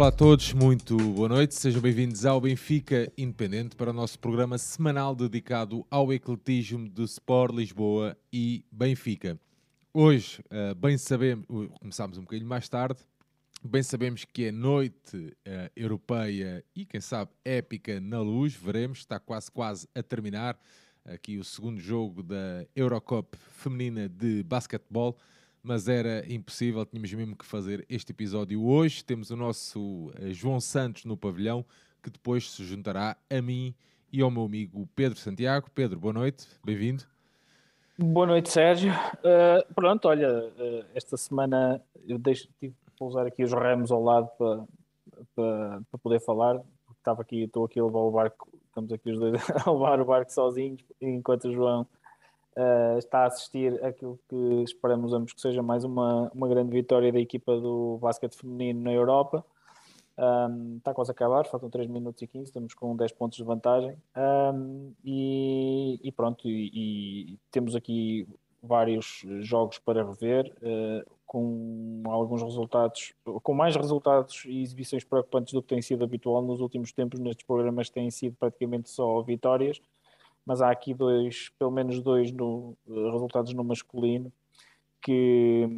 Olá a todos, muito boa noite. Sejam bem-vindos ao Benfica Independente para o nosso programa semanal dedicado ao ecletismo de Sport Lisboa e Benfica. Hoje, uh, bem sabemos, começámos um bocadinho mais tarde, bem sabemos que é noite uh, europeia e, quem sabe, épica na luz. Veremos, está quase quase a terminar aqui o segundo jogo da Eurocup feminina de basquetebol mas era impossível, tínhamos mesmo que fazer este episódio hoje. Temos o nosso uh, João Santos no pavilhão, que depois se juntará a mim e ao meu amigo Pedro Santiago. Pedro, boa noite, bem-vindo. Boa noite, Sérgio. Uh, pronto, olha, uh, esta semana eu deixo, tive que pousar aqui os remos ao lado para, para, para poder falar, porque estava aqui, estou aqui a levar o barco, estamos aqui os dois a levar o barco sozinhos, enquanto o João uh, está a assistir aquilo que esperamos ambos que seja mais uma, uma grande vitória da equipa do basquete feminino na Europa. Um, está quase a acabar, faltam 3 minutos e 15, estamos com 10 pontos de vantagem. Um, e, e, pronto, e, e, temos aqui vários jogos para rever, uh, com alguns resultados, com mais resultados e exibições preocupantes do que tem sido habitual nos últimos tempos nestes programas, têm sido praticamente só vitórias mas há aqui dois, pelo menos dois no, resultados no masculino que,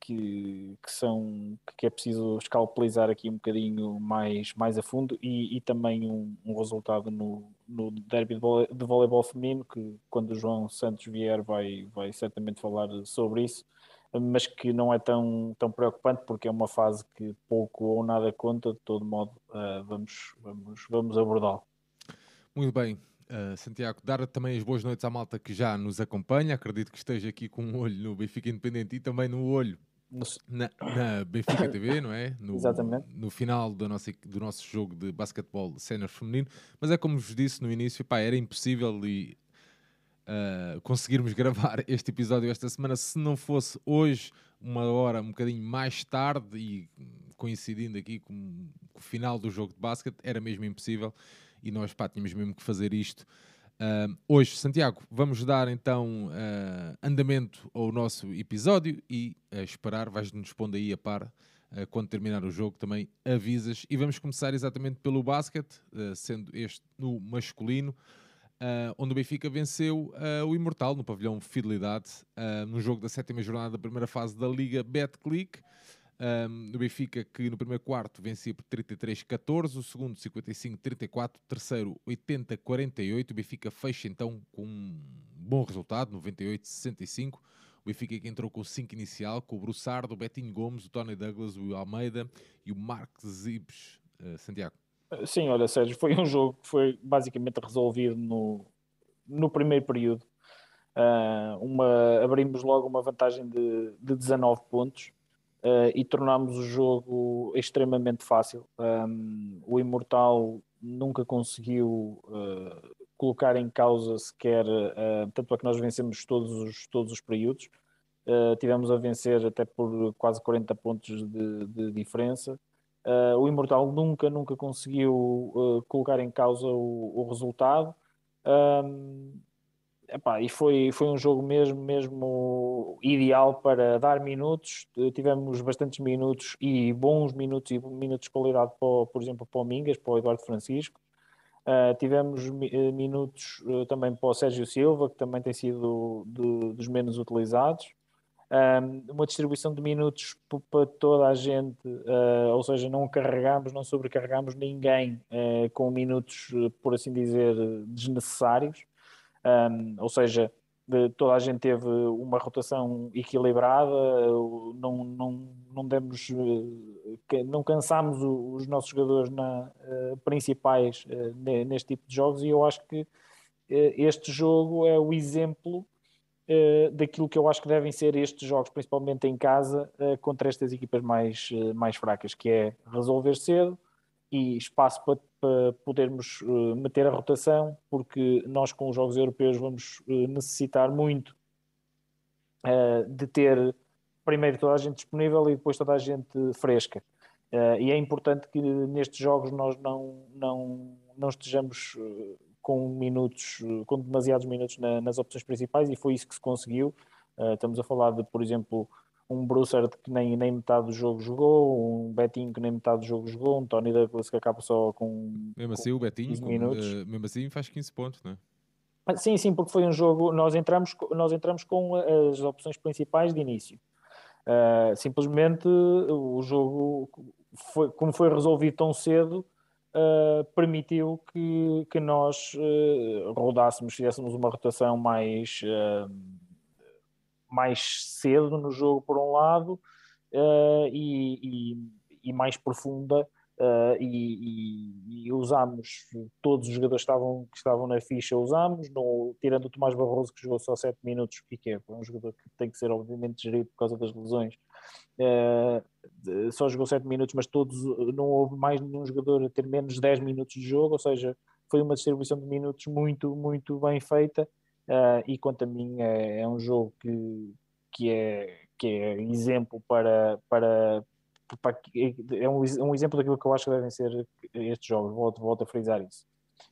que, que, são que é preciso escalpelizar aqui um bocadinho mais, mais a fundo e, e também um, um, resultado no, no derby de, vole, de voleibol feminino que quando o João Santos vier vai, vai certamente falar sobre isso mas que não é tão, tão preocupante porque é uma fase que pouco ou nada conta, de todo modo uh, vamos, vamos, vamos abordá-lo. Muito bem, Uh, Santiago, dar também as boas noites à malta que já nos acompanha. Acredito que esteja aqui com um olho no Benfica Independente e também no olho na, na Benfica TV, não é? No, Exatamente. No final do nosso, do nosso jogo de basquetebol sénior feminino. Mas é como vos disse no início, pá, era impossível e, uh, conseguirmos gravar este episódio esta semana se não fosse hoje, uma hora um bocadinho mais tarde e coincidindo aqui com, com o final do jogo de basquete, era mesmo impossível e nós pá, tínhamos mesmo que fazer isto. Uh, hoje, Santiago, vamos dar então uh, andamento ao nosso episódio e uh, esperar, vais-nos pondo aí a par quando terminar o jogo também avisas. E vamos começar exatamente pelo basquete, sendo este no masculino, onde o Benfica venceu o Imortal no pavilhão Fidelidade, no jogo da sétima jornada da primeira fase da Liga Betclic. Um, Benfica, que no primeiro quarto vencia por 33-14, o segundo 55-34, o terceiro 80-48. O Benfica fecha então com um bom resultado, 98-65. O Benfica que entrou com o 5 inicial, com o Broussard, o Betinho Gomes, o Tony Douglas, o Almeida e o Marcos Zibes. Uh, Santiago. Sim, olha, Sérgio, foi um jogo que foi basicamente resolvido no, no primeiro período. Uh, uma, abrimos logo uma vantagem de, de 19 pontos uh, e tornámos o jogo extremamente fácil. Um, o Imortal nunca conseguiu uh, colocar em causa sequer, uh, tanto é que nós vencemos todos os, todos os períodos, uh, tivemos a vencer até por quase 40 pontos de, de diferença. o Imortal nunca, nunca conseguiu colocar em causa o, o resultado. Um, Epá, e foi, foi um jogo mesmo, mesmo ideal para dar minutos. Tivemos bastantes minutos e bons minutos e minutos de qualidade, para, por exemplo, para o Mingas, para o Eduardo Francisco. Uh, tivemos eh, minutos uh, também para o Sérgio Silva, que também tem sido do, dos menos utilizados. Um, uma distribuição de minutos para toda a gente, ou seja, não carregamos, não sobrecarregamos ninguém com minutos, por assim dizer, desnecessários. Um, ou seja, de, toda a gente teve uma rotação equilibrada, não, não, não demos, eh, não cansámos os nossos jogadores na, uh, principais uh, neste tipo de jogos e eu acho que este jogo é o exemplo daquilo que eu acho que devem ser estes jogos, principalmente em casa, contra estas equipas mais, mais fracas, que é resolver cedo, e espaço para, para podermos uh, meter a rotação, porque nós com os Jogos Europeus vamos uh, necessitar muito uh, de ter primeiro toda a gente disponível e depois toda a gente fresca. e é importante que nestes jogos nós não, não, não estejamos com minutos, com demasiados minutos na, nas opções principais e foi isso que se conseguiu. estamos a falar de, por exemplo, um Broussard que nem, nem metade do jogo jogou, um Betinho que nem metade do jogo jogou, um Tony Douglas que acaba só com. Mesmo assim, o Betinho, com, uh, mesmo assim, faz 15 pontos, não é? Ah, sim, sim, porque foi um jogo. Nós entramos, nós entramos com as opções principais de início. Uh, simplesmente o jogo, foi, como foi resolvido tão cedo, uh, permitiu que, que nós rodássemos, fizéssemos uma rotação mais, mais cedo no jogo, por um lado, e, e, e mais profunda Uh, e, e, usámos todos os jogadores que estavam, que estavam na ficha, usámos, no, tirando o Tomás Barroso que jogou só 7 minutos, o que é, é um jogador que tem que ser obviamente gerido por causa das lesões, uh, só jogou 7 minutos, mas todos, não houve mais nenhum jogador a ter menos de 10 minutos de jogo, ou seja, foi uma distribuição de minutos muito, muito bem feita, uh, e quanto a mim é, é um jogo que, que, é, que é exemplo para, para é um, um, exemplo daquilo que eu acho que devem ser estes jogos, volto, volto a frisar isso.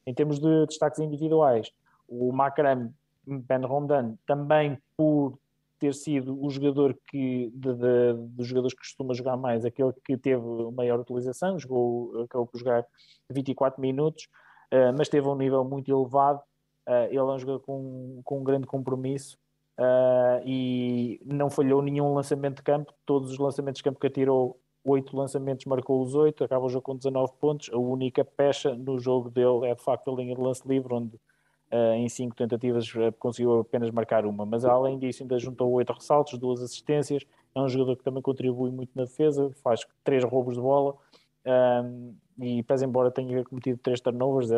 Em termos de destaques individuais, o Makram Ben Rondan também por ter sido o jogador que de, de, dos jogadores que costuma jogar mais, aquele que teve maior utilização, jogou, acabou por jogar 24 minutos, uh, mas teve um nível muito elevado. Uh, ele é um jogador com, com um grande compromisso uh, e não falhou nenhum lançamento de campo. Todos os lançamentos de campo que atirou oito lançamentos, marcou os oito, acaba o jogo com 19 pontos. A única pecha no jogo dele é de facto a linha de lance livre, onde uh, em cinco tentativas conseguiu apenas marcar uma. Mas além disso, ainda juntou oito ressaltos, duas assistências. É um jogador que também contribui muito na defesa, faz três roubos de bola. Um, e pese embora tenha cometido três turnovers, é,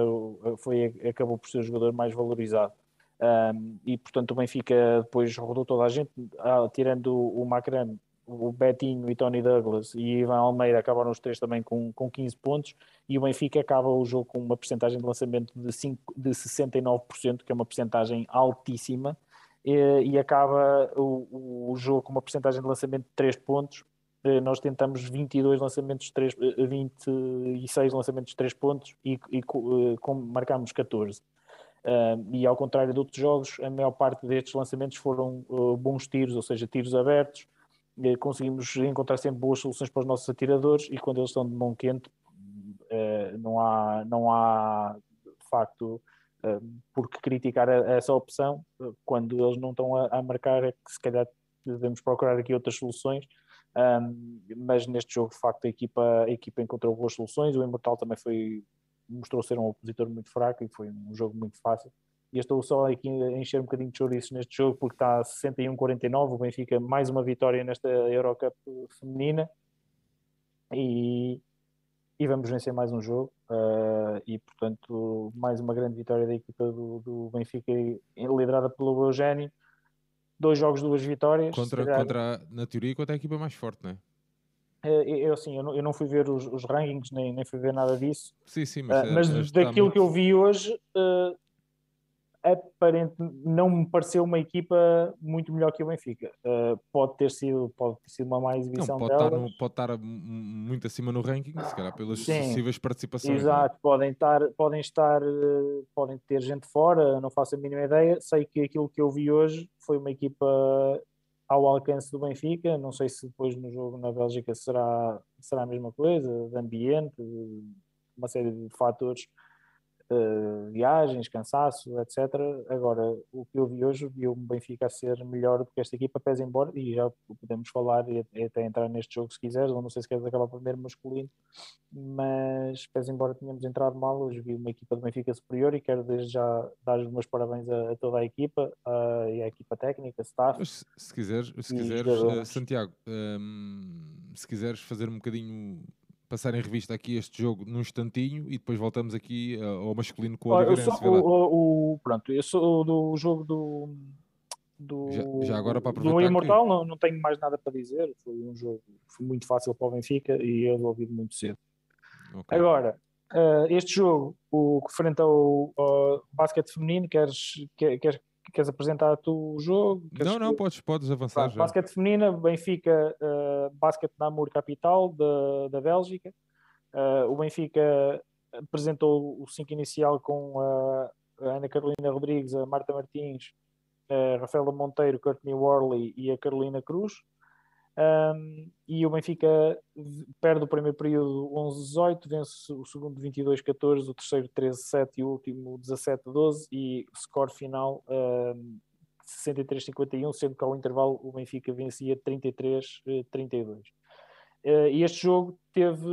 foi, acabou por ser o jogador mais valorizado. Um, e portanto o Benfica depois rodou toda a gente, ah, tirando o, Macran, o Betinho e Tony Douglas e Ivan Almeida acabaram os três também com, com 15 pontos e o Benfica acaba o jogo com uma percentagem de lançamento de, 5, de 69%, que é uma percentagem altíssima, e, e acaba o, o, jogo com uma percentagem de lançamento de 3 pontos. Eh, nós tentamos 22 lançamentos de 3, 26 lançamentos de 3 pontos e, e eh, com, marcámos 14. Uh, e ao contrário de outros jogos, a maior parte destes lançamentos foram uh, bons tiros, ou seja, tiros abertos, conseguimos encontrar sempre boas soluções para os nossos atiradores e quando eles estão de mão quente eh, não há, não há de facto eh, por que criticar essa opção. Quando eles não estão a, marcar é que se calhar devemos procurar aqui outras soluções mas neste jogo de facto a equipa, a equipa encontrou boas soluções. O Imortal também foi mostrou ser um opositor muito fraco e foi um jogo muito fácil. E estou só aqui a encher um bocadinho de chouriços neste jogo porque está a 61-49, o Benfica mais uma vitória nesta Eurocup feminina. E, e vamos vencer mais um jogo. Uh, e portanto mais uma grande vitória da equipa do, do Benfica liderada pelo Eugénio dois jogos, duas vitórias contra, contra na teoria contra a equipa mais forte, não é? Eh, eu, assim, eu não, eu não fui ver os, os rankings, nem, nem fui ver nada disso. Sim, sim, mas, uh, mas daquilo muito... que eu vi hoje, uh, aparente, não me pareceu uma equipa muito melhor que o Benfica. Uh, pode ter sido pode ter sido uma má exibição não, pode Estar no, pode estar muito acima no ranking, se calhar pelas Sim, sucessivas participações. É? Exato, podem estar, podem estar, uh, podem ter gente fora, não faço a mínima ideia. Sei que aquilo que eu vi hoje foi uma equipa ao alcance do Benfica. Não sei se depois no jogo na Bélgica será, será a mesma coisa, de ambiente, uma série de fatores uh, viagens, cansaço, etc. Agora, o que eu vi hoje, vi o Benfica a ser melhor do que esta equipa, pese embora, e já podemos falar e até entrar neste jogo se quiseres, ou não sei se queres acabar primeiro masculino, mas pese embora tenhamos entrado mal, hoje vi uma equipa do Benfica superior e quero desde já dar os meus parabéns a, a toda a equipa uh, e à equipa técnica, staff. Mas, se quiseres, se quiseres uh, Santiago, um, se quiseres fazer um bocadinho passar em revista aqui este jogo num instantinho e depois voltamos aqui uh, ao masculino com o Oliveirense. O, o, o, pronto, eu sou do jogo do, do, já, já agora para do Imortal, que... não, não tenho mais nada para dizer. Foi um jogo foi muito fácil para o Benfica e eu ouvi muito cedo. Okay. Agora, uh, este jogo, o que frente ao, ao basquete feminino, queres, queres, queres apresentar tu o jogo? Queres não, não, podes, podes avançar ah, já. Basquete feminina, Benfica, uh, Basquete Namur Capital, da, da Bélgica. Uh, o Benfica apresentou o 5 inicial com a, a Ana Carolina Rodrigues, a Marta Martins, a Rafaela Monteiro, Courtney Worley e a Carolina Cruz. Um, e o Benfica perde o primeiro período 11-18, vence o segundo 22-14, o terceiro 13-7 e o último 17-12 e score final um, 63-51, sendo que ao intervalo o Benfica vencia 33-32. Uh, e este jogo teve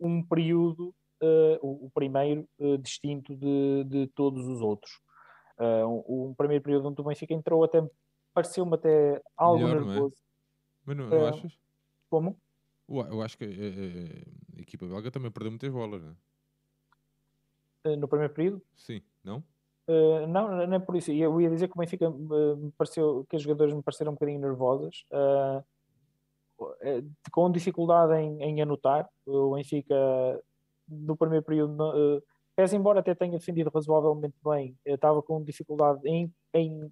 um período, uh, o, o, primeiro, uh, distinto de, de, todos os outros. Um, um, primeiro período onde o Benfica entrou até, pareceu-me até algo Melhor, nervoso. Não é? Mas não, não achas? Como? Eu acho que a, a, equipa belga também perdeu muitas bolas, não é? No primeiro período? Sim, não? Uh, não, não é por isso. Eu ia dizer que o Benfica me pareceu que os jogadores me pareceram um bocadinho nervosas. Uh, é, com dificuldade em, em, anotar. O Benfica, no primeiro período, uh, pese embora até tenha defendido razoavelmente bem, estava com dificuldade em, em a,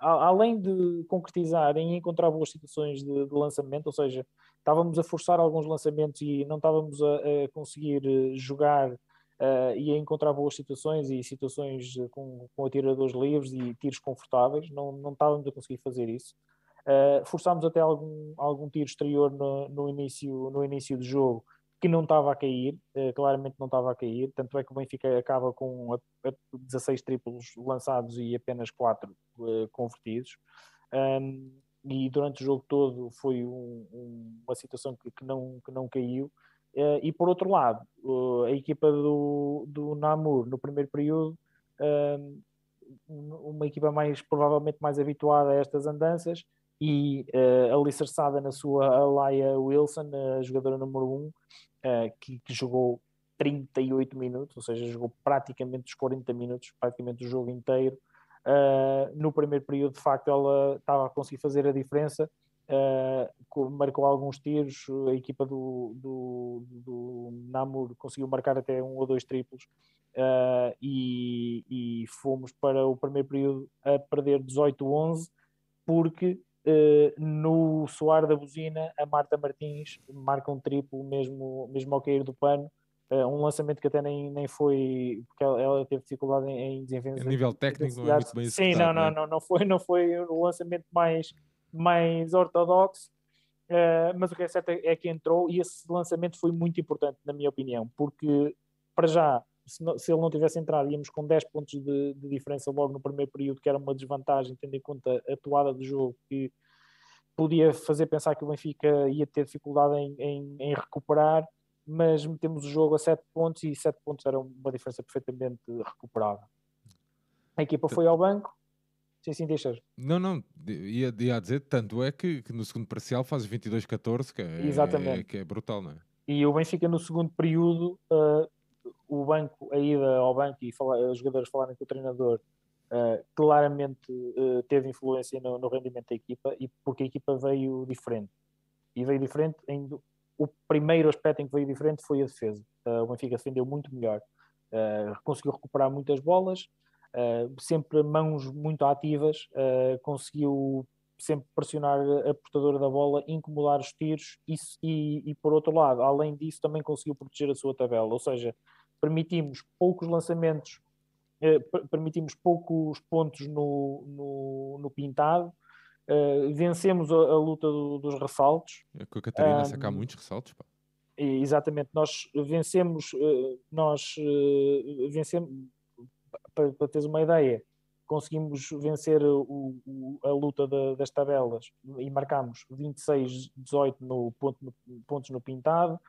além de concretizar, em encontrar boas situações de, de, lançamento, ou seja, estávamos a forçar alguns lançamentos e não estávamos a, a conseguir eh, jogar Uh, e a encontrar boas situações e situações com, com atiradores livres e tiros confortáveis, não, não estávamos a conseguir fazer isso. Uh, forçámos até algum, algum tiro exterior no, no, início, no início do jogo que não estava a cair, uh, claramente não estava a cair, tanto é que o Benfica acaba com a, a 16 triplos lançados e apenas 4 uh, convertidos. E durante o jogo todo foi um, um, uma situação que, que, não, que não caiu. e por outro lado, a equipa do, do Namur no primeiro período uma equipa mais provavelmente mais habituada a estas andanças e uh, alicerçada na sua Alaya Wilson, a jogadora número 1, um, uh, que, que, jogou 38 minutos, ou seja, jogou praticamente os 40 minutos, praticamente o jogo inteiro. Uh, no primeiro período, de facto, ela estava a conseguir fazer a diferença, uh, marcou alguns tiros, a equipa do, do, do, Namur conseguiu marcar até um ou dois triplos. E, e, fomos para o primeiro período a perder 18-11 porque no soar da buzina, a Marta Martins marca um triplo mesmo, mesmo ao cair do pano. Uh, um lançamento que até nem, nem foi, porque ela, teve dificuldade em, em desenvolver. A nível técnico não é muito bem Sim, não, não, é? não, não, foi, não foi o lançamento mais, mais ortodoxo, uh, mas o que é certo é que entrou e esse lançamento foi muito importante, na minha opinião, porque para já se, não, se, ele não tivesse entrado, íamos com 10 pontos de, de, diferença logo no primeiro período, que era uma desvantagem, tendo em conta a toada do jogo, que podia fazer pensar que o Benfica ia ter dificuldade em, em, em recuperar, mas metemos o jogo a 7 pontos e 7 pontos era uma diferença perfeitamente recuperável. A equipa foi ao banco, Sim, sim, deixas. Não, não, ia, ia dizer, tanto é que, que no segundo parcial fazes 22-14, que, é. É, que é brutal, não é? E o Benfica no segundo período uh, o banco, a ida ao banco e os jogadores falarem com o treinador uh, claramente uh, teve influência no, no, rendimento da equipa e porque a equipa veio diferente. E veio diferente em, o primeiro aspecto em que veio diferente foi a defesa. Uh, o Benfica defendeu muito melhor, conseguiu recuperar muitas bolas, sempre mãos muito ativas, conseguiu sempre pressionar a portadora da bola, incomodar os tiros e, e, e, por outro lado, além disso, também conseguiu proteger a sua tabela. Ou seja, permitimos poucos lançamentos, eh, permitimos poucos pontos no, no, no pintado, eh, vencemos a, a luta do, dos ressaltos. É que a Catarina um, saca muitos ressaltos, pá. Exatamente, nós vencemos, eh, nós eh, vencemos, para, para teres uma ideia, conseguimimos vencer o, o, a luta de, das tabelas e marcámos 26-18 no ponto, no, pontos no pintado, uh,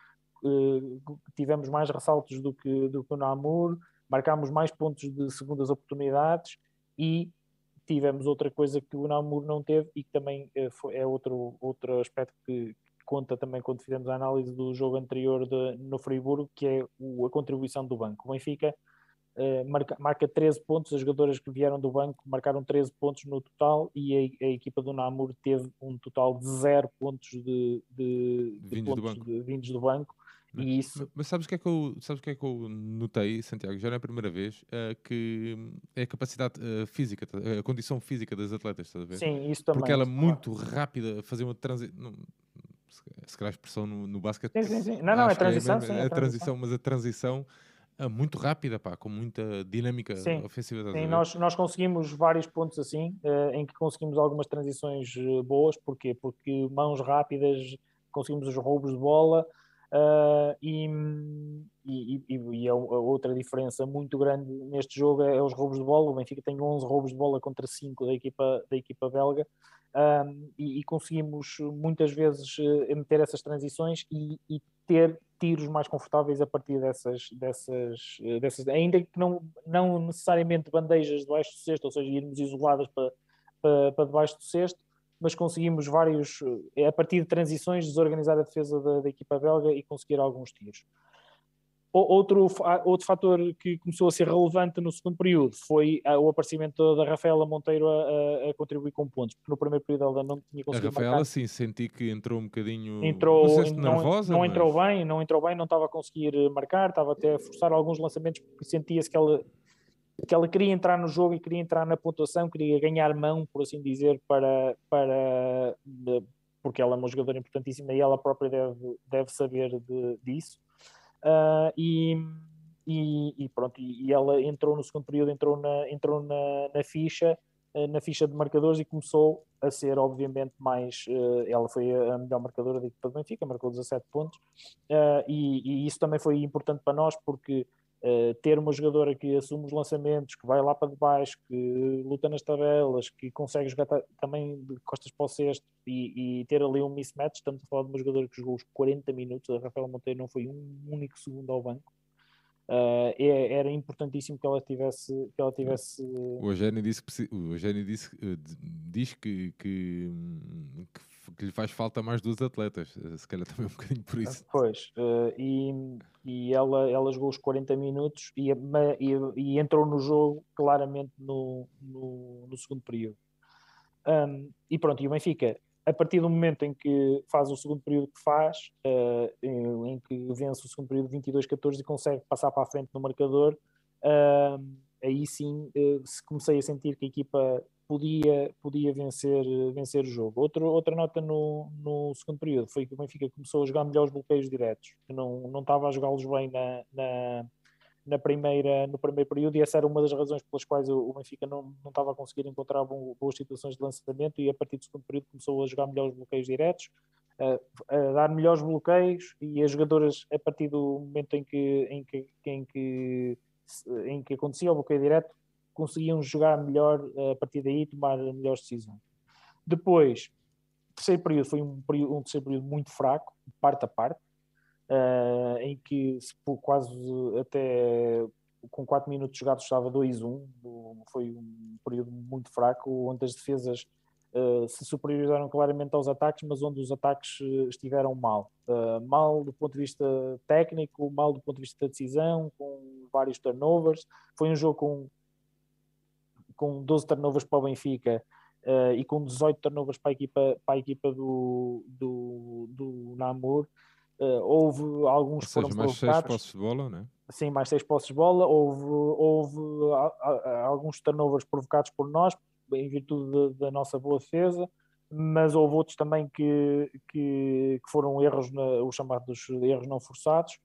tivemos mais ressaltos do que, do que o Namur, marcámos mais pontos de segundas oportunidades e tivemos outra coisa que o Namur não teve e que também foi, é outro, outro aspecto que, conta também quando fizemos a análise do jogo anterior de, no Friburgo, que é o, a contribuição do banco. O Benfica uh, marca, marca 13 pontos, as jogadoras que vieram do banco marcaram 13 pontos no total e a, a equipa do Namur teve um total de 0 pontos de, de, de vindos, pontos do banco. Vindos do banco mas, isso... mas sabes o que, é que eu, sabes o que é que eu notei, Santiago? Já não é a primeira vez uh, que é a capacidade uh, física, tá, a condição física das atletas, estás a ver? Sim, isso também. Porque ela é muito rápida a fazer uma transição. Se calhar a expressão no, no basquete. Sim, sim, sim. Não, não, é transição, é, sim, é, a transição, mas a transição muito rápida, pá, com muita dinâmica sim, ofensiva. Sim, nós, nós conseguimos vários pontos assim, uh, em que conseguimos algumas transições uh, boas, porquê? Porque mãos rápidas, conseguimos os roubos de bola uh, e, e, e, e, a outra diferença muito grande neste jogo é, é, os roubos de bola. O Benfica tem 11 roubos de bola contra 5 da equipa, da equipa belga. e, e, conseguimos muitas vezes meter essas transições e, e ter tiros mais confortáveis a partir dessas, dessas, eh, dessas ainda que não, não necessariamente bandejas debaixo do cesto, ou seja, irmos isoladas para, para, para debaixo do cesto, mas conseguimos vários, eh, a partir de transições, desorganizar a defesa da, da equipa belga e conseguir alguns tiros. Outro, outro fator que começou a ser relevante no segundo período foi o aparecimento da Rafaela Monteiro a, a, contribuir com pontos, porque no primeiro período ela não tinha conseguido. A Rafaela, marcar. sim, senti que entrou um bocadinho. Entrou, não, nervosa, não mas... entrou bem, não entrou bem, não estava a conseguir marcar, estava até a forçar alguns lançamentos, porque sentia-se que ela, que ela queria entrar no jogo e queria entrar na pontuação, queria ganhar mão, por assim dizer, para. para porque ela é uma jogadora importantíssima e ela própria deve, deve saber de, disso. Uh, e, e, e, pronto, e, e, ela entrou no segundo período, entrou na, entrou na, na ficha, uh, na ficha de marcadores e começou a ser, obviamente, mais. Uh, ela foi a melhor marcadora da equipa do Benfica, marcou 17 pontos, e, isso também foi importante para nós porque. Ter uma jogadora que assume os lançamentos, que vai lá para debaixo, que luta nas tabelas, que consegue jogar também de costas para o cesto e, e, ter ali um mismatch, estamos a falar de uma jogadora que jogou os 40 minutos, a Rafael Monteiro não foi um único segundo ao banco, Uh, é, era importantíssimo que ela tivesse que ela tivesse o Eugênio disse o Eugênio disse uh, diz que, que, que, que, lhe faz falta mais dos atletas. Uh, se calhar também um bocadinho por isso. Pois e, e ela ela jogou os 40 minutos e, e, e entrou no jogo claramente no, no, no segundo período. Um, e pronto e o Benfica a partir do momento em que faz o segundo período que faz, uh, em, em, que vence o segundo período 22-14 e consegue passar para a frente no marcador, uh, aí sim uh, comecei a sentir que a equipa podia, podia vencer, vencer o jogo. Outro, outra nota no, no segundo período foi que o Benfica começou a jogar melhor os bloqueios diretos, que não, não estava a jogá-los bem na, na na primeira, no primeiro período e essa era uma das razões pelas quais o, Benfica não, não estava a conseguir encontrar boas situações de lançamento e a partir do segundo período começou a jogar melhores bloqueios diretos, a, a dar melhores bloqueios e as jogadoras a partir do momento em que, em que, em que, em que acontecia o bloqueio direto conseguiam jogar melhor a partir daí tomar melhores decisões. Depois, o terceiro período foi um, período, um terceiro período muito fraco, parte a parte, uh, em que quase até com 4 minutos jogados estava 2-1, foi um período muito fraco, onde as defesas uh, se superiorizaram claramente aos ataques, mas onde os ataques eh, estiveram mal. Uh, mal do ponto de vista técnico, mal do ponto de vista da decisão, com vários turnovers. Foi um jogo com, com 12 turnovers para o Benfica uh, e com 18 turnovers para a equipa, para a equipa do, do, do Namur. Uh, houve alguns Ou seja, mais seis posses de bola, né? Sim, mais seis posses de bola. Houve, houve a, a, alguns turnovers provocados por nós, em virtude da nossa boa defesa, mas houve outros também que, que, que foram erros, na, os chamados erros não forçados.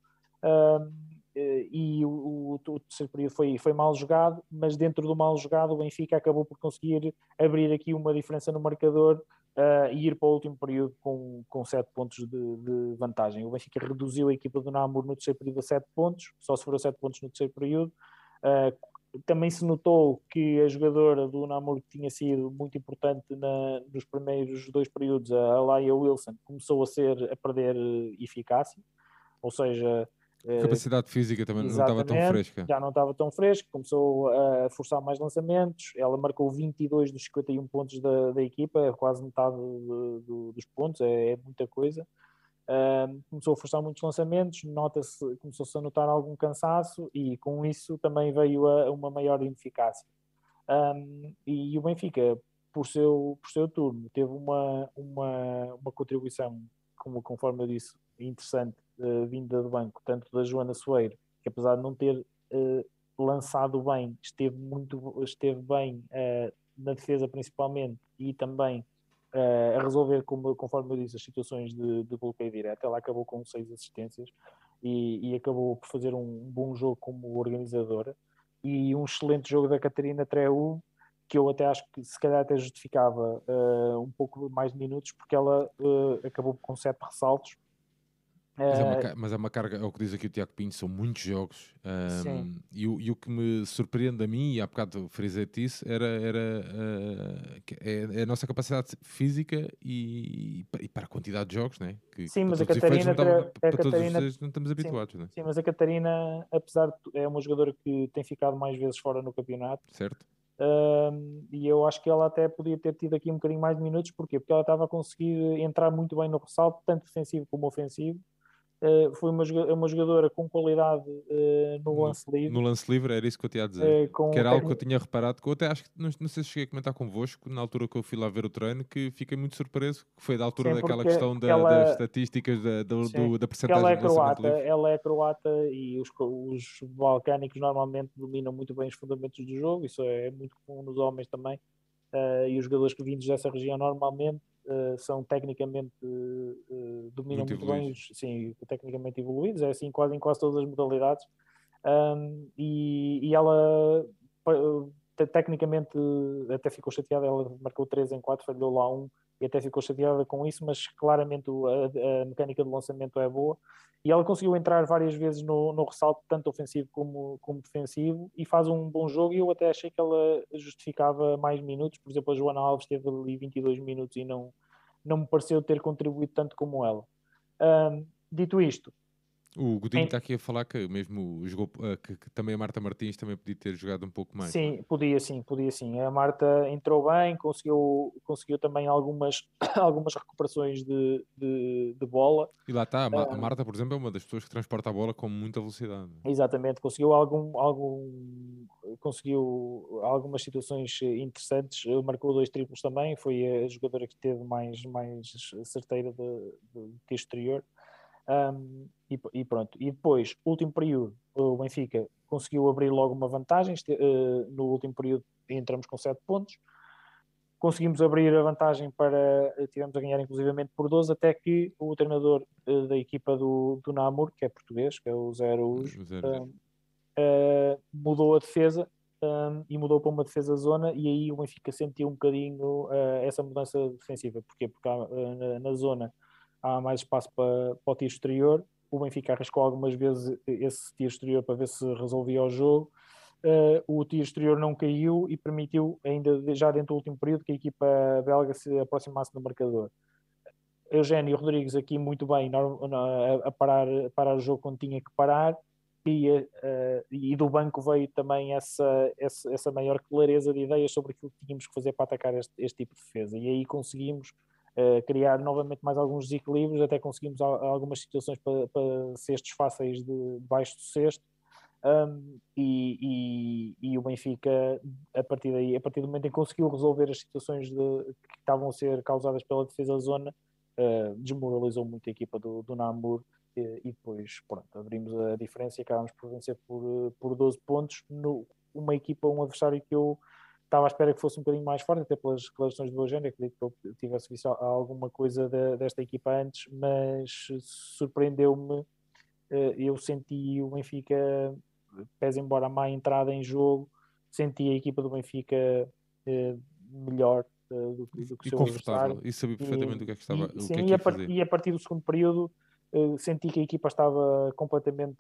Uh, e o, o, terceiro período foi, foi mal jogado, mas dentro do mal jogado o Benfica acabou por conseguir abrir aqui uma diferença no marcador uh, e ir para o último período com, com 7 pontos de, de, vantagem. O Benfica reduziu a equipa do Namur no terceiro período a 7 pontos, só sofreu 7 pontos no terceiro período. Uh, também se notou que a jogadora do Namur que tinha sido muito importante na, nos primeiros dois períodos, a Laia Wilson, começou a ser a perder eficácia, ou seja, eh, capacidade física também não estava tão fresca. Já não estava tão fresca, começou a forçar mais lançamentos. Ela marcou 22 dos 51 pontos da, da equipa, é quase metade de, de, dos pontos, é, é muita coisa. Uh, começou a forçar muitos lançamentos, nota-se, começou-se a notar algum cansaço e com isso também veio a, uma maior ineficácia. Um, e, e, o Benfica, por seu, por seu turno, teve uma, uma, uma contribuição, como, conforme eu disse, interessante uh, vinda do banco, tanto da Joana Soeiro, que apesar de não ter uh, lançado bem, esteve muito esteve bem uh, na defesa principalmente e também a resolver, como, conforme eu disse, as situações de, de bloqueio direto. Ela acabou com seis assistências e, e acabou por fazer um bom jogo como organizadora e um excelente jogo da Catarina Treu que eu até acho que se calhar até justificava uh, um pouco mais de minutos porque ela uh, acabou com sete ressaltos mas é, uma, eh, mas é, uma, carga, é o que diz aqui o Tiago Pinto, são muitos jogos. Um, e, o, e, o, que me surpreende a mim, e há bocado frisei isso, era, era uh, é, é, a nossa capacidade física e, e, para a quantidade de jogos, né? Que, sim, mas a Catarina, não, para Catarina, todos não estamos habituados, sim, né? sim, mas a Catarina, apesar de é uma jogadora que tem ficado mais vezes fora no campeonato, certo? Um, e eu acho que ela até podia ter tido aqui um bocadinho mais de minutos, porquê? Porque ela estava a conseguir entrar muito bem no ressalto, tanto defensivo como ofensivo Uh, foi uma, uma jogadora com qualidade uh, no, lance livre. No lance livre, era isso que eu tinha a dizer. Uh, que era algo que eu tinha reparado, que eu até acho que, não, não, sei se cheguei a comentar convosco, na altura que eu fui lá ver o treino, que fiquei muito surpreso, que foi da altura Sim, daquela questão da, ela, das estatísticas, da, do, do, da percentagem ela é croata, Ela é croata e os, os balcânicos normalmente dominam muito bem os fundamentos do jogo, isso é muito comum nos homens também. e os jogadores que vindos dessa região normalmente uh, são tecnicamente uh, dominam muito, muito bem, sim, tecnicamente evoluídos, é assim quase em quase todas as modalidades. Um, e, e, ela tecnicamente até ficou chateada, ela marcou 3 em 4, falhou lá um e até ficou chateada com isso, mas claramente a, a mecânica de lançamento é boa e ela conseguiu entrar várias vezes no, no ressalto, tanto ofensivo como, como defensivo, e faz um bom jogo. E eu até achei que ela justificava mais minutos. Por exemplo, a Joana Alves teve ali 22 minutos e não, não me pareceu ter contribuído tanto como ela. Um, dito isto, o Godinho está aqui a falar que mesmo jogou, uh, que, que, também a Marta Martins também podia ter jogado um pouco mais. Sim, podia sim, podia sim. A Marta entrou bem, conseguiu, conseguiu também algumas, algumas recuperações de, de, de bola. E lá está, a, uh, a, Marta, por exemplo, é uma das pessoas que transporta a bola com muita velocidade. Exatamente, conseguiu algum, algum conseguiu algumas situações interessantes, marcou dois triplos também, foi a jogadora que teve mais, mais certeira de, de, de exterior. Um, e, e, pronto. E depois, último período, o Benfica conseguiu abrir logo uma vantagem. Uh, no último período entramos com 7 pontos. Conseguimos abrir a vantagem para. Tivemos a ganhar inclusivamente por 12, até que o treinador uh, da equipa do, do Namur, que é português, que é o Zero, uh, mudou a defesa um, e mudou para uma defesa zona e aí o Benfica sentiu um bocadinho uh, essa mudança defensiva. Porquê? Porque uh, na, na, zona há mais espaço para, para o tiro exterior. O Benfica arriscou algumas vezes esse tiro exterior para ver se resolvia o jogo. Uh, o tiro exterior não caiu e permitiu, ainda já dentro do último período, que a equipa belga se aproximasse do marcador. Eugênio Rodrigues aqui muito bem a, parar, a parar o jogo quando tinha que parar e, uh, e do banco veio também essa, essa, essa, maior clareza de ideias sobre aquilo que tínhamos que fazer para atacar este, este tipo de defesa e aí conseguimos criar novamente mais alguns desequilíbrios, até conseguimos algumas situações para, para cestos fáceis de baixo do cesto. Um, e, e, e, o Benfica, a partir daí, a partir do momento em que conseguiu resolver as situações de, que estavam a ser causadas pela defesa da zona, uh, desmoralizou muito a equipa do, do Namur e, e, depois pronto, abrimos a diferença e acabámos por vencer por, por 12 pontos. No, uma equipa, um adversário que eu estava à espera que fosse um bocadinho mais forte, até pelas declarações do Eugênio, acredito que eu tivesse visto alguma coisa de, desta equipa antes, mas surpreendeu-me. Eh, eu senti o Benfica, pese embora a má entrada em jogo, senti a equipa do Benfica eh, melhor eh, do, do que o seu confortável e sabia perfeitamente e, o que é que estava e, sim, que é que e, a par, e a partir do segundo período senti que a equipa estava completamente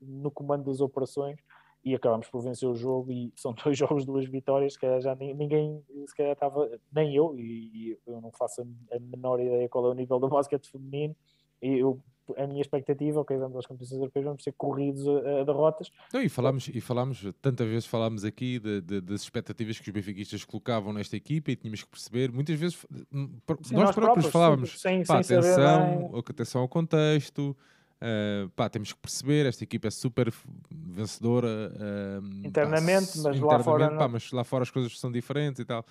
no comando das operações e acabamos por vencer o jogo e são dois jogos, duas vitórias, que já ninguém se calhar estava, nem eu, e, eu não faço a menor ideia qual é o nível do basquete feminino, e eu, a minha expectativa, ok, vamos às competições europeias, vamos ser corridos a, a derrotas. Não, e falámos, e falámos, tantas vezes falámos aqui de, de, das expectativas que os benfiquistas colocavam nesta equipa e tínhamos que perceber, muitas vezes hum, nós, nós, próprios, falávamos, sem, pá, sem atenção, atenção ao contexto, Uh, pá, temos que perceber, esta equipa é super vencedora uh, internamente, pá, mas internamente, lá fora pá, mas lá fora as coisas são diferentes e tal.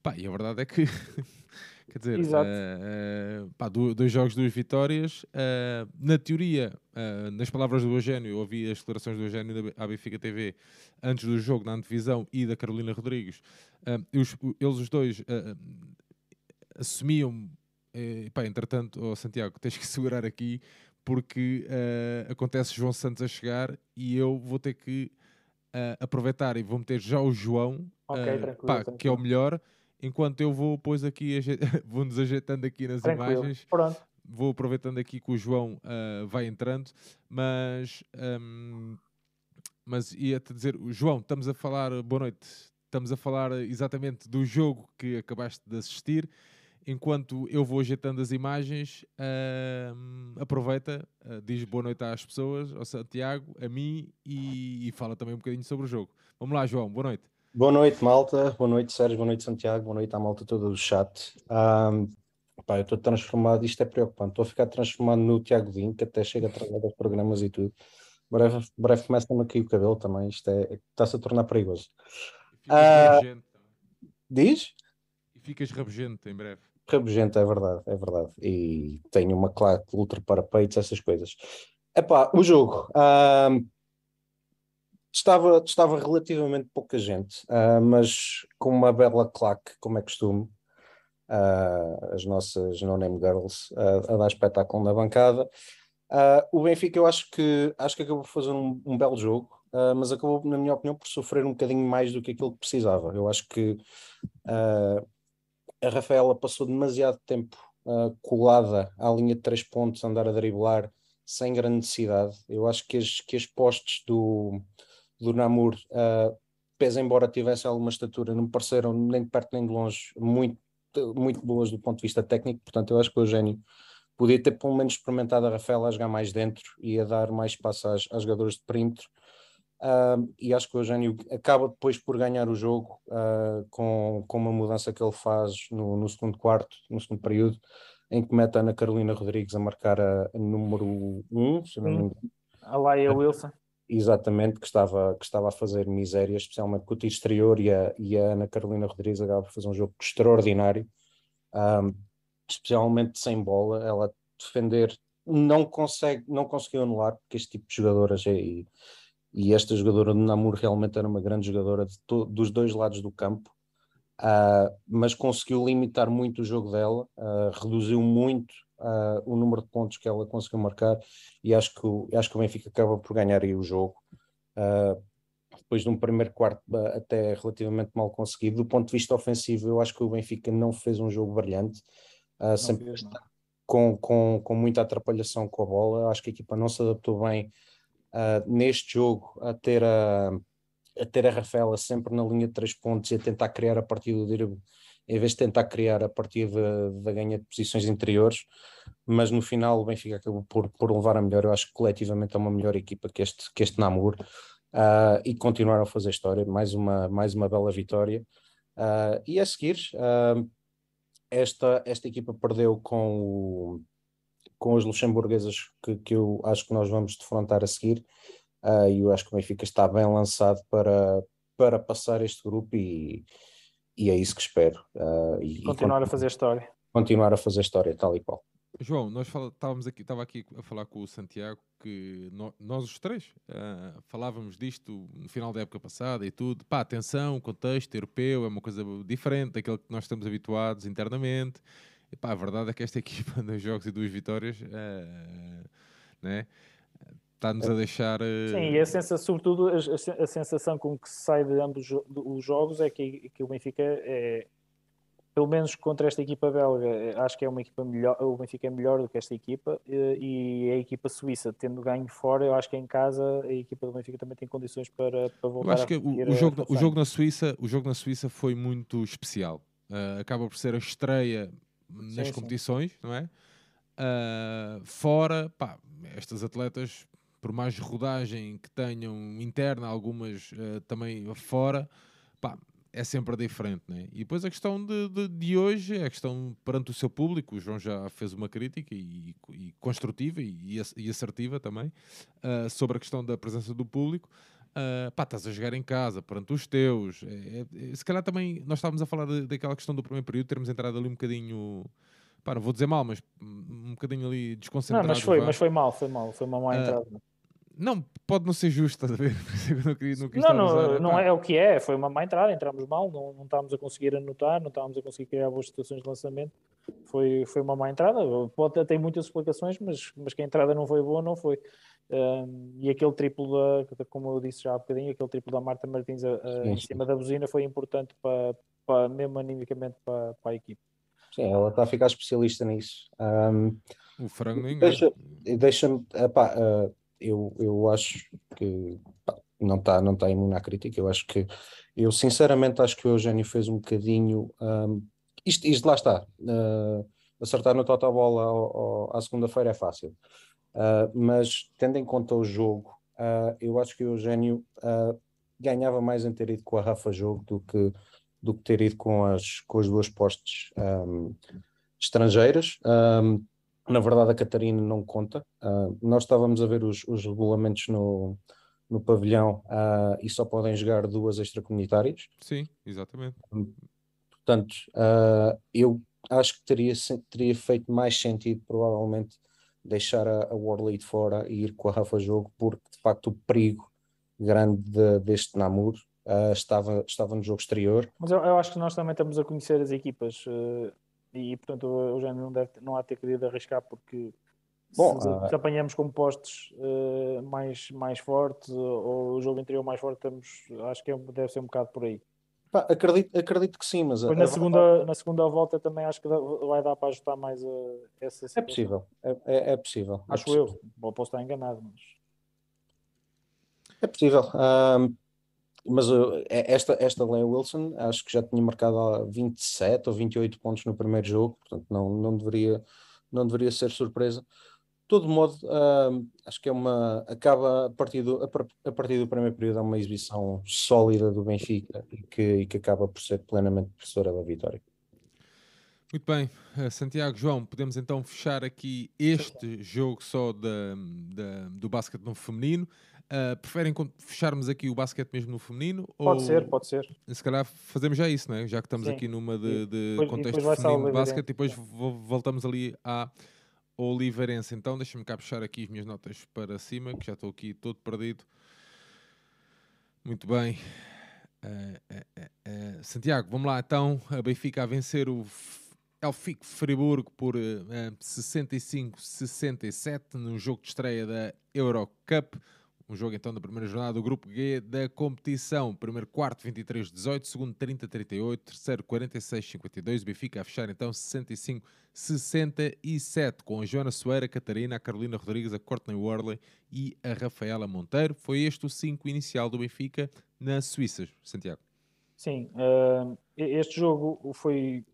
Pá, e a verdade é que quer dizer, uh, pá, dois jogos, duas vitórias. na teoria, nas palavras do Eugênio, eu ouvi as declarações do Eugênio da Benfica TV antes do jogo na antevisão e da Carolina Rodrigues. Eles, eles os dois assumiam. pá, entretanto, oh, Santiago, tens que segurar aqui porque uh, acontece João Santos a chegar e eu vou ter que uh, aproveitar e vou meter já o João, okay, uh, pá, que é o melhor, enquanto eu vou depois aqui, vou-nos ajeitando aqui nas tranquilo. imagens. Pronto. Vou aproveitando aqui que o João vai entrando, mas, um, mas ia-te dizer, João, estamos a falar, boa noite, estamos a falar exatamente do jogo que acabaste de assistir enquanto eu vou ajeitando as imagens, uh, aproveita, uh, diz boa noite às pessoas, ao Santiago, a mim e, e, fala também um bocadinho sobre o jogo. Vamos lá, João, boa noite. Boa noite, malta. Boa noite, Sérgio. Boa noite, Santiago. Boa noite à malta toda do chat. Um, pá, eu estou transformado, isto é preocupante. Estou a ficar transformado no Tiago Vinho, que até chega a trabalhar dos programas e tudo. Breve, breve começa-me a cair o cabelo também. Isto é, está-se a tornar perigoso. Uh, diz? E ficas rabugento em breve. Rabugento, é verdade, é verdade. E tenho uma claque ultra para peitos, essas coisas. Epá, o jogo. Uh, estava, estava relativamente pouca gente, uh, mas com uma bela claque, como é costume. Uh, as nossas no-name girls a dar espetáculo na bancada. o Benfica, eu acho que, acho que acabou por fazer um, um belo jogo, mas acabou, na minha opinião, por sofrer um bocadinho mais do que aquilo que precisava. Eu acho que a Rafaela passou demasiado tempo uh, colada à linha de três pontos, a andar a driblar sem grande necessidade. Eu acho que as, que as postes do, do Namur, uh, pese embora tivesse alguma estatura, não me pareceram nem de perto nem de longe muito, muito boas do ponto de vista técnico. Portanto, eu acho que o Eugênio podia ter pelo menos experimentado a Rafaela a jogar mais dentro e a dar mais espaço às, às de perímetro Uh, e acho que o Eugênio acaba depois por ganhar o jogo uh, com, com uma mudança que ele faz no, no, segundo quarto, no segundo período, em que mete a Ana Carolina Rodrigues a marcar a, a número 1, um, se não me engano. A Laia Wilson. Exatamente, que estava, que estava a fazer miséria, especialmente com o tiro exterior, e a, e a Ana Carolina Rodrigues acaba por fazer um jogo extraordinário, um, especialmente sem bola, ela defender não consegue, não conseguiu anular, porque este tipo de jogadoras é, e esta jogadora do Namur realmente era uma grande jogadora dos dois lados do campo, uh, mas conseguiu limitar muito o jogo dela, uh, reduziu muito uh, o número de pontos que ela conseguiu marcar e acho que, o, acho que o Benfica acaba por ganhar aí o jogo. depois de um primeiro quarto até relativamente mal conseguido, do ponto de vista ofensivo, eu acho que o Benfica não fez um jogo brilhante, sempre com, com, com muita atrapalhação com a bola. Acho que a equipa não se adaptou bem uh, neste jogo a ter a, a ter a Rafaela sempre na linha de três pontos e a tentar criar a partir do Dirbo, em vez de tentar criar a partir da ganha de posições interiores, mas no final o Benfica acabou por, por levar a melhor. Eu acho que coletivamente é uma melhor equipa que este, que este Namur uh, e continuaram a fazer história. Mais uma, mais uma bela vitória. Uh, e a seguir, uh, esta, esta equipa perdeu com o, com as luxemburguesas que, que eu acho que nós vamos defrontar a seguir. Uh, e eu acho que o Benfica está bem lançado para, para passar este grupo e, e é isso que espero. Uh, e, continuar e a fazer história. Continuar a fazer história, tal e qual. João, nós estávamos aqui, estava aqui a falar com o Santiago que no, nós os três uh, falávamos disto no final da época passada e tudo. Pá, atenção, contexto europeu é uma coisa diferente daquele que nós estamos habituados internamente. E pá, a verdade é que esta equipa, dois jogos e duas vitórias, uh, né? está-nos a deixar. Uh... Sim, e a sensação, sobretudo a, a, sensação com que se sai de ambos os jogos é que, que o Benfica é, pelo menos contra esta equipa belga, acho que é uma equipa melhor, o Benfica é melhor do que esta equipa e a equipa suíça, tendo ganho fora, eu acho que em casa a equipa do Benfica também tem condições para, para voltar eu acho que o, o, jogo, o jogo na Suíça, o jogo na Suíça foi muito especial. Uh, acaba por ser a estreia nas sim, competições, sim. não é? Uh, fora, pá, estas atletas, por mais rodagem que tenham interna, algumas uh, também fora, pá, é sempre diferente, né? E depois a questão de, de, de, hoje é a questão perante o seu público. O João já fez uma crítica e, e construtiva e, e, assertiva também uh, sobre a questão da presença do público. Uh, pá, estás a jogar em casa, perante os teus. É, é, se calhar também nós estávamos a falar de, daquela questão do primeiro período, termos entrado ali um bocadinho. Pá, não vou dizer mal, mas um bocadinho ali desconcentrado. Não, mas foi, mas foi mal, foi mal, foi uma má uh, entrada. Não, pode não ser justo, estás a ver? não, queria, não, não, não, usar, não é o que é, foi uma má entrada, entramos mal, não, não estávamos a conseguir anotar, não estávamos a conseguir criar boas situações de lançamento. foi, foi uma má entrada. Pode ter muitas explicações, mas, mas que a entrada não foi boa, não foi. Um, e aquele triplo, da, como eu disse já há bocadinho, aquele triplo da Marta Martins a, a, em cima da buzina foi importante para, para mesmo animicamente para, para a equipe. Sim, ela está a ficar especialista nisso. Um, o frango não Deixa-me, deixa uh, eu, eu acho que pá, não está não tá imune à crítica. Eu acho que, eu sinceramente acho que o Eugênio fez um bocadinho. Um, isto, isto lá está. Uh, acertar no total bola à segunda-feira é fácil. Uh, mas tendo em conta o jogo, uh, eu acho que o Eugênio ganhava mais em ter ido com a Rafa Jogo do que, do que ter ido com as, com as duas postes um, estrangeiras. Um, na verdade, a Catarina não conta. nós estávamos a ver os, os regulamentos no, no pavilhão uh, e só podem jogar duas extracomunitárias. Sim, exatamente. Portanto, uh, eu acho que teria, teria feito mais sentido, provavelmente, deixar a, a Warlead fora e ir com a Rafa Jogo, porque de facto o perigo grande de, deste Namur uh, estava, estava no jogo exterior. Mas eu, eu, acho que nós também estamos a conhecer as equipas e, portanto, o já não, deve, não há ter querido arriscar porque Bom, se, uh... se apanhamos com postes uh, mais, mais fortes ou o jogo interior mais forte, estamos, acho que é, deve ser um bocado por aí. Pá, acredito, acredito que sim, mas. na, segunda, na segunda volta também acho que vai dar para ajustar mais a, essa situação. É possível, é, é, é possível. É acho é possível. eu, posso estar enganado, mas. É possível. Um, mas uh, esta, esta Leia Wilson acho que já tinha marcado 27 ou 28 pontos no primeiro jogo, portanto não, não, deveria, não deveria ser surpresa todo modo, uh, acho que é uma. Acaba a partir, do, a, partir do primeiro período, é uma exibição sólida do Benfica e que, e que acaba por ser plenamente professora da vitória. Muito bem, uh, Santiago João, podemos então fechar aqui este jogo só da, da, do basquete no feminino. Uh, preferem fecharmos aqui o basquete mesmo no feminino? Pode ou... ser, pode ser. Se calhar fazemos já isso, não é? Já que estamos Sim. aqui numa de, de depois, contexto feminino de basquete, e depois voltamos ali à Oliveirense. Então, deixa-me cá puxar aqui as minhas notas para cima, que já estou aqui todo perdido. Muito bem. Uh, uh, uh, Santiago, vamos lá então. A Benfica a vencer o Elfico Friburgo por 65-67 no jogo de estreia da Eurocup. Um jogo então da primeira jornada do Grupo G da competição. Primeiro quarto 23-18, segundo 30-38, terceiro 46-52. Benfica a fechar então 65-67 com a Joana Soeira, a Catarina, a Carolina Rodrigues, a Courtney Worley e a Rafaela Monteiro. Foi este o 5 inicial do Benfica na Suíça, Santiago. Sim, uh, este jogo foi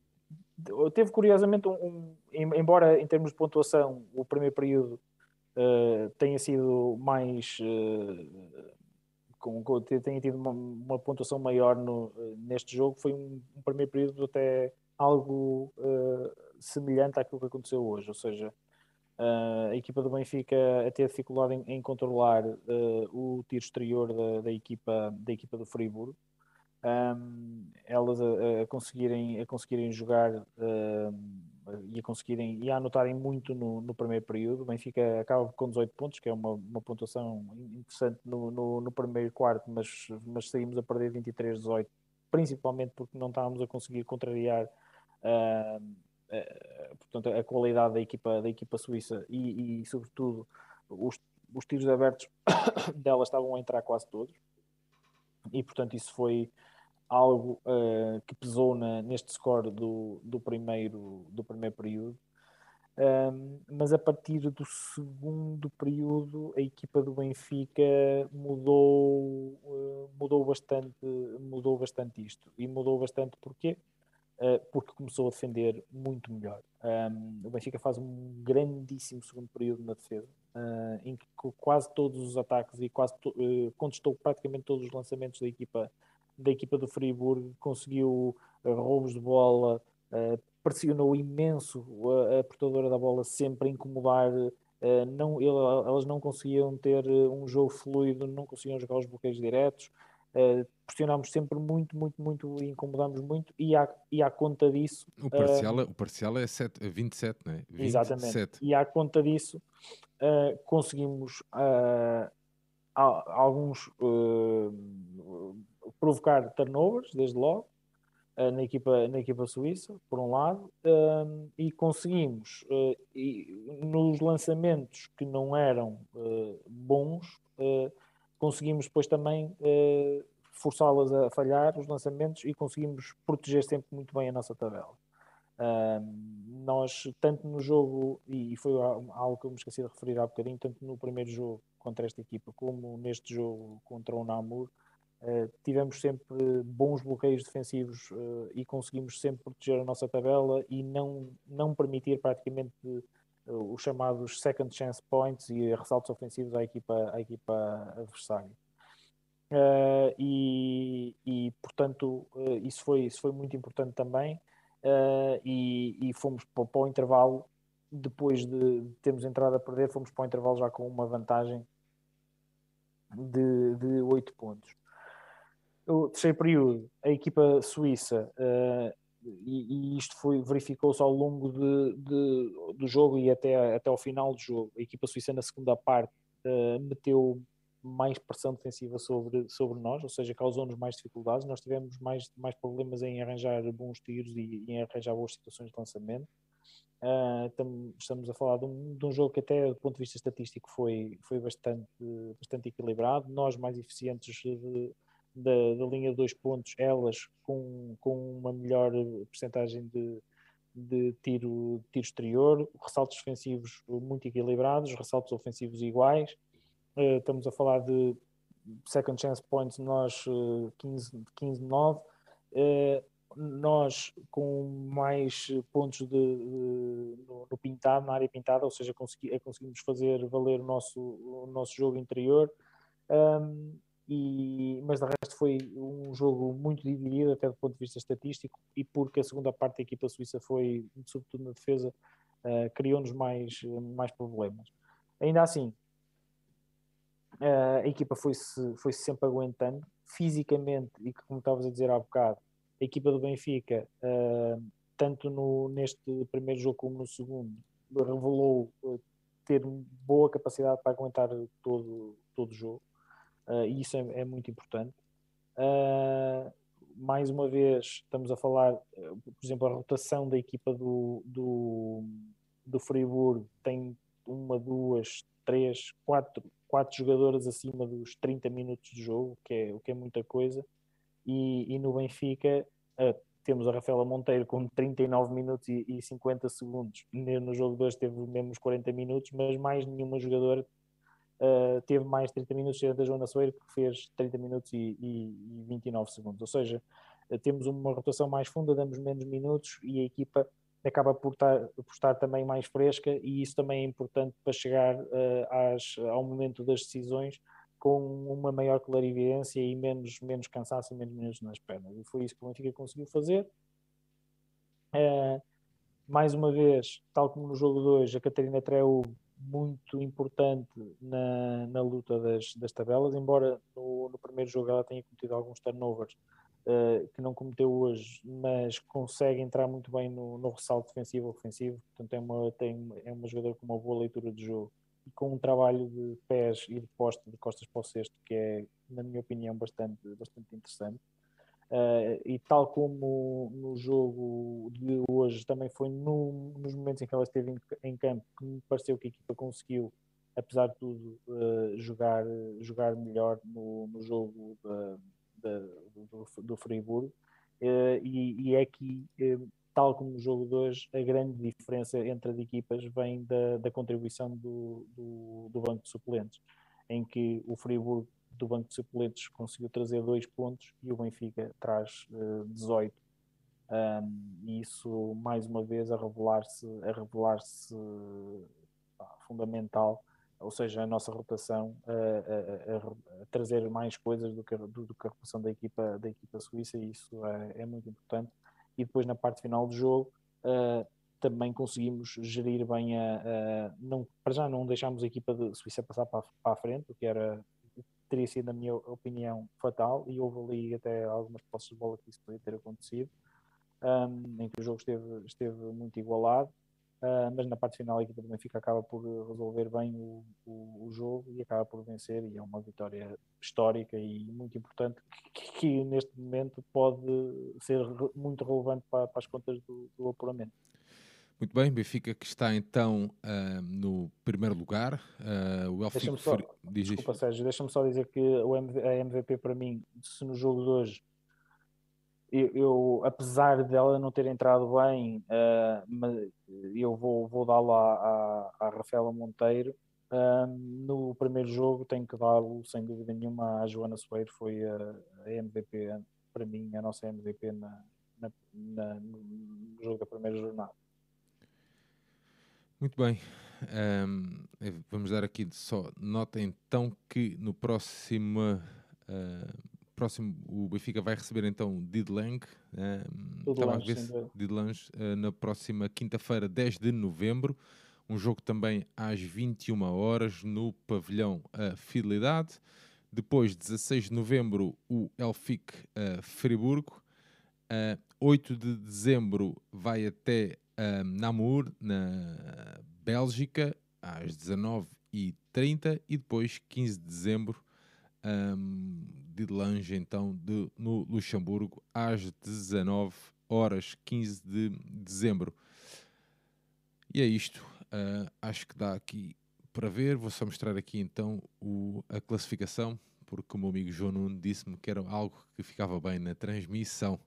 teve curiosamente um, um, embora em termos de pontuação o primeiro período uh, tenha sido mais. Uh, com, tenha tido uma, uma pontuação maior no, neste jogo, foi um, um primeiro período até algo uh, semelhante àquilo que aconteceu hoje, ou seja, a equipa do Benfica a ter dificuldade em, em controlar o tiro exterior da, da, equipa, da equipa do Friburgo, um, elas a, a, conseguirem, a conseguirem jogar e a conseguirem e a anotarem muito no, no, primeiro período. O Benfica acaba com 18 pontos, que é uma, uma pontuação interessante no, no, no, primeiro quarto, mas, mas saímos a perder 23-18, principalmente porque não estávamos a conseguir contrariar uh, uh, portanto, a qualidade da equipa, da equipa suíça e, e sobretudo, os, os tiros abertos dela estavam a entrar quase todos. E, portanto, isso foi, algo uh, que pesou na, neste score do, do, primeiro, do primeiro período. Um, mas a partir do segundo período a equipa do Benfica mudou uh, mudou bastante mudou bastante isto. E mudou bastante porquê? Uh, porque começou a defender muito melhor. Um, o Benfica faz um grandíssimo segundo período na defesa uh, em que quase todos os ataques e quase contestou praticamente todos os lançamentos da equipa da equipa do Friburgo, conseguiu uh, roubos de bola, uh, pressionou imenso a, portadora da bola, sempre a incomodar. Uh, não, elas não conseguiam ter um jogo fluido, não conseguiam jogar os bloqueios diretos. Uh, pressionámos sempre muito, muito, muito e incomodámos muito, e à, e à conta disso. O parcial, uh, o parcial é 7, 27, não é? 27. Exatamente. E à conta disso, uh, conseguimos alguns provocar turnovers, desde logo, uh, na, equipa, na equipa suíça, por um lado, uh, e conseguimos, uh, e nos lançamentos que não eram bons, conseguimos depois também forçá-las a falhar os lançamentos e conseguimos proteger sempre muito bem a nossa tabela. nós, tanto no jogo, e foi algo que eu me esqueci de referir há bocadinho, tanto no primeiro jogo contra esta equipa como neste jogo contra o Namur, Uh, tivemos sempre bons bloqueios defensivos uh, e conseguimos sempre proteger a nossa tabela e não, não permitir praticamente uh, os chamados second chance points e ressaltos ofensivos à equipa, à equipa adversária. E, e, portanto, isso, foi, isso foi muito importante também. E, e, fomos para, para, o intervalo, depois de, de termos entrado a perder, fomos para o intervalo já com uma vantagem de, de 8 pontos o terceiro período, a equipa suíça, uh, e, e, isto foi verificou-se ao longo de, de, do jogo e até, até ao final do jogo, a equipa suíça na segunda parte uh, meteu mais pressão defensiva sobre, sobre nós, ou seja, causou-nos mais dificuldades. Nós tivemos mais, mais problemas em arranjar bons tiros e, e em arranjar boas situações de lançamento. Uh, tam, estamos a falar de um, de um, jogo que até do ponto de vista estatístico foi, foi bastante, bastante equilibrado. Nós mais eficientes de, da, da linha de dois pontos, elas com, com uma melhor percentagem de, de tiro, tiro exterior, ressaltos defensivos muito equilibrados, ressaltos ofensivos iguais. Uh, estamos a falar de second chance points, nós uh, 15, 15 9. Uh, nós com mais pontos de, de no, no, pintado, na área pintada, ou seja, consegui, conseguimos fazer valer o nosso, o nosso jogo interior. Um, e, mas de resto foi um jogo muito dividido até do ponto de vista estatístico e porque a segunda parte da equipa suíça foi, sobretudo na defesa, uh, criou-nos mais, mais problemas. Ainda assim, uh, a equipa foi-se foi -se sempre aguentando fisicamente e como estavas a dizer há bocado, a equipa do Benfica, uh, tanto no, neste primeiro jogo como no segundo, revelou ter boa capacidade para aguentar todo, todo o jogo uh, e isso é, é muito importante. Uh, mais uma vez, estamos a falar, por exemplo, a rotação da equipa do, do, do Friburgo tem uma, duas, três, quatro, quatro jogadoras acima dos 30 minutos de jogo, que é, o que é muita coisa, e, e no Benfica uh, temos a Rafaela Monteiro com 39 minutos e 50 segundos, no jogo 2 teve menos 40 minutos, mas mais nenhuma jogadora uh, teve mais 30 minutos da Joana Soeiro, que fez 30 minutos e, e, e 29 segundos. Ou seja, uh, temos uma rotação mais funda, damos menos minutos e a equipa acaba por estar, por estar também mais fresca e isso também é importante para chegar uh, às, ao momento das decisões com uma maior clarividência e menos, menos cansaço e menos minutos nas pernas. E foi isso que o Benfica conseguiu fazer. Uh, mais uma vez, tal como no jogo 2, a Catarina Treu muito importante na, na luta das, das tabelas, embora no, no primeiro jogo ela tenha cometido alguns turnovers uh, que não cometeu hoje, mas consegue entrar muito bem no, no ressalto defensivo ofensivo, portanto é uma, tem, é uma jogadora com uma boa leitura de jogo e com um trabalho de pés e de posta de costas para o cesto que é, na minha opinião, bastante, bastante interessante. Uh, e tal como no jogo de hoje, também foi no, nos momentos em que ela esteve em, em, campo que me pareceu que a equipa conseguiu, apesar de tudo, uh, jogar, jogar melhor no, no jogo da, da, do, do Friburgo. Uh, e, e, é que, tal como no jogo de hoje, a grande diferença entre as equipas vem da, da contribuição do, do, do banco de suplentes, em que o Friburgo do banco de suplentes conseguiu trazer dois pontos e o Benfica traz uh, 18. Um, e isso, mais uma vez, a revelar-se a revelar-se fundamental, ou seja, a nossa rotação a, a, a, a trazer mais coisas do que, do, do, que a rotação da equipa, da equipa suíça, e isso é, é muito importante. E depois, na parte final do jogo, uh, também conseguimos gerir bem a, a, não, para já não deixámos a equipa de Suíça passar para, para a frente, o que era teria sido, na minha opinião, fatal e houve ali até algumas posses de bola que isso poderia ter acontecido, um, em que o jogo esteve, esteve muito igualado. Uh, mas na parte final a equipa do Benfica acaba por resolver bem o, o, o, jogo e acaba por vencer e é uma vitória histórica e muito importante que, que neste momento pode ser muito relevante para, para as contas do, do, apuramento. Muito bem, Benfica que está então uh, no primeiro lugar. Uh, o Elfico só, diz Desculpa, Sérgio, deixa-me só dizer que o MV, a MVP para mim, se no jogo de hoje eu, eu, apesar dela não ter entrado bem, uh, mas eu vou, vou dá-lo à, à, à, Rafaela Monteiro. Uh, no primeiro jogo tenho que dá-lo, sem dúvida nenhuma, à Joana Soeiro, foi a, a, MVP, para mim, a nossa MVP na, na, na, no jogo da primeira jornada. Muito bem. Um, vamos dar aqui só nota então que no próximo uh, próximo, o Benfica vai receber então Didlang, uh, Didlange, uh, na próxima quinta-feira, 10 de novembro. Um jogo também às 21 horas no pavilhão uh, Fidelidade. Depois, 16 de novembro, o Elfic uh, Friburgo. Uh, 8 de dezembro vai até uh, Namur, na Bélgica, às 19h30. E depois, 15 de dezembro, um, de Lange, então, de, no Luxemburgo, às 19 horas 15 de dezembro. E é isto. Uh, acho que dá aqui para ver. Vou só mostrar aqui então o, a classificação, porque o meu amigo João Nuno disse-me que era algo que ficava bem na transmissão.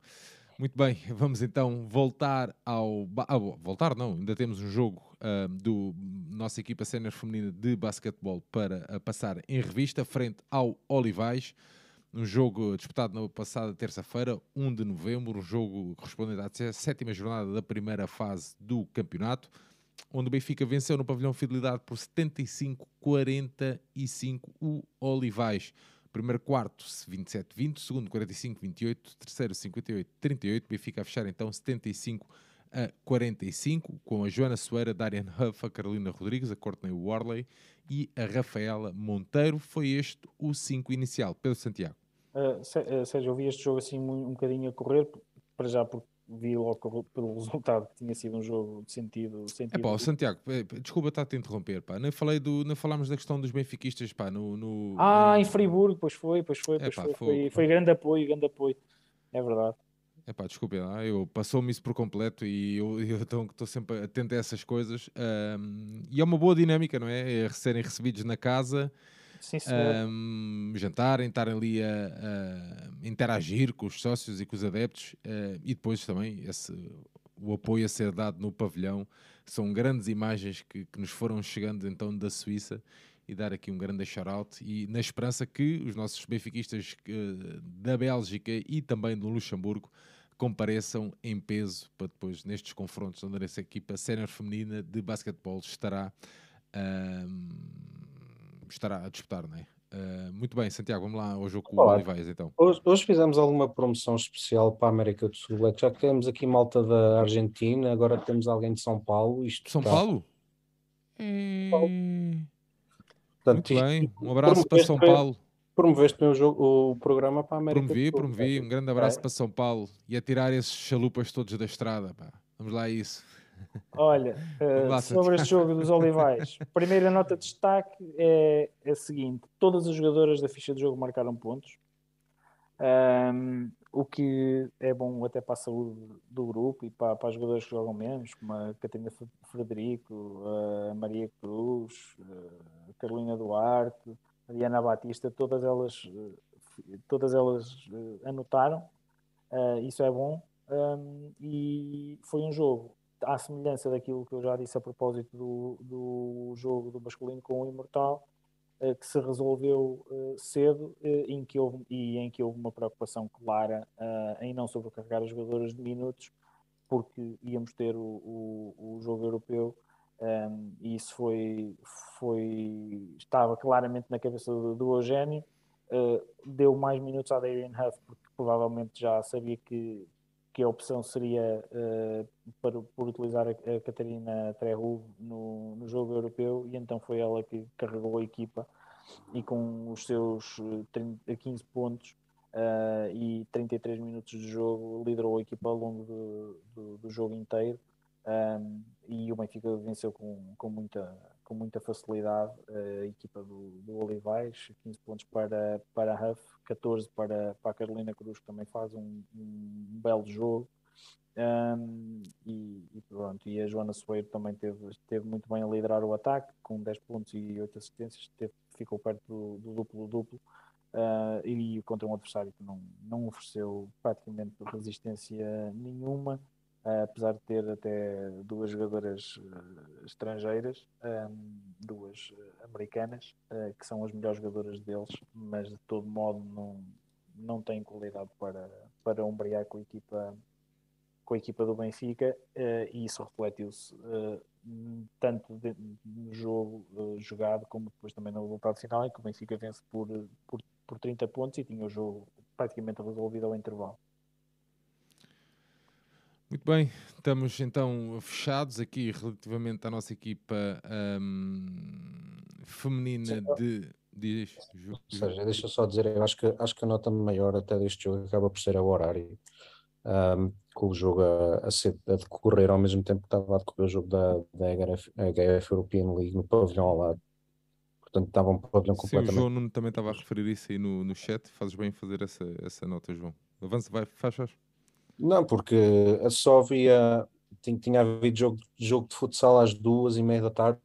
Muito bem, vamos então voltar ao. Ah, voltar não, ainda temos um jogo uh, do nossa equipa sénior feminina de basquetebol para uh, passar em revista, frente ao Olivais. Um jogo disputado na passada terça-feira, 1 de novembro, um jogo correspondente à sétima jornada da primeira fase do campeonato, onde o Benfica venceu no pavilhão Fidelidade por 75-45 o Olivais. Primeiro quarto, 27-20, segundo 45-28, terceiro 58-38, Benfica a fechar então 75 a 45, com a Joana Soeira, Darian Huff, a Carolina Rodrigues, a Courtney Warley e a Rafaela Monteiro. Foi este o 5 inicial. Pedro Santiago. Uh, Sérgio, eu vi este jogo assim um, um bocadinho a correr, para já porque vi logo pelo resultado que tinha sido um jogo de sentido. sentido é pá, Santiago, desculpa estar a te interromper, pá. Não, falei do, não falámos da questão dos benfiquistas, pá, no... no ah, em Friburgo, pois foi, pois foi, pois foi, foi, foi, grande apoio, grande apoio. É verdade. É pá, desculpe lá, eu passou-me isso por completo e eu, eu estou sempre atento a essas coisas. Um, e é uma boa dinâmica, não é? é serem recebidos na casa Sim, um, jantarem, estarem ali a, a, interagir com os sócios e com os adeptos uh, e depois também esse, o apoio a ser dado no pavilhão. São grandes imagens que, que nos foram chegando então da Suíça e dar aqui um grande shout-out e na esperança que os nossos benfiquistas uh, da Bélgica e também do Luxemburgo compareçam em peso para depois nestes confrontos onde essa equipa sénior feminina de basquetebol estará estará a disputar, não é? Uh, muito bem, Santiago, vamos lá ao jogo com o Olivais então. Hoje, hoje, fizemos alguma promoção especial para a América do Sul. É que já temos aqui malta da Argentina, agora temos alguém de São Paulo. Isto São tá... Paulo? Portanto, muito bem, um abraço para São Paulo. Promoveste o, jogo, o programa para a América promovi, do Sul. Promovi, promovi. Um grande abraço é. para São Paulo e a tirar esses chalupas todos da estrada. Pá. Vamos lá a isso. Olha, uh, sobre este jogo dos Olivais, primeira nota de destaque é, é a seguinte: todas as jogadoras da ficha de jogo marcaram pontos, um, o que é bom até para a saúde do grupo e para, para as jogadoras que jogam menos, como a Catarina Frederico, a Maria Cruz, a Carolina Duarte, a Diana Batista, todas elas, todas elas eh, anotaram, uh, isso é bom. Um, e foi um jogo à semelhança daquilo que eu já disse a propósito do, do jogo do masculino com o Imortal, eh, que se resolveu eh, cedo eh, em que houve, e em que houve uma preocupação clara em não sobrecarregar os jogadores de minutos, porque íamos ter o, o, o jogo europeu um, e isso foi, foi estava claramente na cabeça do, do Eugénio. Uh, deu mais minutos à Darian Huff porque provavelmente já sabia que, que a opção seria uh, para, por utilizar a, a Catarina Trehu no, no, jogo europeu e então foi ela que carregou a equipa e com os seus 30, 15 pontos uh, e 33 minutos de jogo liderou a equipa ao longo do, do, do jogo inteiro Um, e o Benfica venceu com, com, muita, com muita facilidade a equipa do, do Olivais, 15 pontos para, para a Huff, 14 para, para a Carolina Cruz, que também faz um, um belo jogo. Um, e, e, pronto, e a Joana Soeiro também teve, teve muito bem a liderar o ataque, com 10 pontos e 8 assistências, teve, ficou perto do, duplo-duplo. Uh, e contra um adversário que não, não ofereceu praticamente resistência nenhuma, apesar de ter até duas jogadoras uh, estrangeiras, um, duas americanas, que são as melhores jogadoras deles, mas de todo modo não, não têm qualidade para, para ombrear com a equipa com a equipa do Benfica e isso refletiu-se tanto no jogo jogado como depois também no resultado final em que o Benfica vence por, por por 30 pontos e tinha o jogo praticamente resolvido ao intervalo. Muito bem, estamos então fechados aqui relativamente à nossa equipa um, feminina de. Diz, Ou seja, deixa só dizer, eu acho que, acho que a nota maior até deste jogo acaba por ser o horário, um, com o jogo a, a, ser, a, decorrer ao mesmo tempo que estava a decorrer o jogo da, da HF, HF European League no pavilhão ao lado portanto estava um pavilhão completamente. Sim, o João Nuno também estava a referir isso aí no, no chat, fazes bem em fazer essa, essa nota, João. Avança, vai, faz, faz. Não, porque só havia, tinha, tinha havido jogo, jogo de futsal às duas e meia da tarde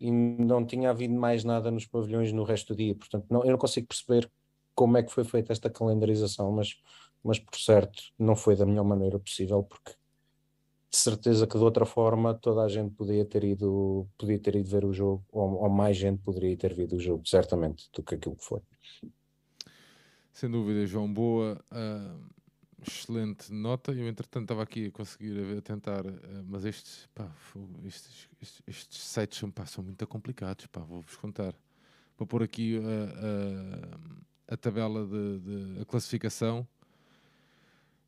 e não tinha havido mais nada nos pavilhões no resto do dia, portanto não, eu não consigo perceber como é que foi feita esta calendarização, mas, mas por certo não foi da melhor maneira possível, porque de certeza que de outra forma toda a gente podia ter ido, podia ter ido ver o jogo, ou, ou mais gente poderia ter visto o jogo, certamente, do que aquilo que foi. Sem dúvida, João, boa, uh, excelente nota. Eu, entretanto, estava aqui a conseguir a, tentar, uh, mas estes, pá, estes, estes, estes, sites são, pá, são muito complicados, vou-vos contar. Vou pôr aqui uh, a tabela de, de a classificação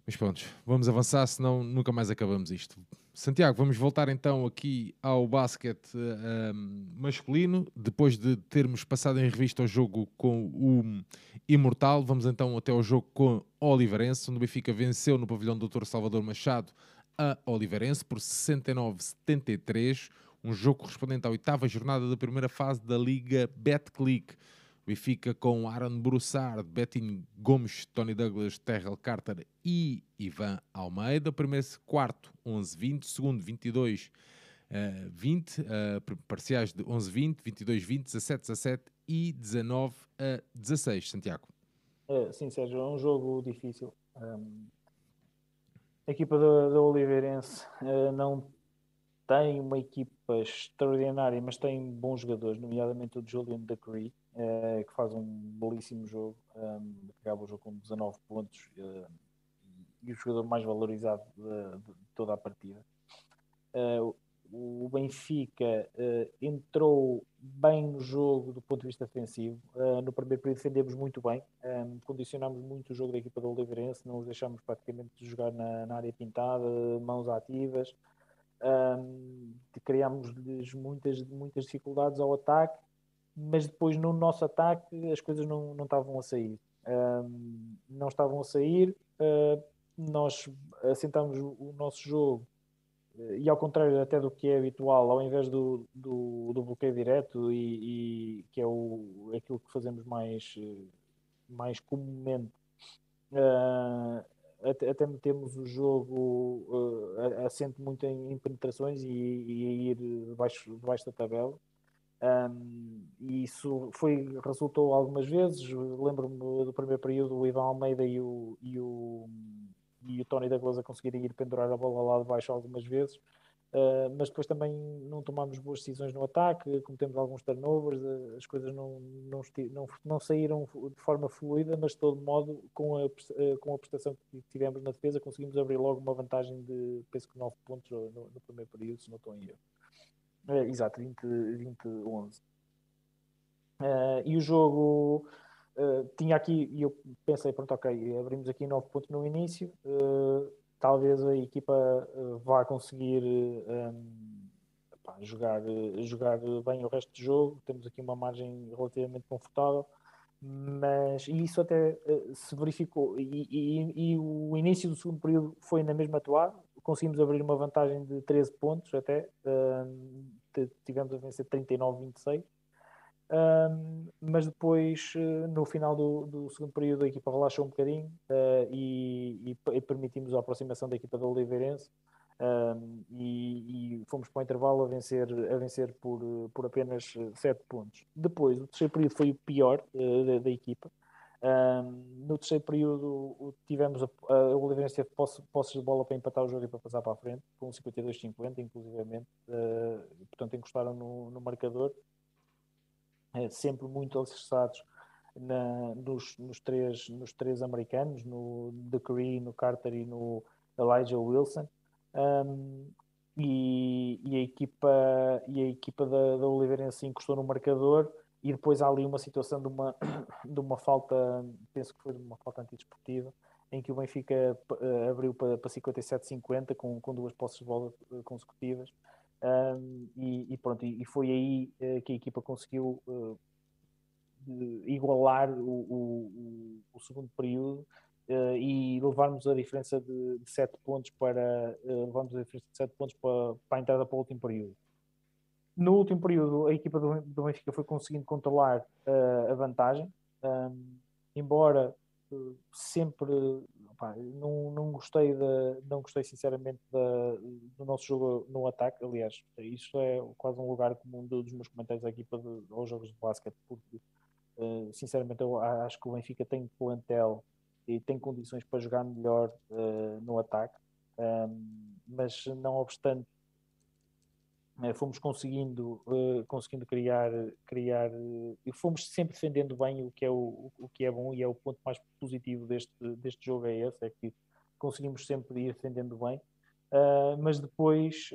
mas pronto, vamos avançar, senão nunca mais acabamos isto. Santiago, vamos voltar então aqui ao basquete um, masculino. Depois de termos passado em revista o jogo com o Imortal, vamos então até ao jogo com o Oliveirense, onde o Benfica venceu no pavilhão do Dr. Salvador Machado a Oliveirense por 69-73. Um jogo correspondente à oitava jornada da primeira fase da Liga Betclic. Benfica com Aaron Broussard, Betin Gomes, Tony Douglas, Terrell Carter e Ivan Almeida. Primeiro quarto, 11-20. Segundo, 22 uh, 20. Uh, parciais de 11-20, 22-20, 17-17 e 19 a 16. Santiago. É, sim, Sérgio, é um jogo difícil. Um, a equipa da, Oliveirense uh, não tem uma equipa extraordinária, mas tem bons jogadores, nomeadamente o Julian uh, que faz um belíssimo jogo, um, acaba o jogo com 19 pontos uh, e o jogador mais valorizado de, de toda a partida. Uh, o Benfica entrou bem no jogo do ponto de vista defensivo. no primeiro período defendemos muito bem, um, condicionámos muito o jogo da equipa do Oliveirense, não os deixámos praticamente jogar na, na área pintada, mãos ativas. Um, criámos-lhes muitas, muitas dificuldades ao ataque mas depois no nosso ataque as coisas não, não estavam a sair. Um, não estavam a sair, uh, nós assentámos o nosso jogo uh, e ao contrário até do que é habitual, ao invés do, do, do bloqueio direto e, e, que é o, aquilo que fazemos mais, mais comumente, uh, até, até metemos o jogo uh, assente muito em, em penetrações e, e, a ir debaixo, debaixo da tabela. Um, e isso foi, resultou algumas vezes. Lembro-me do primeiro período, o Ivan Almeida e o, e o, e o Tony Douglas a conseguirem ir pendurar a bola lá de baixo algumas vezes. Uh, mas depois também não tomámos boas decisões no ataque, cometemos alguns turnovers, as coisas não, não, não, não, saíram de forma fluida, mas de todo modo, com a, uh, com a prestação que tivemos na defesa, conseguimos abrir logo uma vantagem de, penso que 9 pontos no, no primeiro período, se não estou em erro. É, exato, 20, 20 11. Uh, e o jogo uh, tinha aqui, e eu pensei, pronto, ok, abrimos aqui 9 pontos no início, uh, talvez a equipa uh, vá conseguir um, pá, jogar, jogar bem o resto do jogo, temos aqui uma margem relativamente confortável, mas e isso até se verificou, e, e, e, o início do segundo período foi na mesma toada, conseguimos abrir uma vantagem de 13 pontos até, uh, tivemos a vencer 39-26, uh, mas depois uh, no final do, do, segundo período a equipa relaxou um bocadinho e, e, e, permitimos a aproximação da equipa da Oliveirense. E, e, fomos para o intervalo a vencer, a vencer por, por apenas 7 pontos. Depois, o terceiro período foi o pior da, da equipa, um, no terceiro período tivemos a, a Oliveirense teve posses posse de bola para empatar o jogo e para passar para a frente, com 52-50 inclusivamente, uh, portanto encostaram no, no marcador, uh, sempre muito alicerçados na, nos, nos, três, nos três americanos, no Decree, no Carter e no Elijah Wilson. Um, e, e, a equipa, e a equipa da, da Oliveirense encostou no marcador e depois há ali uma situação de uma, de uma falta, penso que foi uma falta antidesportiva, em que o Benfica uh, abriu para, para 57-50 com, com duas posses de bola eh, consecutivas. Um, e, e, pronto, e, foi aí uh, que a equipa conseguiu uh, igualar o, o, o, segundo período e levarmos a diferença de, de 7 pontos para levarmos a diferença de 7 pontos para, para a entrada para o último período. No último período, a equipa do, do Benfica foi conseguindo controlar uh, a vantagem, um, embora uh, sempre não, não, gostei de, não gostei sinceramente do nosso jogo no ataque. Aliás, isso é quase um lugar comum dos meus comentários da equipa de, aos jogos de basquete, porque uh, sinceramente eu acho que o Benfica tem plantel e tem condições para jogar melhor no ataque. Um, mas não obstante fomos conseguindo, uh, conseguindo criar, criar uh, fomos sempre defendendo bem o que é o, o que é bom e é o ponto mais positivo deste, deste jogo é esse, é que conseguimos sempre ir defendendo bem, uh, mas depois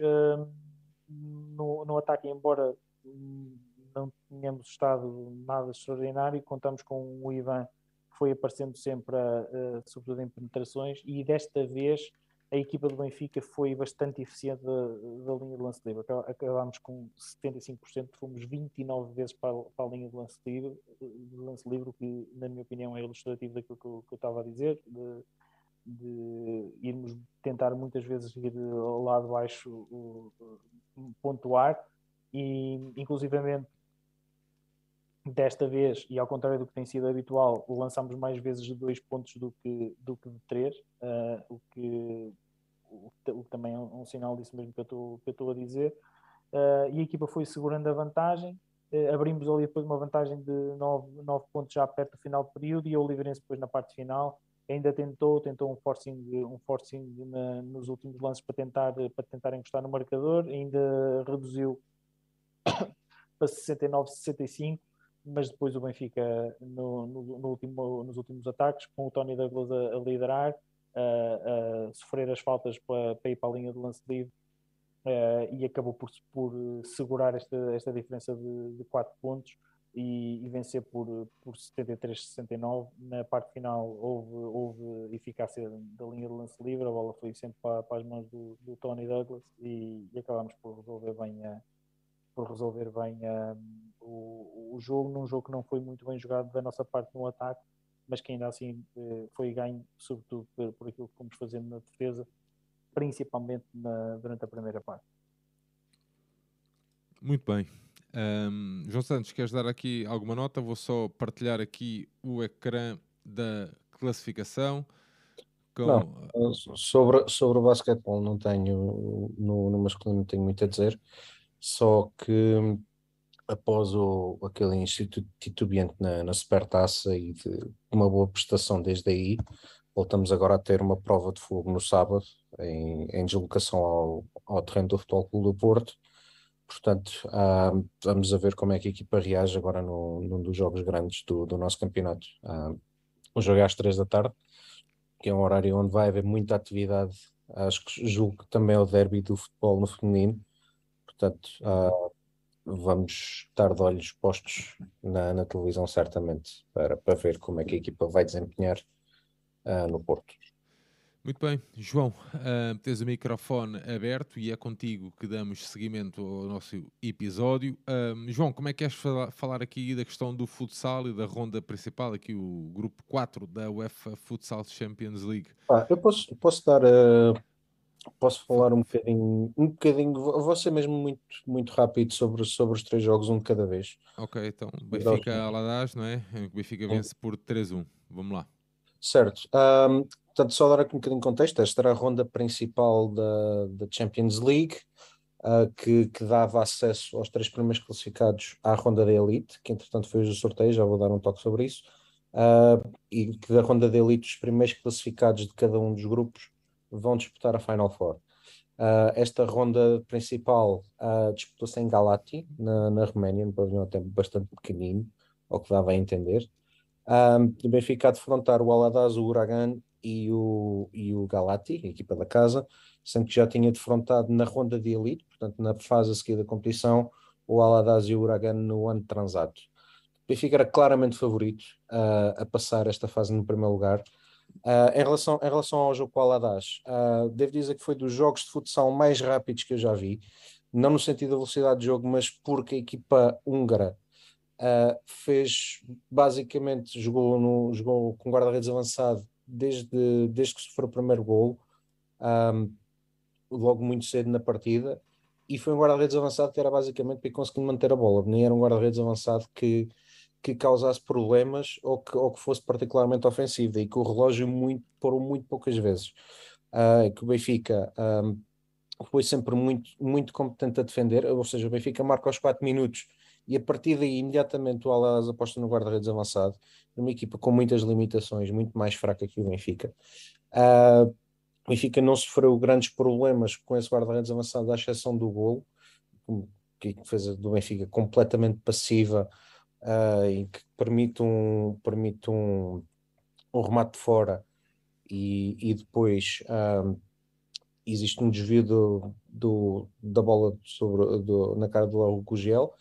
no, no ataque, embora não tenhamos estado nada extraordinário, contamos com o Ivan que foi aparecendo sempre, a, sobretudo em penetrações, e desta vez a equipa do Benfica foi bastante eficiente da, da linha de lance livre. Acabámos com 75%, fomos 29 vezes para, para a linha de lance livre, de lance livre, o que, na minha opinião, é ilustrativo daquilo que eu, que eu estava a dizer, de, de, irmos tentar muitas vezes ir lá de baixo pontuar e, inclusivamente, desta vez, e ao contrário do que tem sido habitual, lançámos mais vezes de dois pontos do que, do que de três, uh, o, que, o, que também é um, sinal disso mesmo que eu estou, que eu estou a dizer. Uh, e a equipa foi segurando a vantagem. Uh, abrimos ali depois uma vantagem de 9, 9 pontos já perto do final do período e o Oliveirense depois na parte final ainda tentou, tentou um forcing, um forcing na, nos últimos lances para tentar, para tentar encostar no marcador, ainda reduziu para 69, 65 mas depois o Benfica no, no, no último, nos últimos ataques, com o Tony Douglas a, a liderar, a, a, sofrer as faltas para, para, ir para a linha de lance livre uh, e acabou por, por segurar esta, esta diferença de, de 4 pontos e, e, vencer por, por 73-69. Na parte final houve, houve eficácia da linha de lance livre, a bola foi sempre para, para as mãos do, do Tony Douglas e, e acabámos por resolver bem a por resolver bem um, o, o jogo, num jogo que não foi muito bem jogado da nossa parte no ataque, mas que ainda assim eh, foi ganho, sobretudo por, por aquilo que fomos fazendo na defesa, principalmente na, durante a primeira parte. Muito bem. Um, João Santos, queres dar aqui alguma nota? Vou só partilhar aqui o ecrã da classificação. Com... Não, sobre, sobre o basquetebol não tenho, no, no masculino não tenho muito a dizer. Só que após o, aquele instituto titubeante na, na Supertaça e de uma boa prestação desde aí, voltamos agora a ter uma prova de fogo no sábado, em, em deslocação ao, ao terreno do Futebol Clube do Porto. Portanto, ah, vamos a ver como é que a equipa reage agora no, num dos jogos grandes do, do nosso campeonato. Ah, o jogo é às três da tarde, que é um horário onde vai haver muita atividade. Acho que julgo que também é o derby do futebol no feminino Portanto, uh, vamos estar de olhos postos na, na, televisão, certamente, para, para ver como é que a equipa vai desempenhar uh, no Porto. Muito bem, João, uh, tens o microfone aberto e é contigo que damos seguimento ao nosso episódio. Uh, João, como é que queres falar aqui da questão do futsal e da ronda principal, aqui o grupo 4 da UEFA Futsal Champions League? Ah, eu posso, posso dar uh, posso falar um bocadinho, um bocadinho, vou ser mesmo muito, muito rápido sobre, sobre os três jogos, um de cada vez. Ok, então Benfica Aladás, não é? O Benfica vence por 3-1. Vamos lá. Certo. Um, portanto, só dar aqui um bocadinho de contexto, esta era a ronda principal da, da Champions League, uh, que, que dava acesso aos três primeiros classificados à ronda da Elite, que entretanto foi o sorteio, já vou dar um toque sobre isso, uh, e que da ronda da Elite os primeiros classificados de cada um dos grupos vão disputar a Final Four. Uh, esta ronda principal uh, disputou-se em Galati, na, na Roménia, no pavilhão até bastante pequenino, ao que dava a entender. Um, o Benfica a defrontar o Aladaz, o Uragan e o, e o Galati, a equipa da casa, sendo que já tinha defrontado na ronda de elite, portanto na fase a seguir da competição, o Aladaz e o Uragan no ano transato. O Benfica era claramente favorito uh, a passar esta fase no primeiro lugar, Uh, em, relação, em relação ao jogo com o Aladás, uh, devo dizer que foi dos jogos de futsal mais rápidos que eu já vi, não no sentido da velocidade de jogo, mas porque a equipa húngara uh, fez basicamente jogou, no, jogou com guarda-redes avançado desde, desde que sofreu o primeiro gol, um, logo muito cedo na partida, e foi um guarda-redes avançado que era basicamente para conseguir manter a bola, nem era um guarda-redes avançado que que causasse problemas ou que, ou que fosse particularmente ofensivo, e que o relógio muito, parou muito poucas vezes. Uh, que o Benfica um, foi sempre muito, muito competente a defender, ou seja, o Benfica marca aos 4 minutos e a partir daí imediatamente o Alas aposta no guarda-redes avançado, uma equipa com muitas limitações, muito mais fraca que o Benfica. Uh, o Benfica não sofreu grandes problemas com esse guarda-redes avançado, à exceção do golo, que fez do Benfica completamente passiva, uh, em que permite um, permite um, um remate de fora e, e depois existe um desvio do, do, da bola sobre, do, na cara do Lago Gugel.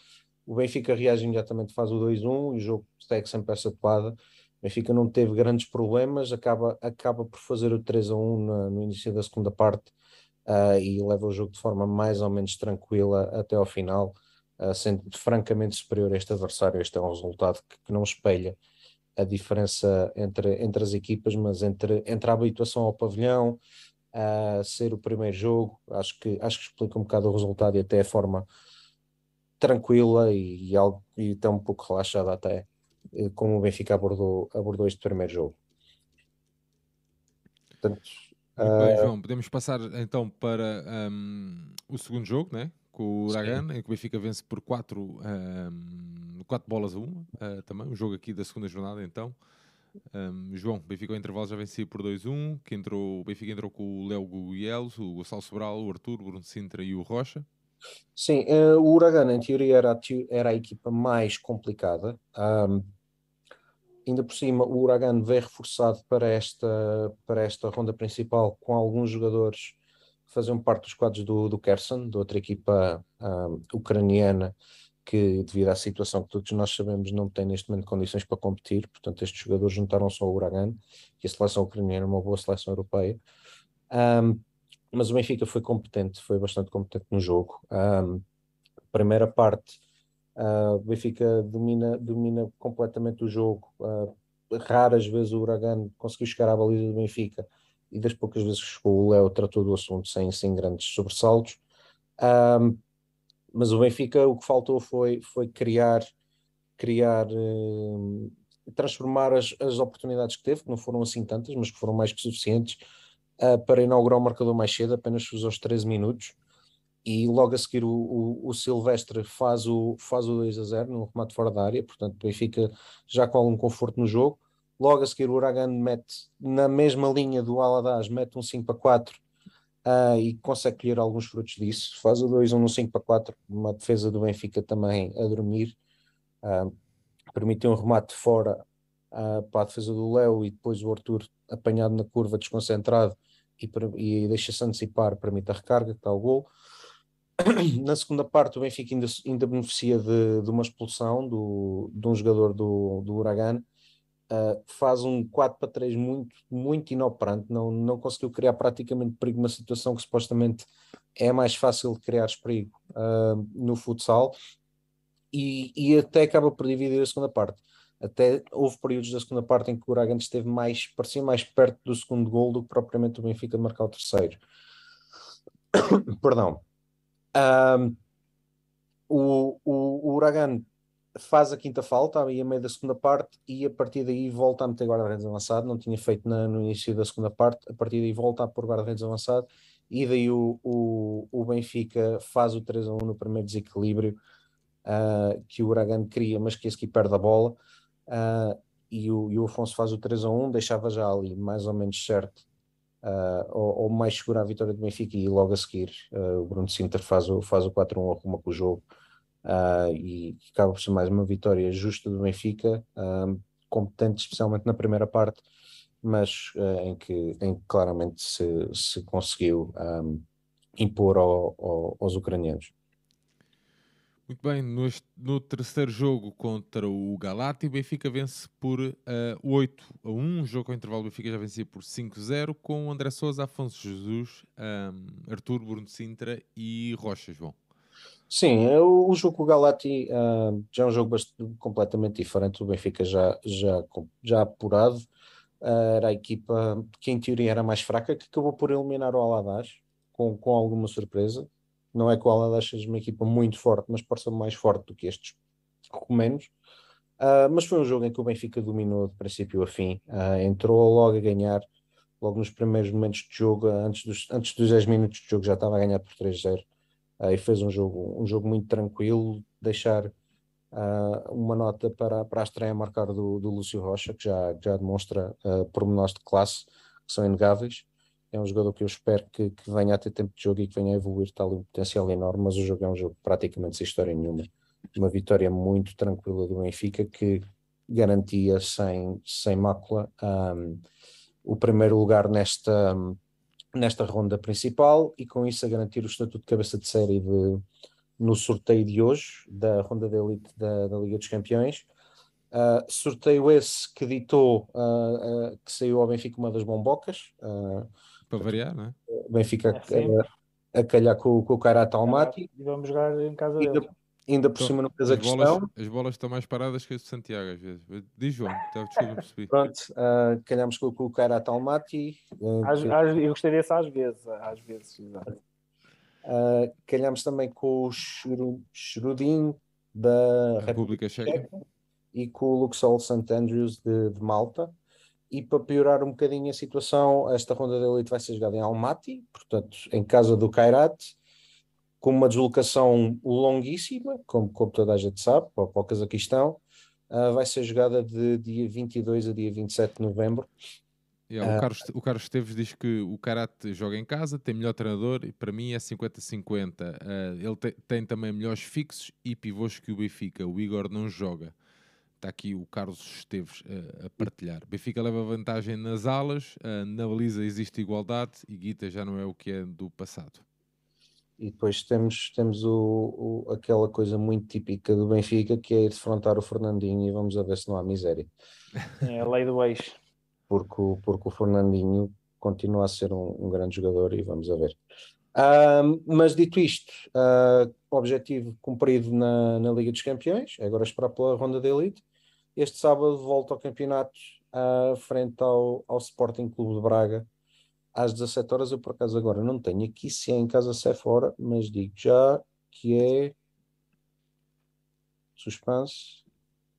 O Benfica reage imediatamente, faz o 2-1 e o jogo segue sempre essa toada. O Benfica não teve grandes problemas, acaba, acaba por fazer o 3 1 no, início da segunda parte uh, e leva o jogo de forma mais ou menos tranquila até ao final sendo francamente superior a este adversário. Este é um resultado que, que não espelha a diferença entre, entre as equipas, mas entre, entre a habituação ao pavilhão, a ser o primeiro jogo, acho que, acho que explica um bocado o resultado e até a forma tranquila e, e, algo, e até um pouco relaxada até, eh, como o Benfica abordou, abordou este primeiro jogo. Portanto, Muito bem, uh... João, podemos passar então para um, o segundo jogo, né? Com o Uragan, em que o Benfica vence por 4 um, quatro bolas a 1 uh, também, o jogo aqui da segunda jornada então. Um, João, o Benfica ao intervalo já vencia por 2-1, que entrou, o Benfica entrou com o Léo Guguielos, o Gonçalo Sobral, o Arthur, o Bruno Sintra e o Rocha. Sim, uh, o Uragan em teoria era a, era a equipa mais complicada. Um, ainda por cima, o Uragan veio reforçado para esta, para esta ronda principal com alguns jogadores faziam parte dos quadros do, do Kersen, de outra equipa um, ucraniana, que devido à situação que todos nós sabemos não tem neste momento condições para competir, portanto estes jogadores juntaram-se ao Uragan, que a seleção ucraniana é uma boa seleção europeia, um, mas o Benfica foi competente, foi bastante competente no jogo. Um, primeira parte, uh, o Benfica domina, domina completamente o jogo, uh, raras vezes o Uragan conseguiu chegar à baliza do Benfica, e das poucas vezes que chegou o Léo tratou do assunto sem, sem grandes sobressaltos. Um, mas o Benfica o que faltou foi, foi criar, criar transformar as, as oportunidades que teve, que não foram assim tantas, mas que foram mais que suficientes, uh, para inaugurar o marcador mais cedo, apenas aos 13 minutos. E logo a seguir o, o, o, Silvestre faz o, faz o 2 a 0 no remate fora da área, portanto o Benfica já com algum conforto no jogo Logo a seguir, o Uragan mete na mesma linha do Aladaz, mete um 5 para 4 uh, e consegue colher alguns frutos disso. Faz o 2 um no 5 para 4, uma defesa do Benfica também a dormir. Uh, permite um remate fora uh, para a defesa do Léo e depois o Arthur apanhado na curva, desconcentrado e, e deixa-se antecipar, permite a recarga, que está o gol. Na segunda parte, o Benfica ainda, ainda beneficia de, de uma expulsão do, de um jogador do, do Uh, faz um 4 para 3 muito, muito inoperante, não, não conseguiu criar praticamente perigo numa situação que supostamente é mais fácil de criar perigo uh, no futsal e, e, até acaba por dividir a segunda parte. Até houve períodos da segunda parte em que o Uragan esteve mais, parecia mais perto do segundo gol do que propriamente o Benfica de marcar o terceiro. Perdão. Um, o, o, o Uragan faz a quinta falta aí a meio da segunda parte e a partir daí volta a meter guarda-redes avançado, não tinha feito na, no início da segunda parte, a partir daí volta a pôr guarda-redes avançado. E daí o, o, o Benfica faz o 3 a 1 no primeiro desequilíbrio uh, que o Uragan cria, mas que esse que perde a bola. Uh, e, o, e o Afonso faz o 3 a 1, deixava já ali mais ou menos certo uh, ou, ou, mais segura a vitória do Benfica e logo a seguir o Bruno Sinter faz o, faz o 4 a 1, arruma com o jogo uh, e acaba por ser mais uma vitória justa do Benfica, uh, competente especialmente na primeira parte, mas uh, em, que, em que claramente se, se conseguiu um, impor ao, ao, aos ucranianos. Muito bem, no, no, terceiro jogo contra o Galati, o Benfica vence por uh, 8 a 1. O jogo com intervalo, o Benfica já vencia por 5-0, com André Souza, Afonso Jesus, um, Artur, Bruno Sintra e Rocha, João. Sim, o, jogo com o Galati uh, já é um jogo bastante, completamente diferente. O Benfica já, já, já apurado. Uh, era a equipa que em teoria era mais fraca, que acabou por eliminar o Aladaz com, com alguma surpresa. Não é que o Aladaz seja uma equipa muito forte, mas pode ser mais forte do que estes romanos. Uh, mas foi um jogo em que o Benfica dominou de princípio a fim. Entrou logo a ganhar, logo nos primeiros momentos de jogo, antes dos, antes dos 10 minutos de jogo já estava a ganhar por 3-0 uh, e fez um jogo, um jogo muito tranquilo, deixar uh, uma nota para, para a estreia a marcar do, do Lúcio Rocha, que já, já demonstra uh, pormenores de classe que são inegáveis. É um jogador que eu espero que, que venha a ter tempo de jogo e que venha a evoluir, está ali um potencial enorme, mas o jogo é um jogo praticamente sem história nenhuma. Uma vitória muito tranquila do Benfica que garantia sem, sem mácula um, o primeiro lugar nesta, nesta ronda principal e com isso a garantir o estatuto de cabeça de série de, no sorteio de hoje da ronda de elite da, da Liga dos Campeões. Uh, sorteio esse que ditou uh, uh, que saiu ao Benfica uma das bombocas. Para variar, não é? Benfica é a, a calhar com, com o Kairat Almaty. E vamos jogar em casa dele ainda por então, cima não fez a questão. Bolas, as bolas estão mais paradas que as de Santiago, às vezes. Diz João, então, desculpa, percebi. Pronto, uh, calhamos com, com o Kairat Almaty. Uh, às, que... às, eu gostaria desse às vezes, às vezes, exato. Uh, calhamos também com o Shrudin da República Checa e com o Luxol St. Andrews de, de, Malta. E para piorar um bocadinho a situação, esta ronda de elite vai ser jogada em Almaty, portanto, em casa do Kairat com uma deslocação longuíssima, como, como toda a gente sabe, para, para o Cazaquistão, uh, vai ser jogada de dia 22 a dia 27 de novembro. Yeah, uh, o, Carlos, o Carlos Esteves diz que o Karate joga em casa, tem melhor treinador e para mim é 50-50. Uh, ah, ele te, tem também melhores fixos e pivôs que o Benfica. O Igor não joga. Está aqui o Carlos Esteves uh, a partilhar. Benfica leva vantagem nas alas, na baliza existe igualdade e Guita já não é o que é do passado. E depois temos, temos o, o, aquela coisa muito típica do Benfica que é ir defrontar o Fernandinho e vamos a ver se não há miséria. É a lei do ex. Porque, porque o Fernandinho continua a ser um, um grande jogador e vamos a ver. Uh, mas dito isto, uh, objetivo cumprido na, na Liga dos Campeões, agora esperar pela ronda da Elite. Este sábado volta ao campeonato uh, frente ao, ao Sporting Clube de Braga às 17 horas. Eu, por acaso, agora não tenho aqui se é em casa se é fora, mas digo já que é suspense,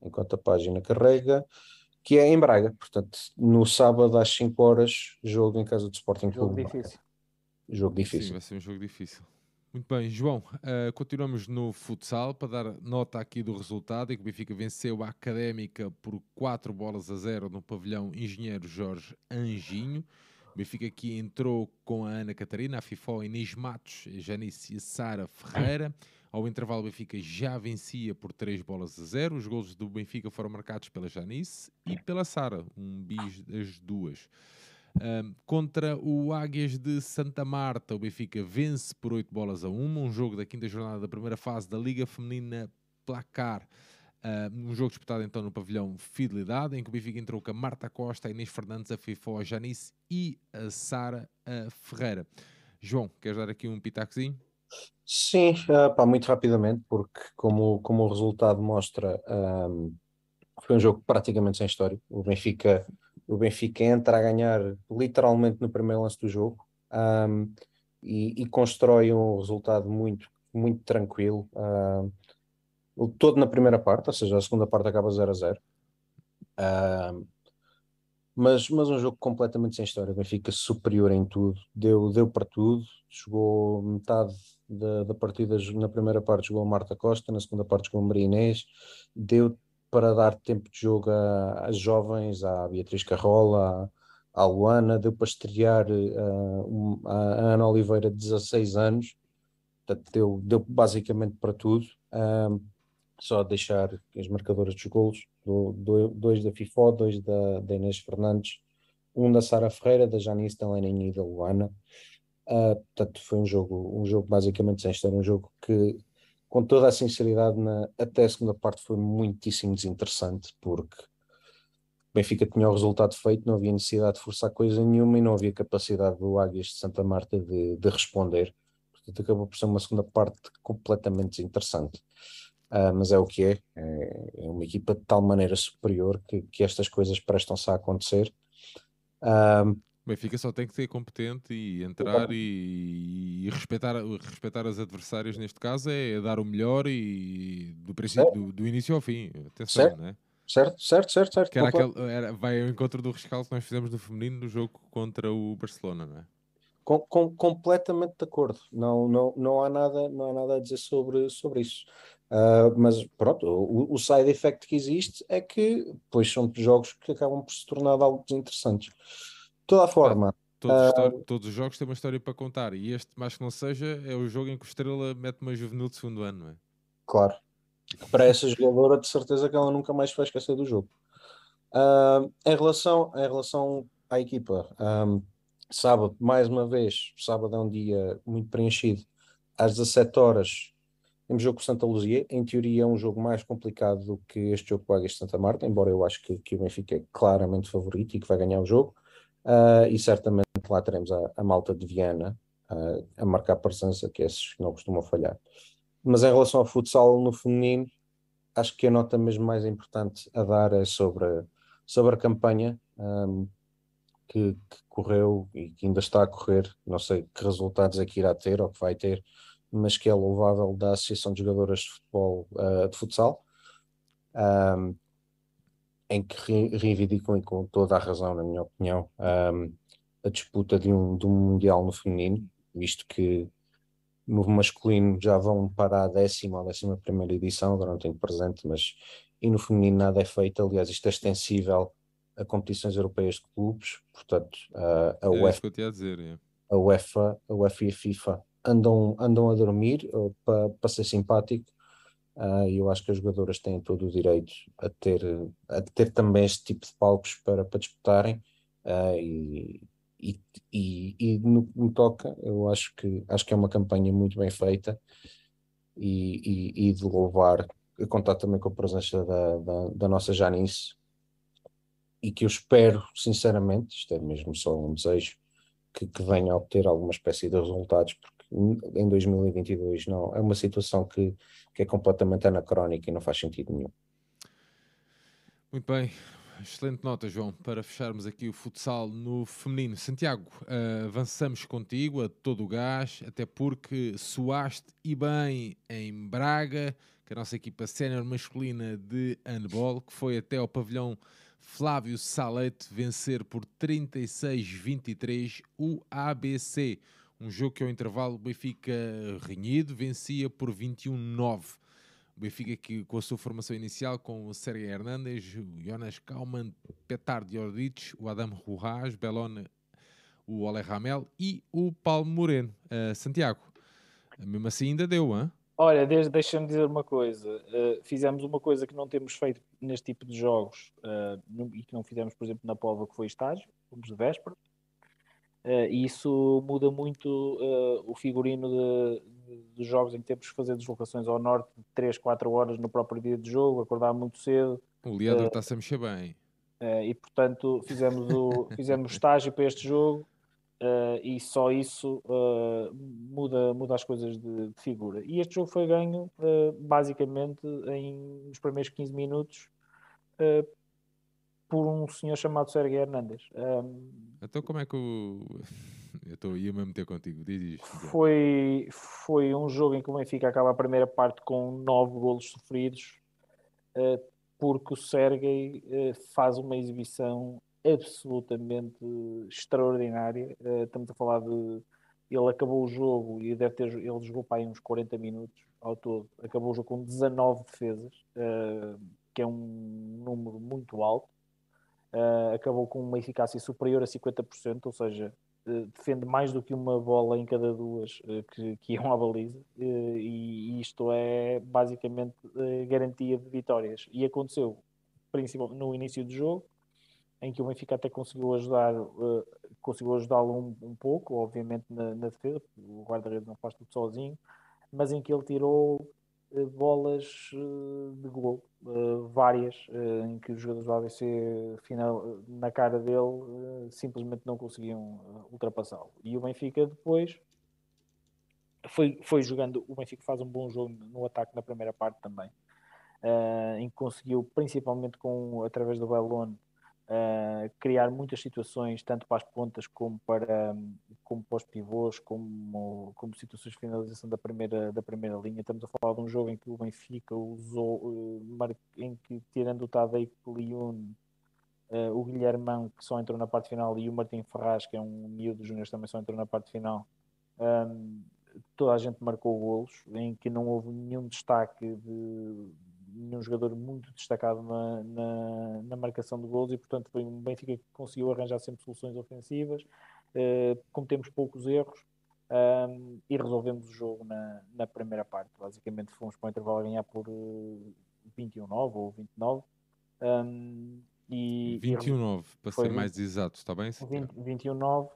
enquanto a página carrega, que é em Braga. Portanto, no sábado às 5 horas, jogo em casa do Sporting jogo Clube. Difícil. Jogo difícil. Sim, vai ser um jogo difícil. Muito bem, João, uh, continuamos no futsal para dar nota aqui do resultado, em que o Benfica venceu a Académica por 4 bolas a 0 no pavilhão Engenheiro Jorge Anjinho. O Benfica aqui entrou com a Ana Catarina, a FIFO, Inês Matos, Janice e Sara Ferreira. Ao intervalo, o Benfica já vencia por 3 bolas a 0. Os golos do Benfica foram marcados pela Janice e pela Sara, um bis das duas. Um, contra o Águias de Santa Marta, o Benfica vence por 8 bolas a 1. Um jogo da quinta jornada da primeira fase da Liga Feminina Placar. Uh, um jogo disputado então no pavilhão Fidelidade, em que o Benfica entrou com a Marta Costa, a Inês Fernandes, a Fifó, a Janice e a Sara Ferreira. João, queres dar aqui um pitacozinho? Sim, uh, pá, muito rapidamente, porque como, como o resultado mostra, um, foi um jogo praticamente sem história. O Benfica, o Benfica entra a ganhar literalmente no primeiro lance do jogo. Um, e, e, constrói um resultado muito, muito tranquilo. Uh, todo na primeira parte, ou seja, a segunda parte acaba 0 a 0. Uh, mas, mas um jogo completamente sem história. Benfica superior em tudo, deu, deu para tudo. Jogou metade da, da partida na primeira parte, jogou a Marta Costa, na segunda parte, jogou a Maria Inês. Deu para dar tempo de jogo às jovens, à Beatriz Carrola, à, à Luana, deu para estrear uh, um, a Ana Oliveira, de 16 anos. Portanto, deu, deu basicamente para tudo. Só deixar as marcadoras dos golos, do, do, dois da FIFO, dois da, da Inês Fernandes, um da Sara Ferreira, da Janice, da e da Luana. Uh, portanto, foi um jogo, um jogo basicamente sem história, um jogo que, com toda a sinceridade, na, até a segunda parte foi muitíssimo desinteressante, porque Benfica tinha o resultado feito, não havia necessidade de forçar coisa nenhuma e não havia capacidade do Águias de Santa Marta de, de responder. Portanto, acabou por ser uma segunda parte completamente desinteressante uh, mas é o que é. é. é. uma equipa de tal maneira superior que, que estas coisas prestam-se a acontecer. Uh, Benfica só tem que ser competente e entrar e, e, respeitar, respeitar as adversárias, neste caso, é, dar o melhor e do, princípio, do, do, início ao fim. Atenção, certo. Né? Certo, certo, certo, certo. Que era aquele, era, vai ao encontro do rescaldo que nós fizemos no feminino no jogo contra o Barcelona, não é? Com, com, completamente de acordo. Não, não, não, há nada, não há nada a dizer sobre, sobre isso. Uh, mas pronto, o, o, side effect que existe é que pois são jogos que acabam por se tornar algo desinteressantes. De toda a forma. todos, uh, todos, os jogos têm uma história para contar e este, mais que não seja, é o jogo em que o Estrela mete uma juvenil de segundo ano, não é? Claro. Para essa jogadora, de certeza que ela nunca mais vai esquecer do jogo. Uh, em, relação, em relação à equipa, um, sábado, mais uma vez, sábado é um dia muito preenchido. Às 17 horas temos jogo com Santa Luzia. Em teoria é um jogo mais complicado do que este jogo com o Águias de Santa Marta, embora eu acho que, que o Benfica é claramente favorito e que vai ganhar o jogo. Uh, e certamente lá teremos a, a malta de Viana uh, a marcar presença, que esses não costumam falhar. Mas em relação ao futsal no feminino, acho que a nota mesmo mais importante a dar é sobre, sobre a campanha. Um, que, que, correu e que ainda está a correr, não sei que resultados é que irá ter ou que vai ter, mas que é louvável da Associação de Jogadoras de Futebol uh, de Futsal, um, em que re reivindicam e com toda a razão, na minha opinião, um, a disputa de um, de um Mundial no feminino, visto que no masculino já vão para a décima ou décima primeira edição, agora não tenho presente, mas e no feminino nada é feito, aliás isto é extensível a competições europeias de clubes, portanto, a, a, é UEFA, a, dizer, é. a UEFA, a UEFA e a FIFA andam, andam a dormir uh, para pa ser simpático. E eu acho que as jogadoras têm todo o direito a ter, a ter também este tipo de palcos para, para disputarem. Uh, e, e, e, e, no que me toca eu acho que, acho que é uma campanha muito bem feita e, e, e de louvar contar também com a presença da, da, da nossa Janice. E que eu espero, sinceramente, isto é mesmo só um desejo, que, que venha a obter alguma espécie de resultados, porque em 2022 não, é uma situação que, que é completamente anacrónica e não faz sentido nenhum. Muito bem, excelente nota, João, para fecharmos aqui o futsal no feminino. Santiago, uh, avançamos contigo a todo o gás, até porque soaste e bem em Braga, que a nossa equipa sénior masculina de handball, que foi até ao pavilhão Flávio Salete vencer por 36-23 o ABC. Um jogo que ao intervalo o Benfica renhido vencia por 21-9. O Benfica que com a sua formação inicial com Sérgio Hernandes, o Jonas Kauman, Petar Diordic, o Adam Rujas, Belone, o Ole Ramel e o Paulo Moreno. Uh, Santiago, mesmo assim ainda deu, hein? Olha, deixa-me dizer uma coisa. Uh, fizemos uma coisa que não temos feito neste tipo de jogos uh, e que não fizemos, por exemplo, na Pova, que foi estágio, fomos de véspera. Uh, e isso muda muito o figurino de, de, dos jogos em que temos que fazer deslocações ao norte de 3, 4 horas no próprio dia de jogo, acordar muito cedo. O Leandro está-se a mexer bem. e portanto fizemos o, fizemos estágio para este jogo Uh, e só isso uh, muda, muda as coisas de, de, figura. E este jogo foi ganho uh, basicamente em, nos primeiros 15 minutos por um senhor chamado Sérgio Hernandes. Um, então, como é que o. Eu estou ia-me meter contigo. Diz isto. Foi, foi um jogo em que o Benfica acaba a primeira parte com nove golos sofridos, uh, porque o Sergei uh, faz uma exibição absolutamente extraordinária. Uh, estamos a falar de. Ele acabou o jogo e deve ter. Ele jogou para aí uns 40 minutos ao todo. Acabou o jogo com 19 defesas, que é um número muito alto. Acabou com uma eficácia superior a 50%, ou seja, eh, defende mais do que uma bola em cada duas uh, que, iam à baliza. Uh, e isto é basicamente garantia de vitórias. E aconteceu principalmente no início do jogo em que o Benfica até conseguiu ajudar conseguiu ajudá-lo um, um, pouco obviamente na, na defesa o guarda-redes não faz tudo sozinho mas em que ele tirou bolas eh, de gol, eh, várias, em que os jogadores do ABC final, na cara dele simplesmente não conseguiam ultrapassá-lo. E o Benfica depois foi, foi jogando, o Benfica faz um bom jogo no ataque na primeira parte também, em que conseguiu principalmente com, através do Bellone uh, criar muitas situações, tanto para as pontas como para, como para os pivôs, como, como situações de finalização da primeira, da primeira linha. Estamos a falar de um jogo em que o Benfica usou, uh, em que tirando o Tadei Liun, uh, o Guilhermão, que só entrou na parte final, e o Martim Ferraz, que é um miúdo dos júniores, também só entrou na parte final. Um, toda a gente marcou golos, em que não houve nenhum destaque de nenhum jogador muito destacado na, na, na, marcação de gols e, portanto, foi um Benfica que conseguiu arranjar sempre soluções ofensivas, uh, cometemos poucos erros um, e resolvemos o jogo na, na primeira parte. Basicamente, fomos para o intervalo a ganhar por uh, eh, 21-9 ou 29. Um, e, 21-9, para ser 20, mais exato, está bem? 21-9.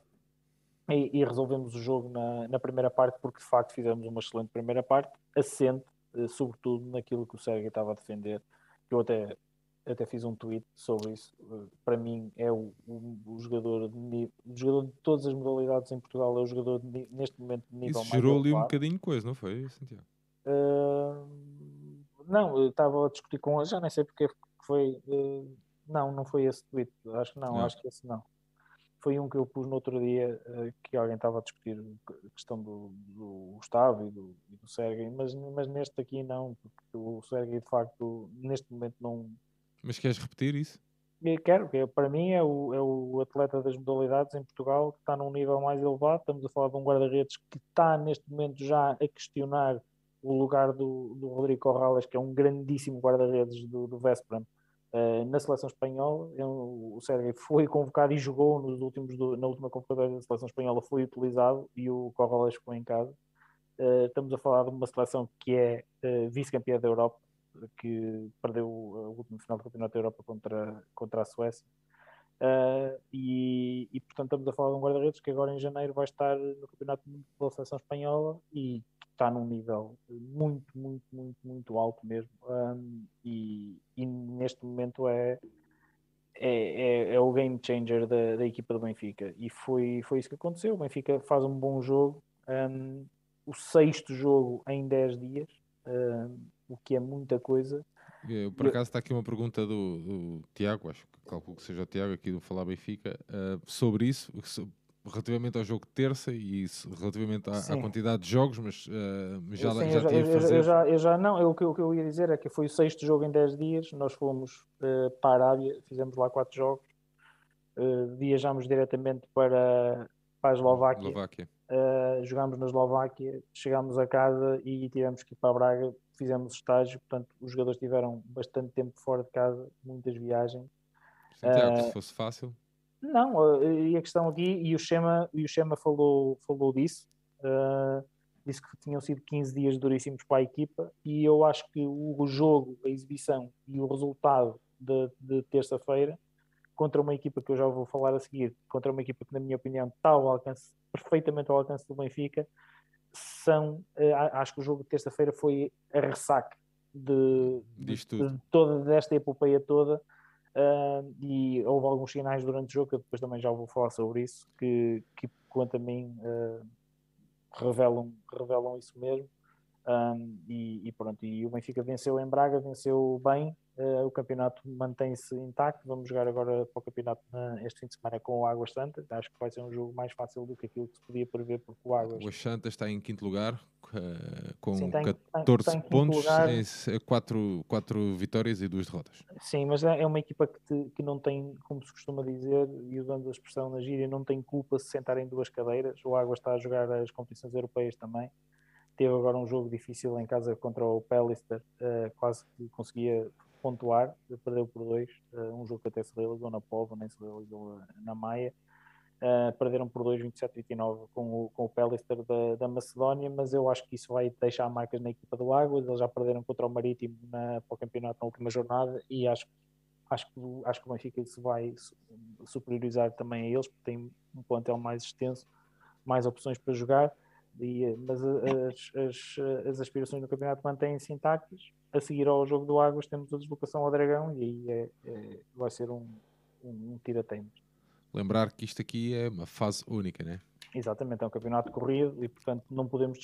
E, e, resolvemos o jogo na, na primeira parte porque de facto fizemos uma excelente primeira parte, assente sobretudo naquilo que o Sérgio estava a defender. Eu até, até fiz um tweet sobre isso. Eh, para mim, é o, o, o jogador, de, o jogador de todas as modalidades em Portugal, é o jogador de, neste momento de nível isso mais gerou ali um bocadinho coisa, não foi, Santiago? Uh, não, eu estava a discutir com já nem sei porque foi. Uh, não, não foi esse tweet. Acho que não, não, acho que esse não foi um que eu pus no outro dia uh, que alguém estava a discutir a questão do, do Gustavo e do, e do Sergei, mas, mas neste aqui não, porque o Sergei de facto neste momento não. Mas queres repetir isso? Eu quero, porque para mim é o, é o atleta das modalidades em Portugal que está num nível mais elevado. Estamos a falar de um guarda-redes que está neste momento já a questionar o lugar do, do Rodrigo Corrales, que é um grandíssimo guarda-redes do, do Vesperam na seleção espanhola, o Sérgio foi convocado e jogou nos últimos do, na última convocatória da seleção espanhola, foi utilizado e o Corrales ficou em casa. Uh, estamos a falar de uma seleção que é uh, vice-campeã da Europa, que perdeu o último final do Campeonato da Europa contra, contra a Suécia. E, e, portanto, estamos a falar de um guarda-redes que agora em janeiro vai estar no Campeonato da Seleção Espanhola e está num nível muito, muito, muito, muito alto mesmo. Um, e, e, neste momento é, é, é, é, o game changer da, da equipa do Benfica. E foi, foi isso que aconteceu. O Benfica faz um bom jogo. Um, o sexto jogo em 10 dias, um, o que é muita coisa. Por acaso está aqui uma pergunta do, do Tiago, acho que calculo que seja o Tiago aqui do Falar Benfica, uh, sobre isso, relativamente ao jogo de terça e isso, relativamente à, à quantidade de jogos, mas uh, já, Sim, já, já eu, fazer... eu, já, eu já não, eu, o, que, eu ia dizer é que foi o sexto jogo em 10 dias, nós fomos uh, para a Arábia, fizemos lá quatro jogos, uh, viajámos diretamente para, para a Eslováquia, Eslováquia. Jogámos na Eslováquia, chegámos a casa e tivemos que ir para Braga, fizemos estágio, portanto os jogadores tiveram bastante tempo fora de casa, muitas viagens. Santiago, se fosse fácil não, eh, e a questão aqui, e o Chema, e o Chema falou, falou disso, uh, disse que tinham sido 15 dias duríssimos para a equipa, e eu acho que o jogo, a exibição e o resultado de, de terça-feira, contra uma equipa que eu já vou falar a seguir, contra uma equipa que, na minha opinião, está ao alcance, perfeitamente ao alcance do Benfica, são, uh, acho que o jogo de terça-feira foi a ressaca de, de, de, toda desta epopeia toda Uh, e houve alguns sinais durante o jogo, que eu depois também já vou falar sobre isso, que, que quanto a mim uh, revelam, revelam isso mesmo. Um, e, e, pronto, e o Benfica venceu em Braga, venceu bem, Uh, o campeonato mantém-se intacto. Vamos jogar agora para o campeonato na, este fim de semana com o Águas Santas. Acho que vai ser um jogo mais fácil do que aquilo que se podia prever, porque o Águas. O Santas está em quinto lugar, com Sim, 14 tem, tem pontos, lugar. em 4, 4 vitórias e 2 derrotas. Sim, mas é, é uma equipa que, te, que não tem, como se costuma dizer, e usando a expressão na gíria, não tem culpa se sentar em duas cadeiras. O Águas está a jogar as competições europeias também teve agora um jogo difícil em casa contra o Pallister, uh, quase que conseguia pontuar, perdeu por dois, uh, um jogo que até se realizou na Pova, nem se realizou eh, na Maia. Uh, perderam por 2, 27-29 com o, com o Pallister da, da, Macedónia, mas eu acho que isso vai deixar marcas na equipa do Águas. Eles já perderam contra o Marítimo na, para o campeonato na última jornada e acho, acho, que, acho que o Benfica se vai superiorizar também a eles, porque tem um plantel mais extenso, mais opções para jogar dia, mas as, as, as aspirações do campeonato mantêm-se intactas. A seguir ao jogo do Águas temos a deslocação ao Dragão e aí é, é, vai ser um, um, um tira-teimas. Lembrar que isto aqui é uma fase única, né? Exatamente, é um campeonato corrido e portanto não podemos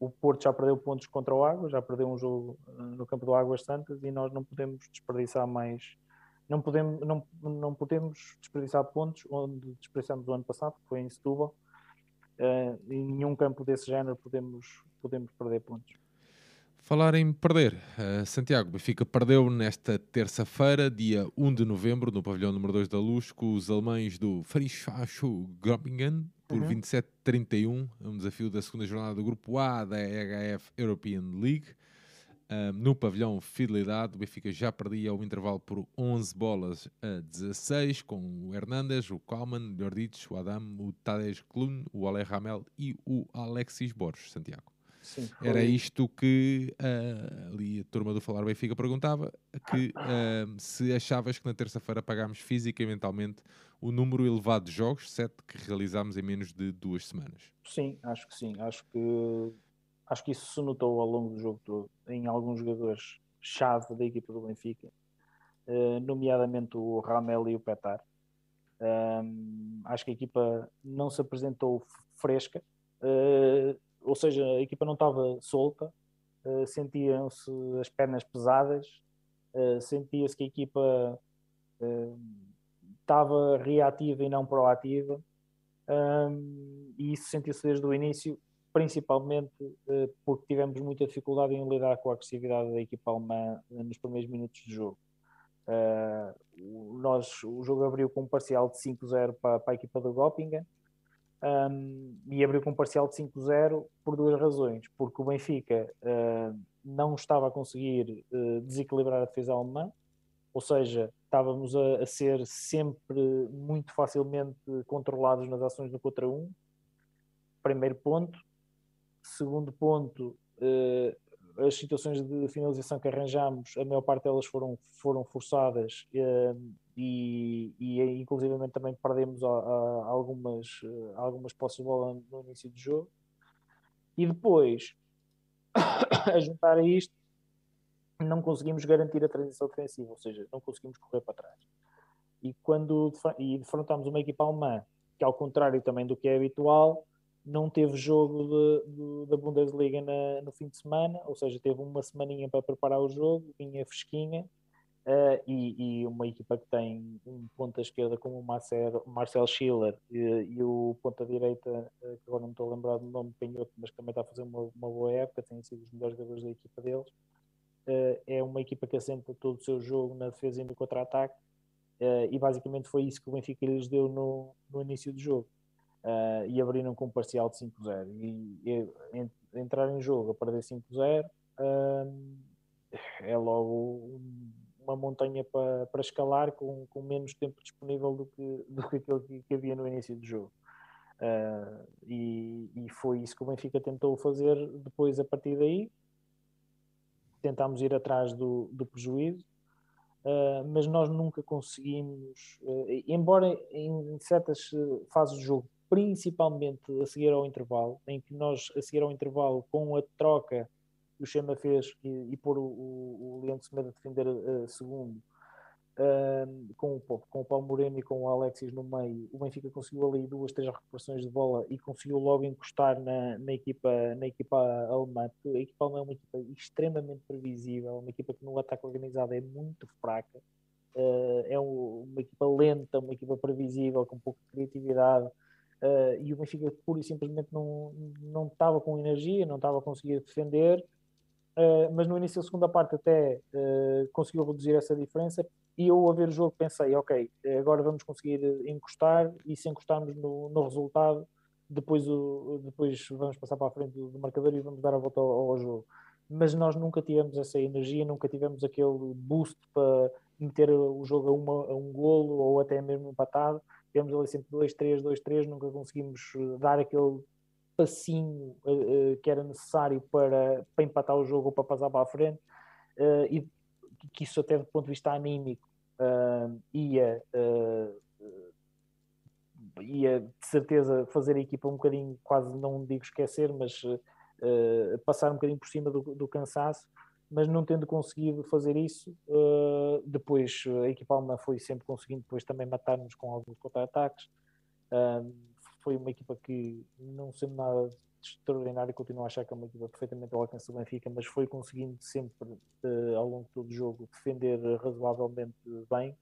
o Porto já perdeu pontos contra o Águas, já perdeu um jogo eh, no campo do Águas Santas e nós não podemos desperdiçar mais não podemos, não, não podemos desperdiçar pontos onde desperdiçamos o ano passado, que foi em Setúbal, uh, em nenhum campo desse género podemos, podemos perder pontos. Falar em perder, uh, Santiago Benfica perdeu nesta terça-feira, dia 1 de novembro, no pavilhão número 2 da Luz, com os alemães do Frischfacho Groningen por uhum. 27-31, um desafio da segunda jornada do grupo A da EHF European League. Uh, no pavilhão Fidelidade, o Benfica já perdia o intervalo por 11 bolas a 16, com o Hernandes, o Kalman, o Jordic, o Adam, o Tadej Klun, o Ale Ramel e o Alexis Borges, Santiago. Sim, Era isto que uh, ali a turma do Falar Benfica perguntava, que uh, se achavas que na terça-feira pagámos física e mentalmente o número elevado de jogos, sete que realizámos em menos de duas semanas. Sim, acho que sim. Acho que acho que isso se notou ao longo do jogo todo em alguns jogadores chave da equipa do Benfica, uh, nomeadamente o Ramel e o Petar. Um, acho que a equipa não se apresentou fresca, uh, ou seja, a equipa não estava solta, uh, sentiam-se as pernas pesadas, sentia-se que a equipa estava reativa e não proativa, um, e isso sentiu-se desde o início principalmente uh, porque tivemos muita dificuldade em lidar com a agressividade da equipa alemã uh, nos primeiros minutos de jogo. Uh, nós, o jogo abriu com um parcial de 5-0 para, para, a equipa do Göppingen um, e abriu com um parcial de 5-0 por duas razões. Porque o Benfica não estava a conseguir desequilibrar a defesa alemã, ou seja, estávamos a, a, ser sempre muito facilmente controlados nas ações do contra um. Primeiro ponto. Segundo ponto, uh, as situações de finalização que arranjamos, a maior parte delas foram, foram forçadas uh, e, e inclusivamente também perdemos a, a, algumas, uh, algumas posses de bola no início do jogo. E depois, a juntar a isto, não conseguimos garantir a transição defensiva, ou seja, não conseguimos correr para trás. E quando e defrontamos uma equipa alemã, que ao contrário também do que é habitual, não teve jogo de, de, da Bundesliga na, no fim de semana, ou seja, teve uma semaninha para preparar o jogo, vinha fresquinha, uh, e, e, uma equipa que tem um ponta esquerda como o Marcel, Marcel Schiller e, e o ponta direita, uh, que agora não estou a lembrar do nome, Penhoto, mas que também está a fazer uma, uma boa época, tem sido os melhores jogadores da equipa deles. Uh, é uma equipa que assenta todo o seu jogo na defesa e no contra-ataque, e basicamente foi isso que o Benfica lhes deu no, no início do jogo uh, e abriram com um parcial de 5-0. E, e, entrar em jogo a perder 5-0 uh, ah, é logo uma montanha para, para escalar com, com menos tempo disponível do que, do que aquilo que, que havia no início do jogo. Uh, e, e, foi isso que o Benfica tentou fazer depois a partir daí. Tentámos ir atrás do, do prejuízo, uh, mas nós nunca conseguimos, uh, embora em certas fases do jogo principalmente a seguir ao intervalo, em que nós, a seguir ao intervalo, com a troca que o Chema fez e, e pôr o, o, o Leandro Semedo a defender a segundo, Uh, com, o, com o Paulo Moreno e com o Alexis no meio, o Benfica conseguiu ali duas, três recuperações de bola e conseguiu logo encostar na, na, equipa, na equipa alemã. A equipa alemã é uma equipa extremamente previsível, uma equipa que no ataque organizado é muito fraca, uh, é um, uma equipa lenta, uma equipa previsível, com pouca criatividade. Uh, e o Benfica pura e simplesmente não, não estava com energia, não estava a conseguir defender. Uh, mas no início da segunda parte até uh, conseguiu reduzir essa diferença e eu a ver o jogo pensei, ok, agora vamos conseguir encostar e se encostarmos no, no resultado, depois, o, depois vamos passar para a frente do, do marcador e vamos dar a volta ao, ao, jogo. Mas nós nunca tivemos essa energia, nunca tivemos aquele boost para meter o jogo a, uma, a um golo ou até mesmo empatado. Tivemos ali sempre 2-3, 2-3, nunca conseguimos eh, dar aquele passinho uh, que era necessário para, para empatar o jogo ou para passar para a frente. Uh, e que isso até do ponto de vista anímico uh, ia, ia de certeza fazer a equipa um bocadinho, quase não digo esquecer, mas passar um bocadinho por cima do, do, cansaço, mas não tendo conseguido fazer isso, depois a equipa alemã foi sempre conseguindo depois também matar-nos com alguns contra-ataques. foi uma equipa que, não sendo nada extraordinário, continuo a achar que é uma equipa perfeitamente ao alcance do Benfica, mas foi conseguindo sempre, uh, ao longo de todo o jogo, defender razoavelmente bem.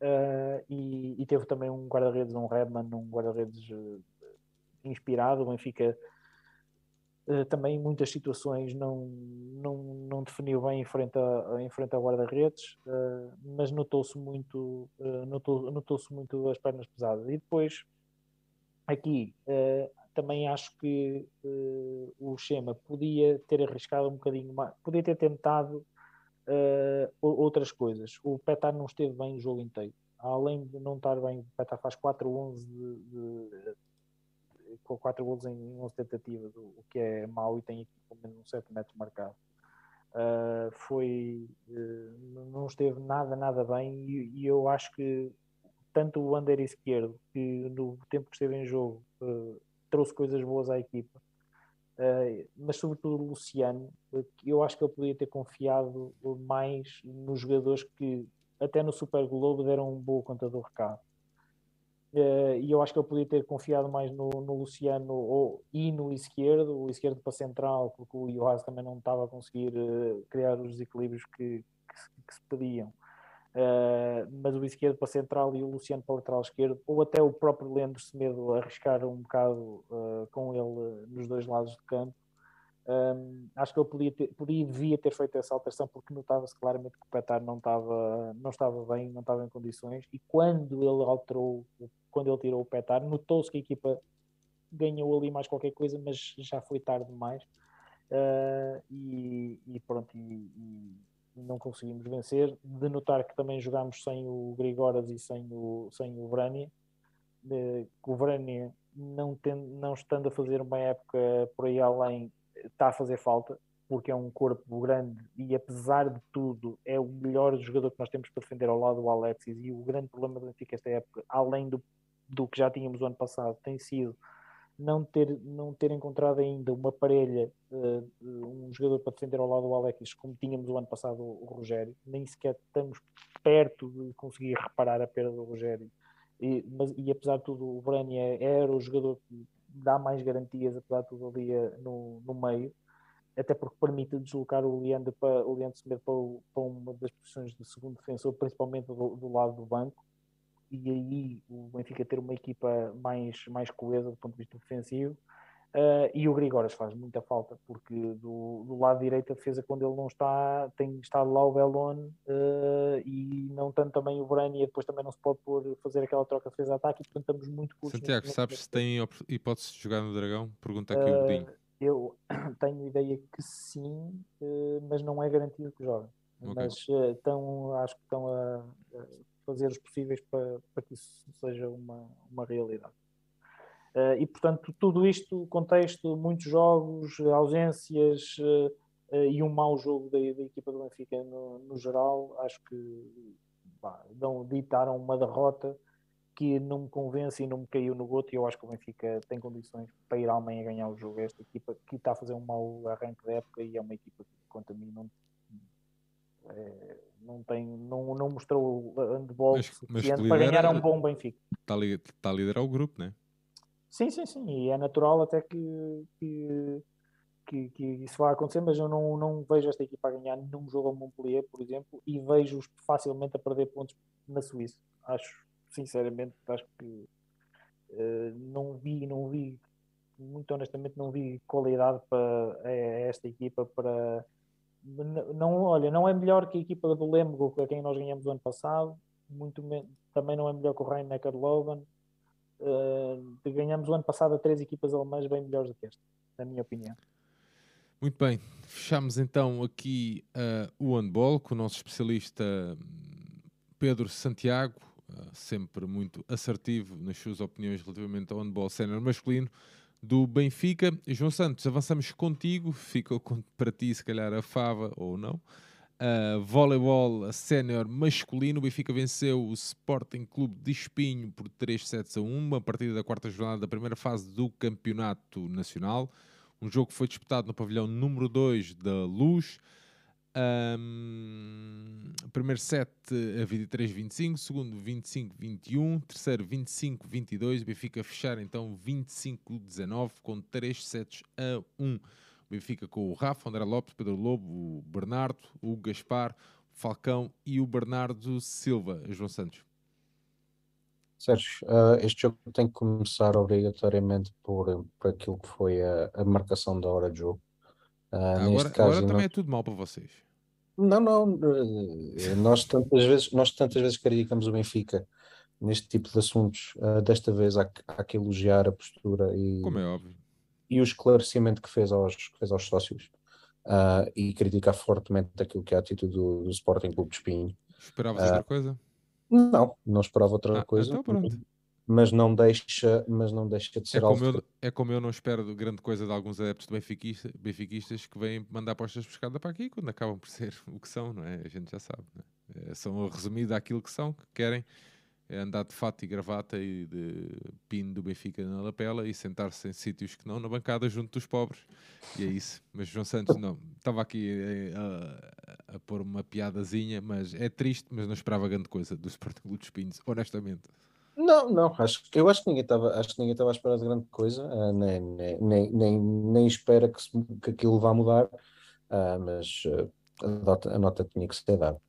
Uh, e, e, teve também um guarda-redes, um Redman, um guarda-redes uh, inspirado. O Benfica também em muitas situações não, não, não definiu bem em frente a, em frente a guarda-redes, mas notou-se muito, notou, notou-se muito as pernas pesadas. E depois, aqui, também acho que o Schema podia ter arriscado um bocadinho mais, podia ter tentado outras coisas. O Petar não esteve bem o jogo inteiro. Além de não estar bem, o Petar faz 4-11 de, de, com 4 gols em 11 tentativas, o que é mau e tem aqui pelo menos um 7 metros marcado. Uh, foi não esteve nada, nada bem e, e, eu acho que tanto o bandeira esquerdo que no tempo que esteve em jogo trouxe coisas boas à equipa. Uh, mas sobretudo o Luciano, eu acho que ele podia ter confiado mais nos jogadores que até no Super Globo deram um boa conta do recado. Uh, e eu acho que ele podia ter confiado mais no, no Luciano ou, e no esquerdo, o esquerdo para central, porque o Joás também não estava a conseguir uh, criar os desequilíbrios que, que, que se pediam. Uh, mas o esquerdo para central e o Luciano para lateral esquerdo, ou até o próprio Leandro Semedo arriscar um bocado com ele nos dois lados do campo. Um, acho que ele podia, ter, podia devia ter feito essa alteração porque notava-se claramente que o Petar não estava, não estava bem, não estava em condições. E quando ele alterou, quando ele tirou o Petar, notou-se que a equipa ganhou ali mais qualquer coisa, mas já foi tarde demais. Uh, e, e, pronto, e, e não conseguimos vencer. De notar que também jogámos sem o Grigoras e sem o, sem o Vrania. o Vrania, não, tendo, não estando a fazer uma época por aí além, está a fazer falta, porque é um corpo grande e, apesar de tudo, é o melhor jogador que nós temos para defender ao lado do Alexis. E o grande problema do Benfica esta época, além do, do que já tínhamos ano passado, tem sido não ter, não ter encontrado ainda uma parelha, uh, um jogador para defender ao lado do Alex, como tínhamos o ano passado o, o Rogério, nem sequer estamos perto de conseguir reparar a perda do Rogério. E, mas, e apesar de tudo, o Brania era o jogador dá mais garantias, apesar de tudo, ali eh, no, no meio, até porque permite deslocar o Leandro, para, o Leandro Semedo para, para uma das posições de segundo defensor, principalmente do, do lado do banco e aí o Benfica ter uma equipa mais, mais coesa do ponto de vista defensivo. Uh, e o Grigoras faz muita falta, porque do, do lado direito a defesa, quando ele não está, tem estado lá o Belon uh, e não tanto também o Brani, e depois também não se pode pôr, fazer aquela troca de defesa-ataque, e portanto estamos muito curtos. Santiago, sabes se tem hipótese de jogar no Dragão? Pergunta aqui uh, o Godinho. Eu tenho ideia que sim, mas não é garantido que jogue. Okay. Mas estão, acho que estão a, a fazer os possíveis para, para que isso seja uma, uma realidade. Uh, e portanto, tudo isto, contexto, muitos jogos, ausências uh, uh, e um mau jogo da, da equipa do Benfica no, no geral, acho que dão, ditaram uma derrota que não me convence e não me caiu no goto. E eu acho que o Benfica tem condições para ir à Alemanha ganhar o jogo. Esta equipa que está a fazer um mau arranque da época e é uma equipa que, quanto a mim, não, é, não, tem, não, não mostrou handball Mas- mas suficiente para ganhar um bom Benfica. Está está a liderar o grupo, né? Sim, sim, sim, e é natural até que, que, que, que isso vá acontecer, mas eu não, não vejo esta equipa a ganhar num jogo a Montpellier, por exemplo, e vejo-os facilmente a perder pontos na Suíça. Acho, sinceramente, acho que eh, não vi, não vi, muito honestamente, não vi qualidade para esta equipa para não, olha, não é melhor que a equipa do Lemgo, a quem nós ganhamos o ano passado, muito também não é melhor que o Rhein Neckar Loven. Uh, ganhamos o ano passado a três equipas alemãs bem melhores do que esta, na minha opinião. Muito bem, fechamos então aqui uh, o handball com o nosso especialista Pedro Santiago, uh, sempre muito assertivo nas suas opiniões relativamente ao handball sénior masculino do Benfica. João Santos, avançamos contigo, fica para ti se calhar a fava ou não. Uh, voleibol sénior masculino, o Benfica venceu o Sporting Clube de Espinho por 3 sets a 1, a partir da quarta jornada da primeira fase do Campeonato Nacional. Um jogo que foi disputado no pavilhão número 2 da Luz. Um, primeiro set a 23-25, segundo 25-21, terceiro 25-22. O Benfica fechar então 25-19 com 3 sets a 1. Benfica com o Rafa, André Lopes, Pedro Lobo, o Bernardo, o Gaspar, o Falcão e o Bernardo Silva. João Santos. Sérgio, ah, este jogo tem que começar obrigatoriamente por, por aquilo que foi a, a marcação da hora de jogo. Ah, agora neste caso, agora não- também é tudo mal para vocês. Não, não, eh, nós tantas vezes, nós tantas vezes criticamos o Benfica neste tipo de assuntos. Ah, desta vez há, que- há que elogiar a postura e, Como é óbvio. E o esclarecimento que fez aos, que fez aos sócios. Ah, e criticar fortemente aquilo que é a atitude do, do Sporting Clube de Espinho. Esperavas Ah, outra coisa? Não, não esperava outra Ah, coisa, então pronto. mas não deixa, mas não deixa de É ser como, algo eu, é como eu não espero grande coisa de alguns adeptos de benfiquista, benfiquistas que vêm mandar postas de pescada para aqui quando acabam por ser o que são, não é? A gente já sabe. não é? É, são resumidos àquilo que são, que querem é andar de fato e gravata e de pino do Benfica na lapela e sentar-se em sítios que não, na bancada junto dos pobres. E é isso. Mas João Santos, não, estava aqui eh, a, a pôr uma piadazinha, mas é triste, mas não esperava grande coisa do Sporting Clube dos Pinhos, honestamente. Não, não, acho eu acho que ninguém estava, acho que ninguém estava à espera de grande coisa, ah, nem, nem, nem, nem, espera que, se- que aquilo vá mudar, ah, mas ah, a, nota, a nota tinha que ser dada.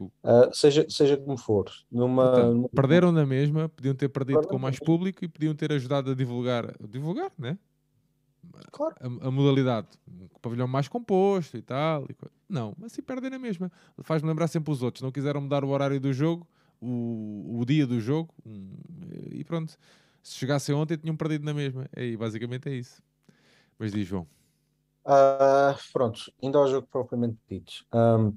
Uh. Seja, seja como for, numa, Portanto, perderam na mesma, podiam ter perdido Perderam com mais público e podiam ter ajudado a divulgar, divulgar, né? claro, A, a modalidade, um pavilhão mais composto e tal. e co- não, mas assim perdem na mesma. Faz-me lembrar sempre os outros. Não quiseram mudar o horário do jogo, o, o dia do jogo, um, e pronto. Se chegassem ontem, tinham perdido na mesma. E basicamente é isso. Mas diz, João. Ah, pronto, indo ao jogo propriamente dito. Ahm,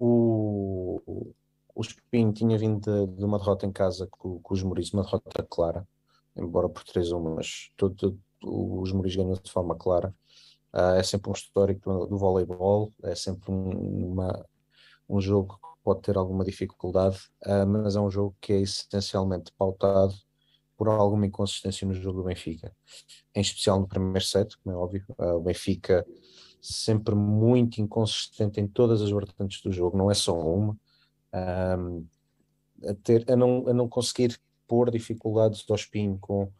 o, o, Espinho tinha vindo de, de uma derrota em casa com, com os Muris, uma derrota clara, embora por 3-1, mas todo, todo- os Muris ganhou de forma clara. Ah, é sempre um histórico do, do voleibol, é sempre um, uma, um jogo que pode ter alguma dificuldade, ah, mas é um jogo que é essencialmente pautado por alguma inconsistência no jogo do Benfica em especial no primeiro set, como é óbvio. Ah, o Benfica sempre muito inconsistente em todas as vertentes do jogo, não é só uma. Ahm, a, ter, a, não, a não conseguir pôr dificuldades ao espinho com,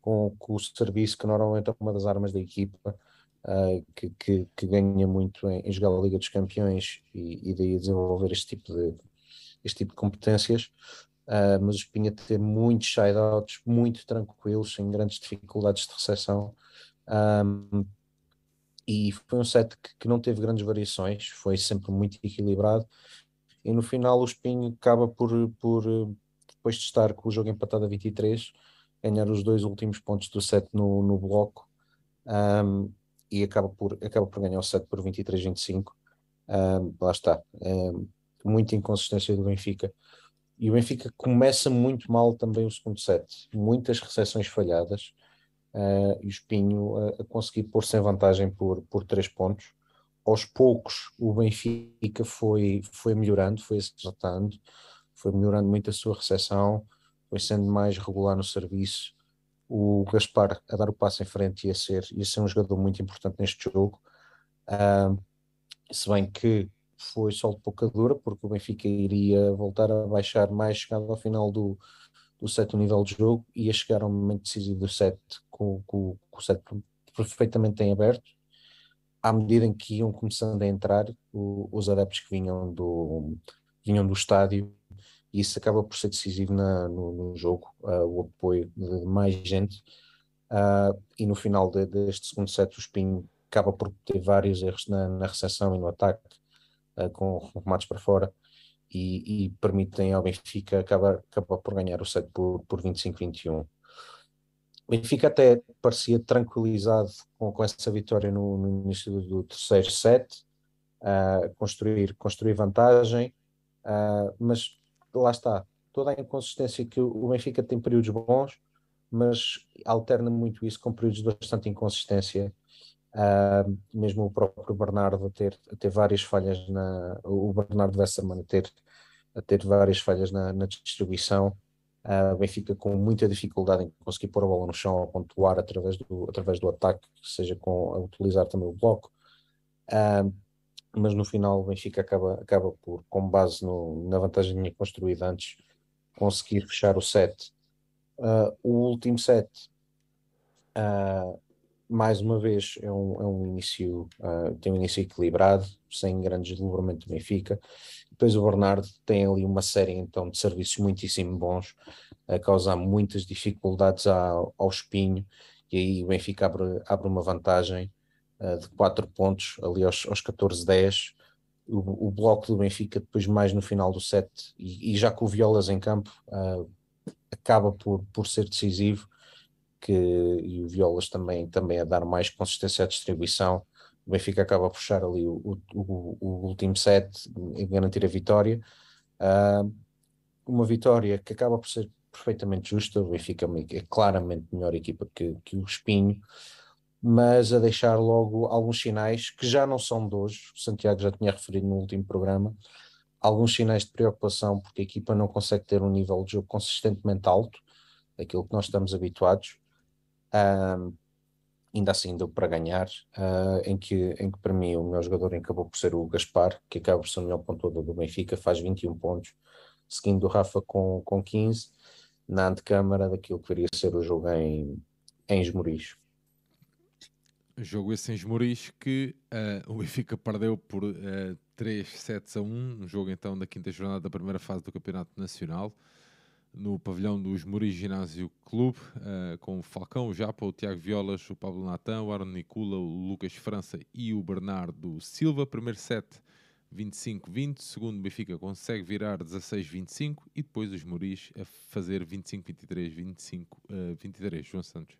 com, com o serviço, que normalmente é uma das armas da equipa, ah, que, que, que ganha muito em, em jogar a Liga dos Campeões e, e daí desenvolver este tipo de, este tipo de competências. Uh, mas o Espinha ter muitos side-outs, muito tranquilos, sem grandes dificuldades de recepção. Um, e foi um set que, que não teve grandes variações, foi sempre muito equilibrado. E no final o Espinho acaba por, por uh, depois de estar com o jogo empatado a 23, ganhar os dois últimos pontos do set no, no bloco um, e acaba por, acaba por ganhar o set por 23-25. Um, lá está, muita inconsistência do Benfica. E o Benfica começa muito mal também o segundo set, muitas recepções falhadas uh, e o Espinho a, a conseguir pôr-se em vantagem por, por três pontos. Aos poucos o Benfica foi, foi melhorando, foi acertando, foi melhorando muito a sua recepção, foi sendo mais regular no serviço. O Gaspar a dar o passo em frente ia ser, ia ser um jogador muito importante neste jogo. Uh, se bem que foi só de pouca dura, porque o Benfica iria voltar a baixar mais chegado ao final do, do set nível de jogo, ia chegar ao momento decisivo do set com, com, com o set perfeitamente em aberto, à medida em que iam começando a entrar o, os adeptos que vinham do, vinham do estádio, e isso acaba por ser decisivo na, no, no, jogo, uh, o apoio de mais gente, uh, e no final de, deste segundo set o Espinho acaba por ter vários erros na, na recepção e no ataque, com remates para fora, e, e, permitem ao Benfica acabar, acabar por ganhar o set por, por 25-21. O Benfica até parecia tranquilizado com, com essa vitória no, no início do, do, terceiro set, uh, construir, construir vantagem, uh, mas lá está, toda a inconsistência que o Benfica tem períodos bons, mas alterna muito isso com períodos de bastante inconsistência Uh, mesmo o próprio Bernardo a ter, ter várias falhas na o Bernardo Wesserman ter, ter várias falhas na, na distribuição. Uh, Benfica com muita dificuldade em conseguir pôr a bola no chão a pontuar através do, através do ataque, seja com a utilizar também o bloco. Uh, mas no final o Benfica acaba, acaba por, com base no, na vantagem construída antes, conseguir fechar o set o último set mais uma vez, é um, é um início, uh, tem um início equilibrado, sem grandes deslumbramento do Benfica. Depois o Bernardo tem ali uma série então de serviços muitíssimo bons, a causar muitas dificuldades ao, ao espinho, e aí o Benfica abre, abre uma vantagem uh, de 4 pontos, ali aos, aos 14-10. O, o, bloco do Benfica, depois mais no final do set, e, e já com o Violas em campo, uh, acaba por, por ser decisivo que, e o Violas também, também a dar mais consistência à distribuição. O Benfica acaba a puxar ali o, o, o último set e garantir a vitória. Uh, uma vitória que acaba por ser perfeitamente justa. O Benfica é claramente melhor equipa que, que o Espinho, mas a deixar logo alguns sinais que já não são de hoje. O Santiago já tinha referido no último programa. Alguns sinais de preocupação, porque a equipa não consegue ter um nível de jogo consistentemente alto, aquilo que nós estamos habituados. Ainda assim deu para ganhar, uh, em, que, em que para mim o melhor jogador acabou por ser o Gaspar, que acaba por ser o melhor pontuador do Benfica, faz 21 pontos, seguindo o Rafa com, com 15, na antecâmara daquilo que viria a ser o jogo em, em Esmoriz. Jogo esse em Esmoriz que uh, o Benfica perdeu por uh, 3 sets a 1, um jogo então da quinta jornada da primeira fase do Campeonato Nacional no pavilhão dos Muris Ginásio Clube, uh, com o Falcão, o Japa, o Tiago Violas, o Pablo Natan, o Aaron Nicula, o Lucas França e o Bernardo Silva. Primeiro set 25-20, segundo Benfica consegue virar 16-25 e depois os Muris a fazer 25-23, 25-23. João Santos.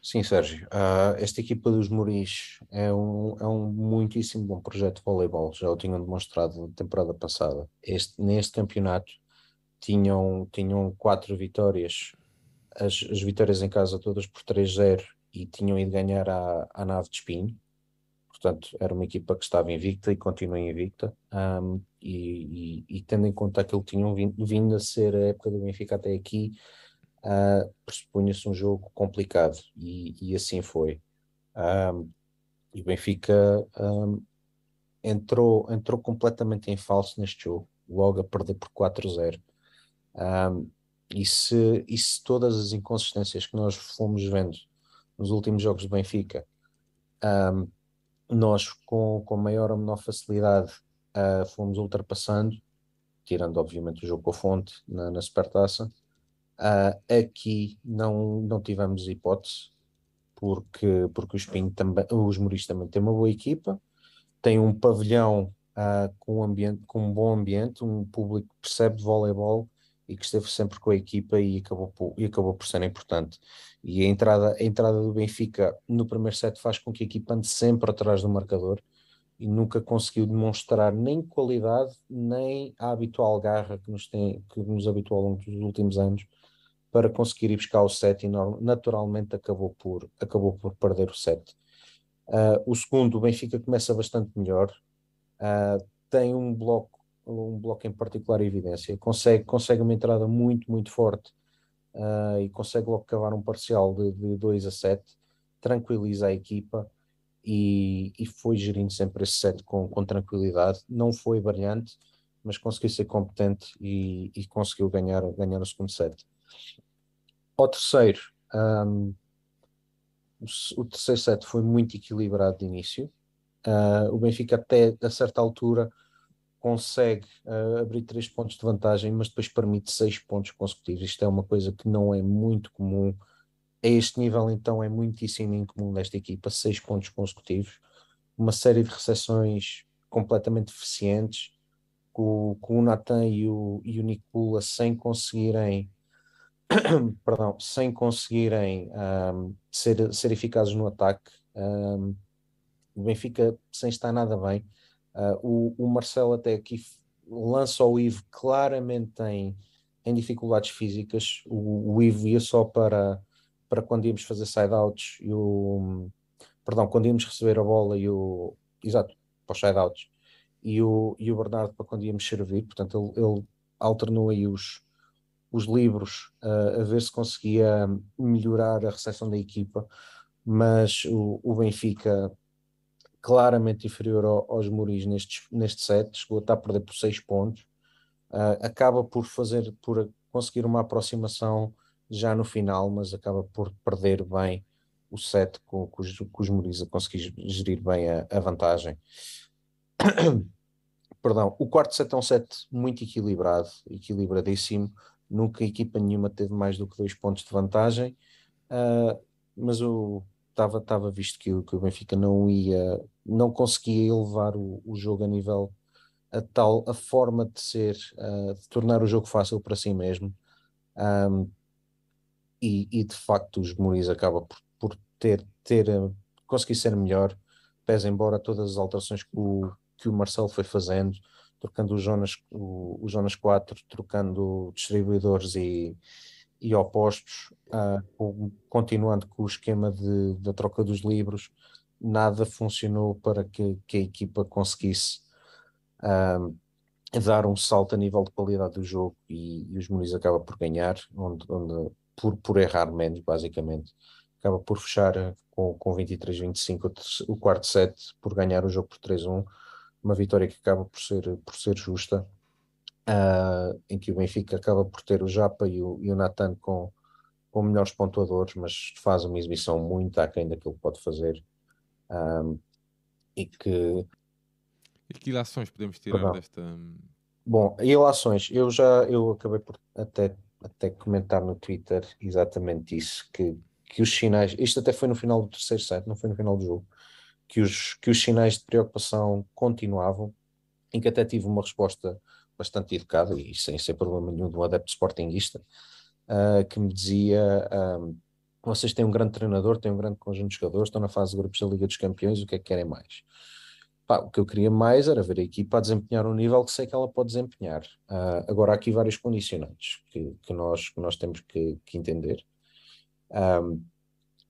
Sim, Sérgio. Uh, esta equipa dos Muris é um, é um muitíssimo bom projeto de voleibol, já o tinham demonstrado na temporada passada. Este, neste campeonato tinham, tinham quatro vitórias, as, as vitórias em casa todas por 3-0 e tinham ido ganhar à, à nave de Espinho. Portanto, era uma equipa que estava invicta e continua invicta. Um, e, e, e, tendo em conta aquilo que tinham vindo, vindo, a ser a época do Benfica até aqui, uh, pressupunha-se um jogo complicado e, e assim foi. Um, e o Benfica um, entrou, entrou completamente em falso neste jogo, logo a perder por 4-0. Um, e, se, e se todas as inconsistências que nós fomos vendo nos últimos jogos do Benfica, um, nós com, com maior ou menor facilidade uh, fomos ultrapassando, tirando obviamente o jogo com a fonte na, na Supertaça, uh, aqui não, não tivemos hipótese, porque, porque o Espinho também, os Muris também têm uma boa equipa, tem um pavilhão uh, com, um ambiente, com um bom ambiente, um público que percebe de voleibol e que esteve sempre com a equipa e acabou por, e acabou por ser importante. E a entrada, a entrada do Benfica no primeiro set faz com que a equipa ande sempre atrás do marcador e nunca conseguiu demonstrar nem qualidade nem a habitual garra que nos, tem, que nos habituou ao longo dos últimos anos para conseguir ir buscar o set e naturalmente acabou por, acabou por perder o set. Uh, o segundo, o Benfica começa bastante melhor, uh, tem um bloco um bloco em particular evidência, consegue, consegue uma entrada muito, muito forte uh, e consegue logo cavar um parcial de, de 2 a 7, tranquiliza a equipa e, e foi gerindo sempre esse set com, com tranquilidade. Não foi brilhante, mas conseguiu ser competente e, e conseguiu ganhar, ganhar o segundo set. Ao terceiro, um, o, o, terceiro set foi muito equilibrado de início. Uh, o Benfica, até a certa altura, consegue uh, abrir três pontos de vantagem, mas depois permite seis pontos consecutivos. Isto é uma coisa que não é muito comum. A este nível, então, é muitíssimo incomum nesta equipa, seis pontos consecutivos. Uma série de recepções completamente eficientes, com, com o Nathan e o, e o Nicola sem conseguirem perdão, sem conseguirem um, ser, ser eficazes no ataque. Um, o Benfica sem estar nada bem. Uh, o, o Marcelo até aqui lança o Ivo claramente em, em dificuldades físicas. O, o Ivo ia só para, para quando íamos fazer side-outs e o perdão, quando íamos receber a bola e o exato, para os side-outs. E o, e o Bernardo para quando íamos servir, portanto ele, ele alternou aí os, os livros uh, a ver se conseguia melhorar a recepção da equipa, mas o, o Benfica claramente inferior ao, aos Muris neste, neste set, chegou a estar a perder por 6 pontos, uh, acaba por fazer, por conseguir uma aproximação já no final, mas acaba por perder bem o set com, com, os, com os Muris a conseguir gerir bem a, a vantagem. Perdão, o quarto set é um set muito equilibrado, equilibradíssimo, nunca equipa nenhuma teve mais do que dois pontos de vantagem, uh, mas o estava, estava visto que, que o Benfica não ia, não conseguia elevar o, o jogo a nível a tal a forma de ser, uh, de tornar o jogo fácil para si mesmo. Um, e, e, de facto os Muniz acaba por, por ter, ter uh, conseguir ser melhor, pese embora todas as alterações que o, que o Marcelo foi fazendo, trocando o Jonas, o, o Jonas 4, trocando distribuidores e, e opostos, uh, continuando com o esquema de, da troca dos livros, nada funcionou para que, que a equipa conseguisse uh, dar um salto a nível de qualidade do jogo e, e os Muniz acaba por ganhar, onde, onde, por, por errar menos, basicamente. Acaba por fechar com, com 23-25 o quarto set, por ganhar o jogo por 3-1, uma vitória que acaba por ser, por ser justa uh, em que o Benfica acaba por ter o Japa e o, e o Nathan com, com melhores pontuadores, mas faz uma exibição muito aquém daquilo que pode fazer. Um, e que. E que ilações podemos tirar Perdão. desta. Bom, ilações, eu já eu acabei por até, até comentar no Twitter exatamente isso, que, que os sinais, isto até foi no final do terceiro set, não foi no final do jogo, que os, que os sinais de preocupação continuavam, em que até tive uma resposta bastante educado e sem ser problema nenhum de um adepto sportinguista, uh, que me dizia: um, vocês têm um grande treinador, têm um grande conjunto de jogadores, estão na fase de grupos da Liga dos Campeões, o que é que querem mais? Pá, o que eu queria mais era ver a equipa a desempenhar um nível que sei que ela pode desempenhar. Uh, agora, há aqui vários condicionantes que, que, nós, que nós temos que, que entender. Um,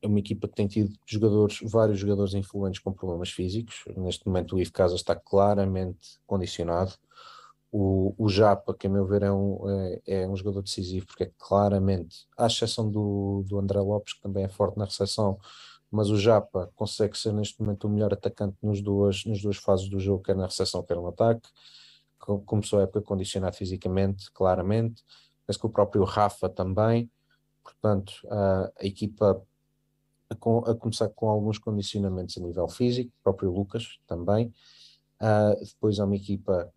é uma equipa que tem tido jogadores, vários jogadores influentes com problemas físicos. Neste momento, o Ivo Casa está claramente condicionado. O, o Japa, que a meu ver é um, é, é, um jogador decisivo, porque é claramente, à exceção do, do André Lopes, que também é forte na recepção, mas o Japa consegue ser neste momento o melhor atacante nos duas, nas duas fases do jogo, quer na recepção, quer no ataque. Começou a época condicionado fisicamente, claramente. Penso que o próprio Rafa também. Portanto, a, a equipa a, a, começar com alguns condicionamentos a nível físico, o próprio Lucas também. Uh, depois há uma equipa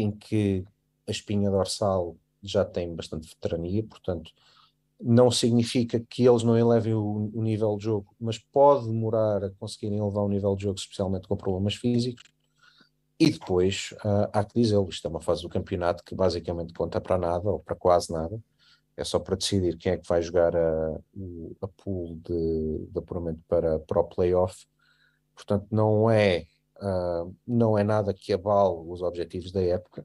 em que a espinha dorsal já tem bastante veterania, portanto, não significa que eles não elevem o, o, nível de jogo, mas pode demorar a conseguirem elevar o nível de jogo, especialmente com problemas físicos. E depois, uh, há que dizer, isto é uma fase do campeonato que basicamente conta para nada, ou para quase nada, é só para decidir quem é que vai jogar a, a pool de, de apuramento para, para o playoff. Portanto, não é uh, não é nada que abale os objetivos da época,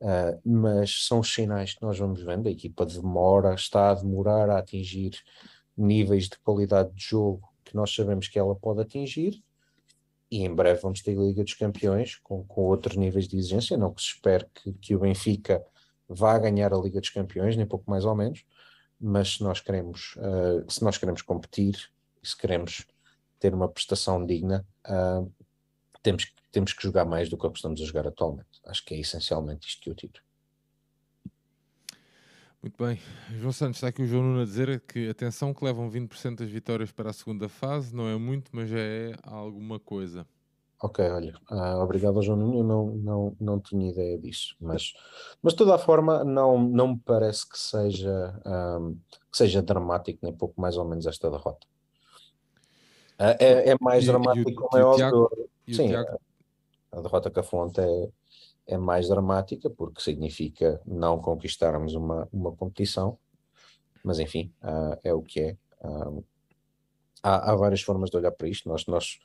uh, mas são os sinais que nós vamos vendo. A equipa demora, está a demorar a atingir níveis de qualidade de jogo que nós sabemos que ela pode atingir. E em breve vamos ter a Liga dos Campeões com, com outros níveis de exigência. Não que se espere que, que o Benfica vá ganhar a Liga dos Campeões, nem pouco mais ou menos, mas se nós queremos, uh, se nós queremos competir, se queremos ter uma prestação digna, uh, temos, temos que jogar mais do que estamos a jogar atualmente. Acho que é essencialmente isto que eu tiro. Muito bem. João Santos, está aqui o João Nuno a dizer que atenção que levam 20% das vitórias para a segunda fase, não é muito, mas já é alguma coisa. Ok, olha, uh, obrigado João Nuno, eu não, não, não tinha ideia disso, mas, mas de toda a forma não, não me parece que seja, um, que seja dramático, nem pouco mais ou menos esta derrota. Uh, é, é, mais e, dramático, e o, como é óbvio. Sim, a, a derrota com a fonte é, é mais dramática porque significa não conquistarmos uma, uma competição, mas enfim, uh, é o que é. Uh, há, há, várias formas de olhar para isto. Nós, nós,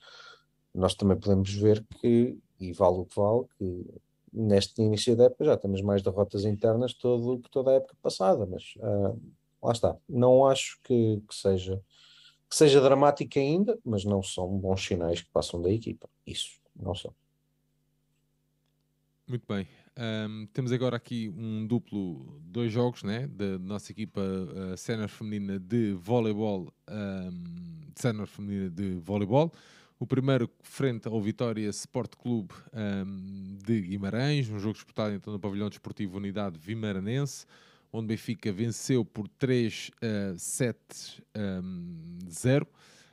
nós também podemos ver que, e vale o que vale, que neste início da época já temos mais derrotas internas todo, que toda a época passada, mas uh, lá está. Não acho que, que, seja, que seja dramático ainda, mas não são bons sinais que passam da equipa. Isso, não são. Muito bem. Um, temos agora aqui um duplo, dois jogos, né? Da nossa equipa uh, sénior feminina de voleibol, um, sénior feminina de voleibol. O primeiro frente ao Vitória Sport Clube um, de Guimarães, um jogo disputado então no pavilhão desportivo Unidade Vimaranense, onde Benfica venceu por 3 uh, 7 um, 0.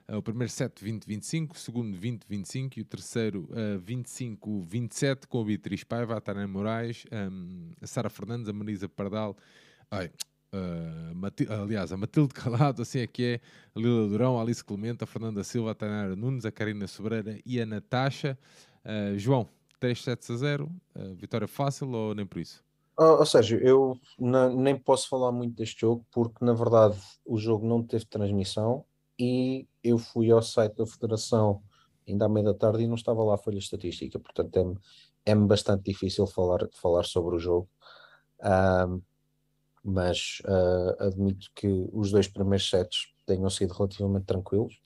Uh, o primeiro set 20-25, o segundo 20-25 e o terceiro uh, 25-27 com a Beatriz Paiva, a Tânia Moraes, um, a Sara Fernandes, a Marisa Pardal, ai, aliás, a Matilde Calado, assim é que é, a Lila Durão, a Alice Clemente, a Fernanda Silva, a Tainara Nunes, a Karina Sobreira e a Natasha. João, 3 sets a 0, uh, vitória fácil ou nem por isso? Ou seja, eu nem posso falar muito deste jogo porque na verdade o jogo não teve transmissão e eu fui ao site da Federação ainda à meia da tarde e não estava lá a folha estatística, portanto é-me é bastante difícil falar, falar sobre o jogo. Um, mas uh, admito que os dois primeiros sets tenham sido relativamente tranquilos.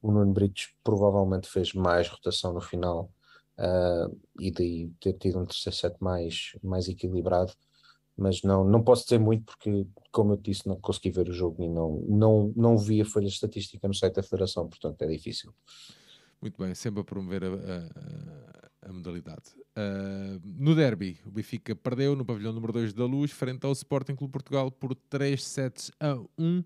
O Nuno Britos provavelmente fez mais rotação no final uh, e daí ter tido um terceiro set mais, mais equilibrado mas não, não posso dizer muito porque, como eu disse, não consegui ver o jogo e não, não, não vi a folha estatística no site da Federação, portanto é difícil. Muito bem, sempre a promover a, a, a modalidade. Uh, no derby, o Benfica perdeu no pavilhão número 2 da Luz, frente ao Sporting Clube Portugal por 3 sets a 1,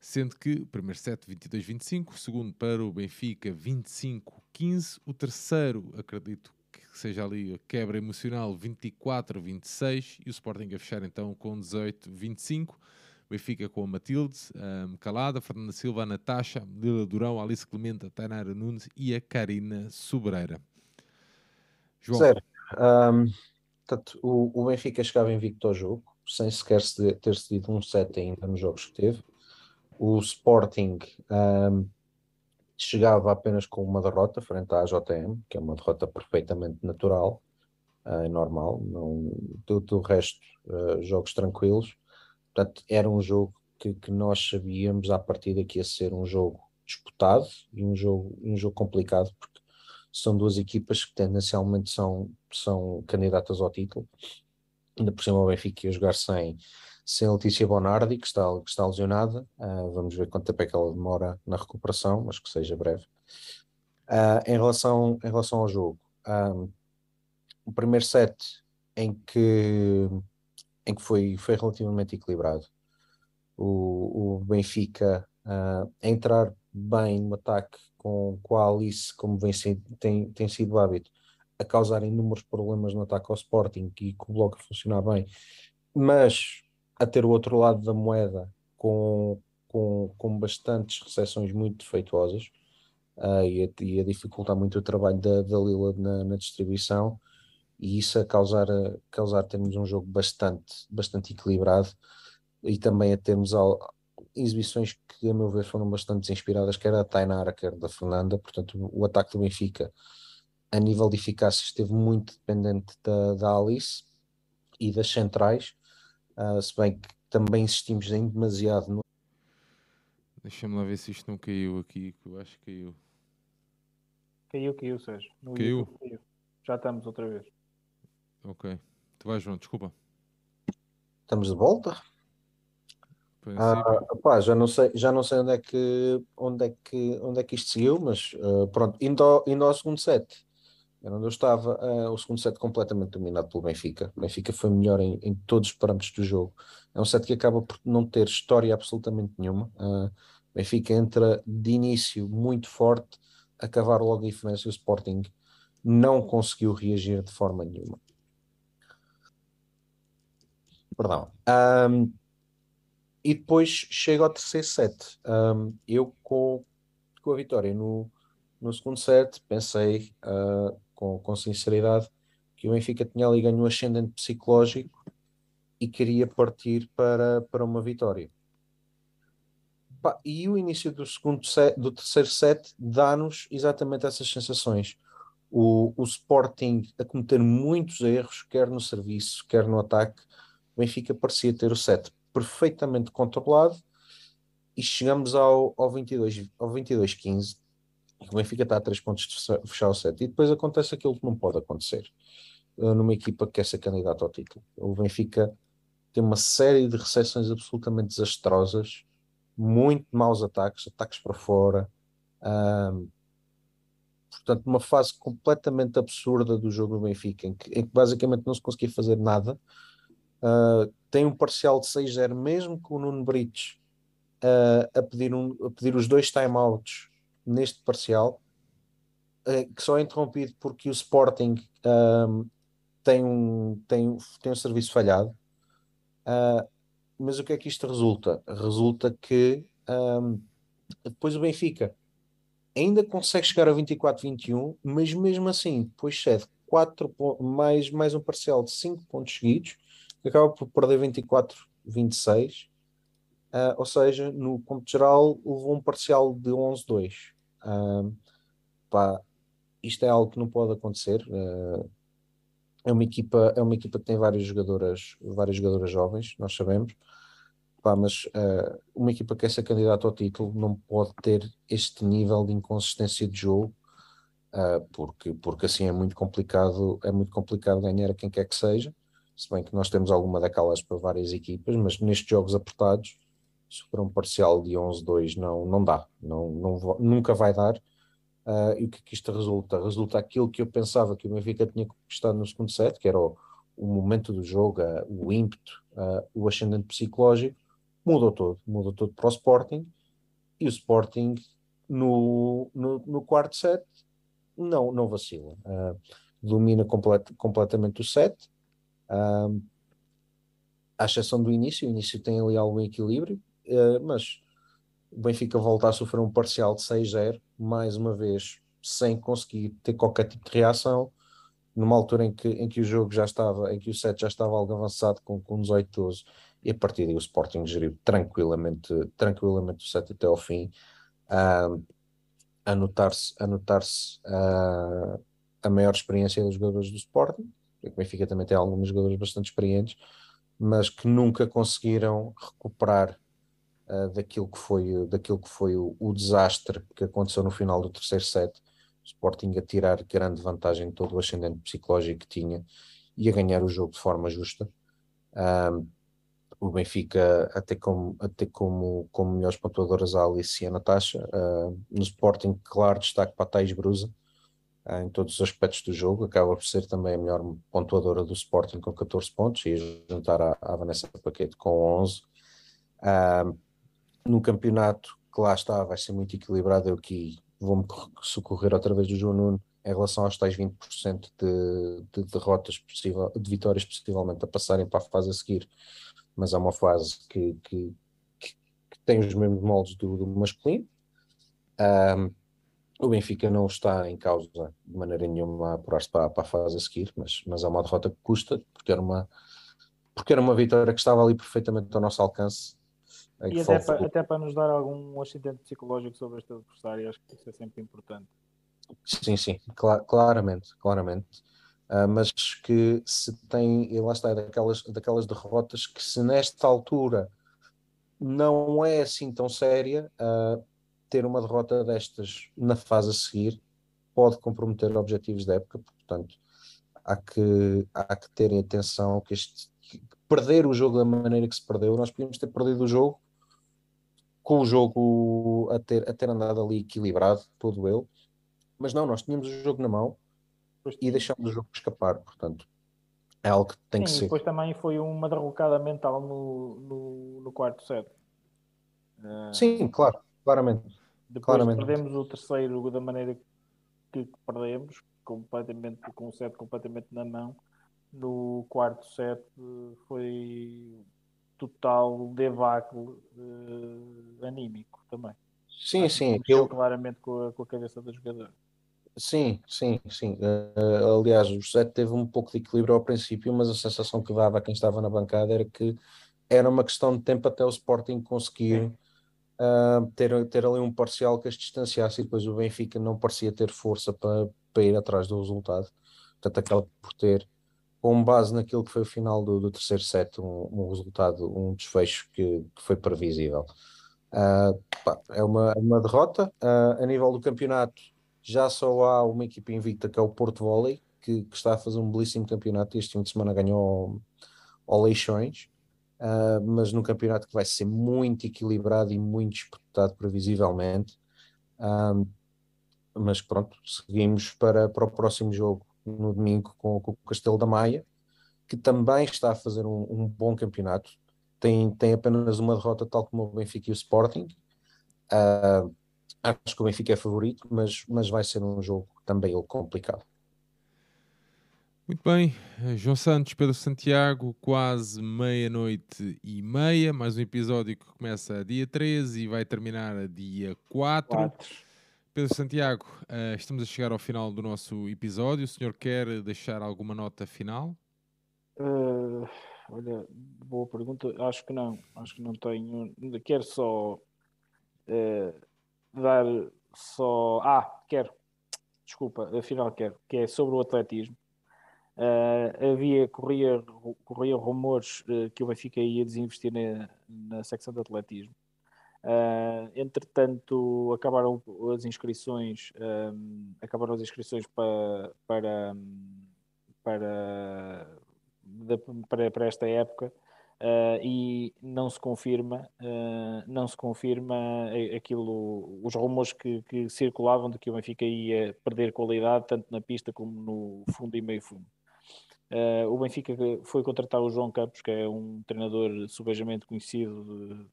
sendo que o primeiro set 22-25, o segundo para o Benfica 25-15, o terceiro, acredito que seja ali a quebra emocional 24-26 e o Sporting a fechar então com 18-25. Benfica com a Matilde, um, Calada, Fernanda Silva, a Natasha, Lila Durão, Alice Clemente, a Tainara Nunes e a Karina Sobreira. João. Zero. Um, portanto, o, o, Benfica chegava invicto ao jogo, sem sequer ter cedido um set ainda nos jogos que teve. O Sporting um, chegava apenas com uma derrota frente à JM, que é uma derrota perfeitamente natural uh, normal, não, o resto, uh, jogos tranquilos. Portanto, era um jogo que, que, nós sabíamos à partida que ia ser um jogo disputado e um jogo, um jogo complicado, porque são duas equipas que tendencialmente são, são candidatas ao título. Ainda por cima o Benfica ia jogar sem, sem Letícia Bonardi, que está, que está lesionada. Uh, vamos ver quanto tempo é que ela demora na recuperação, mas que seja breve. Uh, em, relação, em relação ao jogo, um, o primeiro set em que, em que foi, foi relativamente equilibrado. O, o Benfica uh, entrar bem no ataque com, com a Alice, como vem, tem, tem sido o hábito, a causar inúmeros problemas no ataque ao Sporting e com o bloco a funcionar bem, mas a ter o outro lado da moeda com, com, com bastantes recepções muito defeituosas uh, e, a, e, a, dificultar muito o trabalho da, da Lila na, na, distribuição e isso a causar, a causar termos um jogo bastante, bastante equilibrado. E também a termos exibições que a meu ver foram bastante inspiradas, quer da Tainara, quer da Fernanda, portanto o ataque do Benfica a nível de eficácia esteve muito dependente da, da Alice e das centrais, Uh, se bem que também insistimos em demasiado no. Deixa-me lá ver se isto não caiu aqui, que eu acho que caiu. Caiu, caiu, Sérgio. No caiu? YouTube, caiu. Já estamos outra vez. Ok. Tu vais, João, desculpa. Estamos de volta? Ah, pá, já não sei, já não sei onde é que onde é que onde é que isto seguiu, mas uh, pronto, indo ao, indo ao segundo set, era onde eu estava, uh, o segundo set completamente dominado pelo Benfica. O Benfica foi melhor em, em, todos os parâmetros do jogo. É um set que acaba por não ter história absolutamente nenhuma. Uh, Benfica entra de início muito forte, a cavar logo a diferença e o Sporting não conseguiu reagir de forma nenhuma. Perdão. Um, e depois chega ao terceiro set. Um, eu com, com a vitória no, no segundo set pensei uh, com, com sinceridade que o Benfica tinha ali ganho um ascendente psicológico e queria partir para, para uma vitória. E o início do segundo set, do terceiro set dá-nos exatamente essas sensações. O, o Sporting a cometer muitos erros, quer no serviço, quer no ataque. O Benfica parecia ter o set perfeitamente controlado e chegamos ao, ao 22, ao 22 15 o Benfica está a 3 pontos de fechar o set e depois acontece aquilo que não pode acontecer uh, numa equipa que quer ser candidata ao título. O Benfica tem uma série de recepções absolutamente desastrosas, muito maus ataques, ataques para fora, portanto, uma fase completamente absurda do jogo do Benfica, em que, em que basicamente não se conseguia fazer nada. Uh, tem um parcial de 6-0, mesmo com o Nuno Brites uh, a, um, a pedir os dois timeouts neste parcial, uh, que só é interrompido porque o Sporting um, tem, um, tem, tem um serviço falhado. Uh, mas o que é que isto resulta? Resulta que um, depois o Benfica ainda consegue chegar a 24-21, mas mesmo assim, depois cede 4 mais, mais um parcial de 5 pontos seguidos, que acaba por perder 24-26. Uh, ou seja, no ponto geral, levou um parcial de 11-2. Pá, isto é algo que não pode acontecer. Uh, é uma equipa, é uma equipa que tem várias jogadoras, várias jogadoras jovens, nós sabemos. Pá, mas uh, uma equipa que quer ser candidata ao título não pode ter este nível de inconsistência de jogo, uh, porque, porque assim é muito complicado, é muito complicado ganhar a quem quer que seja. Se bem que nós temos alguma daquelas para várias equipas, mas nestes jogos apertados for um parcial de 11-2 não, não dá, não, não, nunca vai dar. Uh, e o que, é que isto resulta? Resulta aquilo que eu pensava que o Benfica tinha conquistado no segundo set, que era o, o momento do jogo, uh, o ímpeto, uh, o ascendente psicológico, mudou todo, mudou todo para o Sporting, e o Sporting no, no, no quarto set não, não vacila, domina complet, completamente o set, à exceção do início, o início tem ali algum equilíbrio, mas o Benfica volta a sofrer um parcial de 6-0, mais uma vez, sem conseguir ter qualquer tipo de reação, numa altura em que, em que o jogo já estava, em que o set já estava algo avançado com, com 18-12, e a partir daí o Sporting geriu tranquilamente, tranquilamente o set até ao fim, uh, a notar-se a, notar uh, a maior experiência dos jogadores do Sporting, o Benfica também tem alguns jogadores bastante experientes, mas que nunca conseguiram recuperar uh, daquilo que foi, daquilo que foi o, o, desastre que aconteceu no final do terceiro set. O Sporting a tirar grande vantagem todo o ascendente psicológico que tinha e a ganhar o jogo de forma justa. Um, o Benfica até como, até como, como melhores pontuadoras a Alice e a Natasha. Uh, no Sporting, claro, destaque para a Thais Brusa uh, em todos os aspectos do jogo. Acaba por ser também a melhor pontuadora do Sporting com 14 pontos e juntar a, a Vanessa Paquete com 11. Uh, no campeonato que lá está, vai ser muito equilibrado. Eu aqui vou-me socorrer outra vez do João Nuno em relação aos tais 20% de, de derrotas possível, de vitórias possivelmente a passarem para a fase a seguir, mas é uma fase que, que, que, que tem os mesmos moldes do, do masculino. Um, o Benfica não está em causa de maneira nenhuma a apurar-se para, para, a fase a seguir, mas, mas é uma derrota que custa, porque era uma, porque era uma vitória que estava ali perfeitamente ao nosso alcance e até para, até para nos dar algum ascendente psicológico sobre este adversário, acho que isso é sempre importante. Sim, sim, cl claramente, claramente. Uh, mas que se tem, e lá está, é daquelas, daquelas derrotas que se nesta altura não é assim tão séria, uh, ter uma derrota destas na fase a seguir pode comprometer objetivos da época, portanto há que, há que terem atenção que este que perder o jogo da maneira que se perdeu, nós podíamos ter perdido o jogo com o jogo a ter, a ter andado ali equilibrado, todo ele. Mas não, nós tínhamos o jogo na mão e deixámos o jogo escapar, portanto. É algo que tem Sim, que ser. depois também foi uma derrocada mental no, no, no quarto set. Uh, Sim, claro, claramente. Depois claramente. perdemos o terceiro da maneira que perdemos, completamente, com o set completamente na mão. No quarto set foi total debacle uh, anímico também. Sim, Acho sim. Aquilo... claramente com a, com a cabeça do jogador. Sim, sim, sim. Uh, aliás, o set teve um pouco de equilíbrio ao princípio, mas a sensação que dava a quem estava na bancada era que era uma questão de tempo até o Sporting conseguir uh, ter, ter ali um parcial que as distanciasse e depois o Benfica não parecia ter força para, para ir atrás do resultado. Portanto, aquela por ter, com base naquilo que foi o final do, do terceiro set, um, um, resultado, um desfecho que, que foi previsível. Uh, pá, é uma, uma derrota. Uh, a nível do campeonato, já só há uma equipa invicta que é o Porto Volley, que, que está a fazer um belíssimo campeonato. Este fim de semana ganhou ao Leixões. Uh, mas num campeonato que vai ser muito equilibrado e muito disputado previsivelmente. Mas pronto, seguimos para, para o próximo jogo no domingo com, com, o Castelo da Maia, que também está a fazer um, um, bom campeonato. Tem, tem apenas uma derrota, tal como o Benfica e o Sporting. Uh, acho que o Benfica é favorito, mas, mas vai ser um jogo também complicado. Muito bem, João Santos, Pedro Santiago, quase meia-noite e meia, mais um episódio que começa dia 13 e vai terminar a dia 4. 4. Pedro Santiago, uh, estamos a chegar ao final do nosso episódio. O senhor quer deixar alguma nota final? Uh, olha, boa pergunta. Acho que não. Acho que não tenho. Quero só uh, dar só. Ah, quero. Desculpa, afinal quero. Que é sobre o atletismo. Havia, corria, corria rumores que o Benfica ia desinvestir na, na secção de atletismo. Uh, entretanto, acabaram as inscrições, um, acabaram as inscrições para, para, para, para, para esta época uh, e não se confirma, uh, não se confirma aquilo, os rumores que, que circulavam de que o Benfica ia perder qualidade tanto na pista como no fundo e meio fundo. Uh, o Benfica foi contratar o João Campos, que é um treinador subejamente conhecido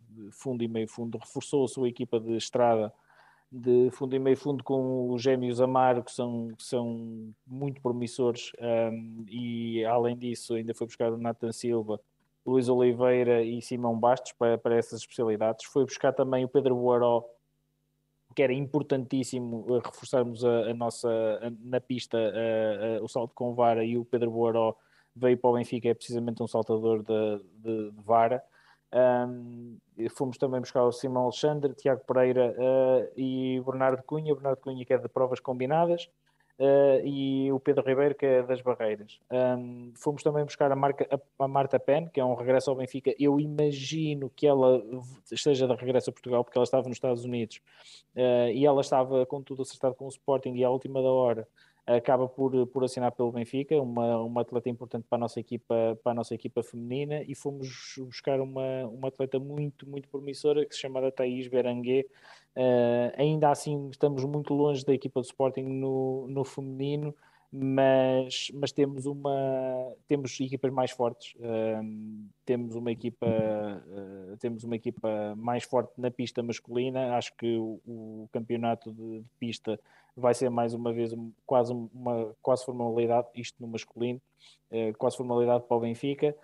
de, de, fundo e meio fundo, reforçou a sua equipa de estrada de fundo e meio fundo com os gêmeos Amaro, que são, que são muito promissores, um, e além disso ainda foi buscar o Nathan Silva, Luís Oliveira e Simão Bastos para, para essas especialidades. Foi buscar também o Pedro Boaró, que era importantíssimo eh, reforçarmos a, a nossa a, na pista o salto com vara e o Pedro Boaró veio para o Benfica, é precisamente um saltador de, de, de vara. Um, fomos também buscar o Simão Alexandre, Tiago Pereira uh, e Bernardo Cunha, Bernardo Cunha que é de provas combinadas, Uh, e o Pedro Ribeiro, que é das Barreiras. Um, fomos também buscar a, marca, a, a, Marta Pen, que é um regresso ao Benfica. Eu imagino que ela esteja de regresso a Portugal, porque ela estava nos Estados Unidos uh, e ela estava com tudo acertado com o Sporting. E à última da hora acaba por, por assinar pelo Benfica, uma, uma atleta importante para a nossa equipa, para a nossa equipa feminina, e fomos buscar uma, uma atleta muito, muito promissora que se chama Thaís Beranguet. Uh, ainda assim, estamos muito longe da equipa do Sporting no, no feminino, mas, mas temos uma temos equipas mais fortes uh, temos uma equipa uh, temos uma equipa mais forte na pista masculina. Acho que o, o campeonato de, de, pista vai ser mais uma vez quase uma quase formalidade isto no masculino uh, quase formalidade para o Benfica.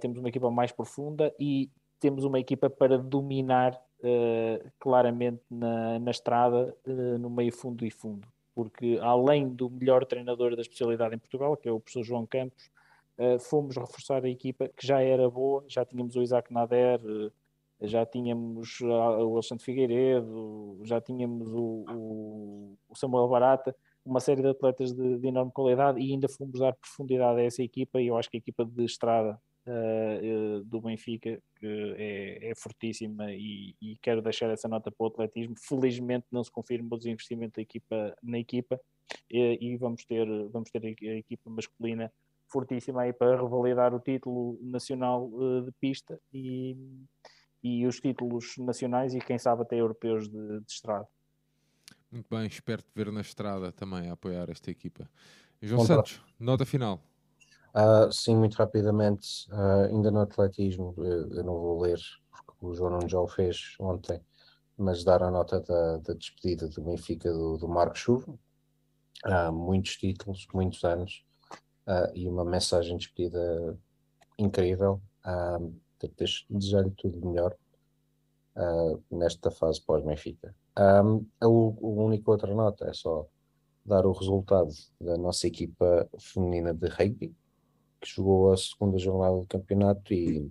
Temos uma equipa mais profunda e temos uma equipa para dominar claramente na, na estrada no meio fundo e fundo porque além do melhor treinador da especialidade em Portugal, que é o professor João Campos, uh, fomos reforçar a equipa que já era boa, já tínhamos o Isaac Nader, uh, já tínhamos o Alexandre Figueiredo, já tínhamos o, o Samuel Barata, uma série de atletas de, de, enorme qualidade e ainda fomos dar profundidade a essa equipa e eu acho que a equipa de estrada uh, do Benfica que é, é fortíssima e, e, quero deixar essa nota para o atletismo. Felizmente não se confirma o desinvestimento da equipa, na equipa e, e, vamos, ter, vamos ter a equipa masculina fortíssima aí para revalidar o título nacional uh, de pista e, e os títulos nacionais e quem sabe até europeus de, de estrada. Muito bem, espero te ver na estrada também a apoiar esta equipa. João Bom, Santos, nota final. Uh, sim, muito rapidamente, uh, ainda no atletismo, eu, eu, não vou ler, porque o João não já o fez ontem, mas dar a nota da, da despedida do Benfica do, do Marco Chuva. Uh, muitos títulos, muitos anos, e uma mensagem de despedida incrível. Uh, Desejar-lhe tudo melhor nesta fase pós-Benfica. Um, a, a única outra nota é só dar o resultado da nossa equipa feminina de rugby, que jogou a segunda jornada do campeonato e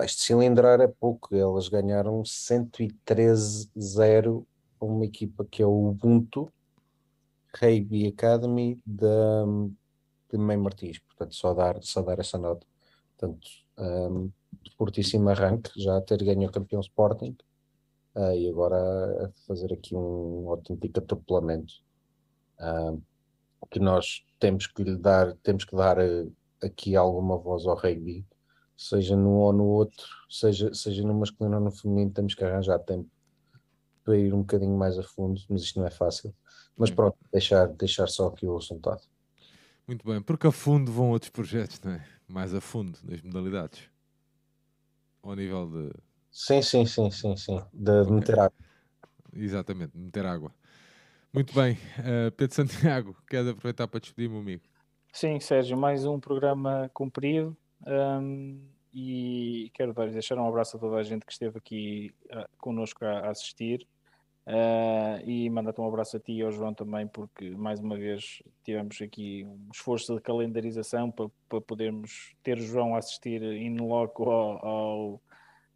este cilindrar é pouco, elas ganharam 113-0 uma equipa que é o Ubuntu Rugby Academy de, de Mãe Martins, portanto só dar, só dar essa nota. Portanto, um, fortíssimo arranque, já ter ganho o campeão Sporting, uh, e agora a fazer aqui um autêntico atropelamento uh, que nós temos que lhe dar, temos que dar uh, aqui alguma voz ao rugby, seja num ou no outro, seja, seja no masculino ou no feminino, temos que arranjar tempo para ir um bocadinho mais a fundo, mas isto não é fácil. Mas pronto, deixar, deixar só aqui o resultado. Muito bem, porque a fundo vão outros projetos, não é? Mais a fundo nas modalidades. Ao nível de Sim, sim, sim, sim, sim. De, de meter água. Exatamente, meter água. Muito bem. Uh, Pedro Santiago, queres aproveitar para despedir, meu amigo? Sim, Sérgio, mais um programa cumprido. Um, e quero deixar um abraço a toda a gente que esteve aqui uh, connosco a, a assistir. Uh, e mandar-te um abraço a ti e ao João também, porque mais uma vez tivemos aqui um esforço de calendarização para, para podermos ter o João a assistir in loco ao, ao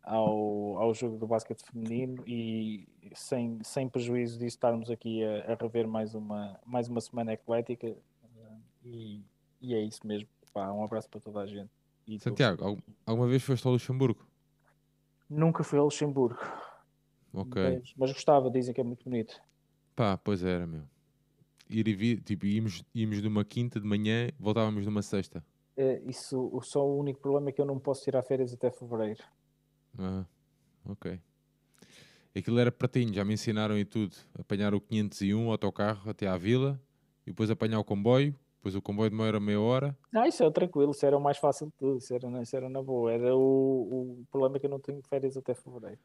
ao, ao jogo do basquete feminino e sem, sem prejuízo disso estarmos aqui a, a rever mais uma, mais uma semana eclética e, e é isso mesmo. Pá, um abraço para toda a gente. E Santiago, alguma vez foste ao Luxemburgo? Nunca fui ao Luxemburgo. Ok. Mas, mas, gostava, dizem que é muito bonito. Pá, pois era, meu. Ir e vir, tipo, íamos, íamos numa quinta de manhã, voltávamos numa sexta. É, isso, só o único problema é que eu não posso tirar férias até fevereiro. Ah, ok. Aquilo era pratinho, já me ensinaram e tudo. Apanhar o 501 autocarro até à vila e depois apanhar o comboio. Depois o comboio demora meia hora. Ah, isso é tranquilo, isso era o mais fácil de tudo, isso era, isso era na boa. Era o, o problema é que eu não tenho férias até fevereiro.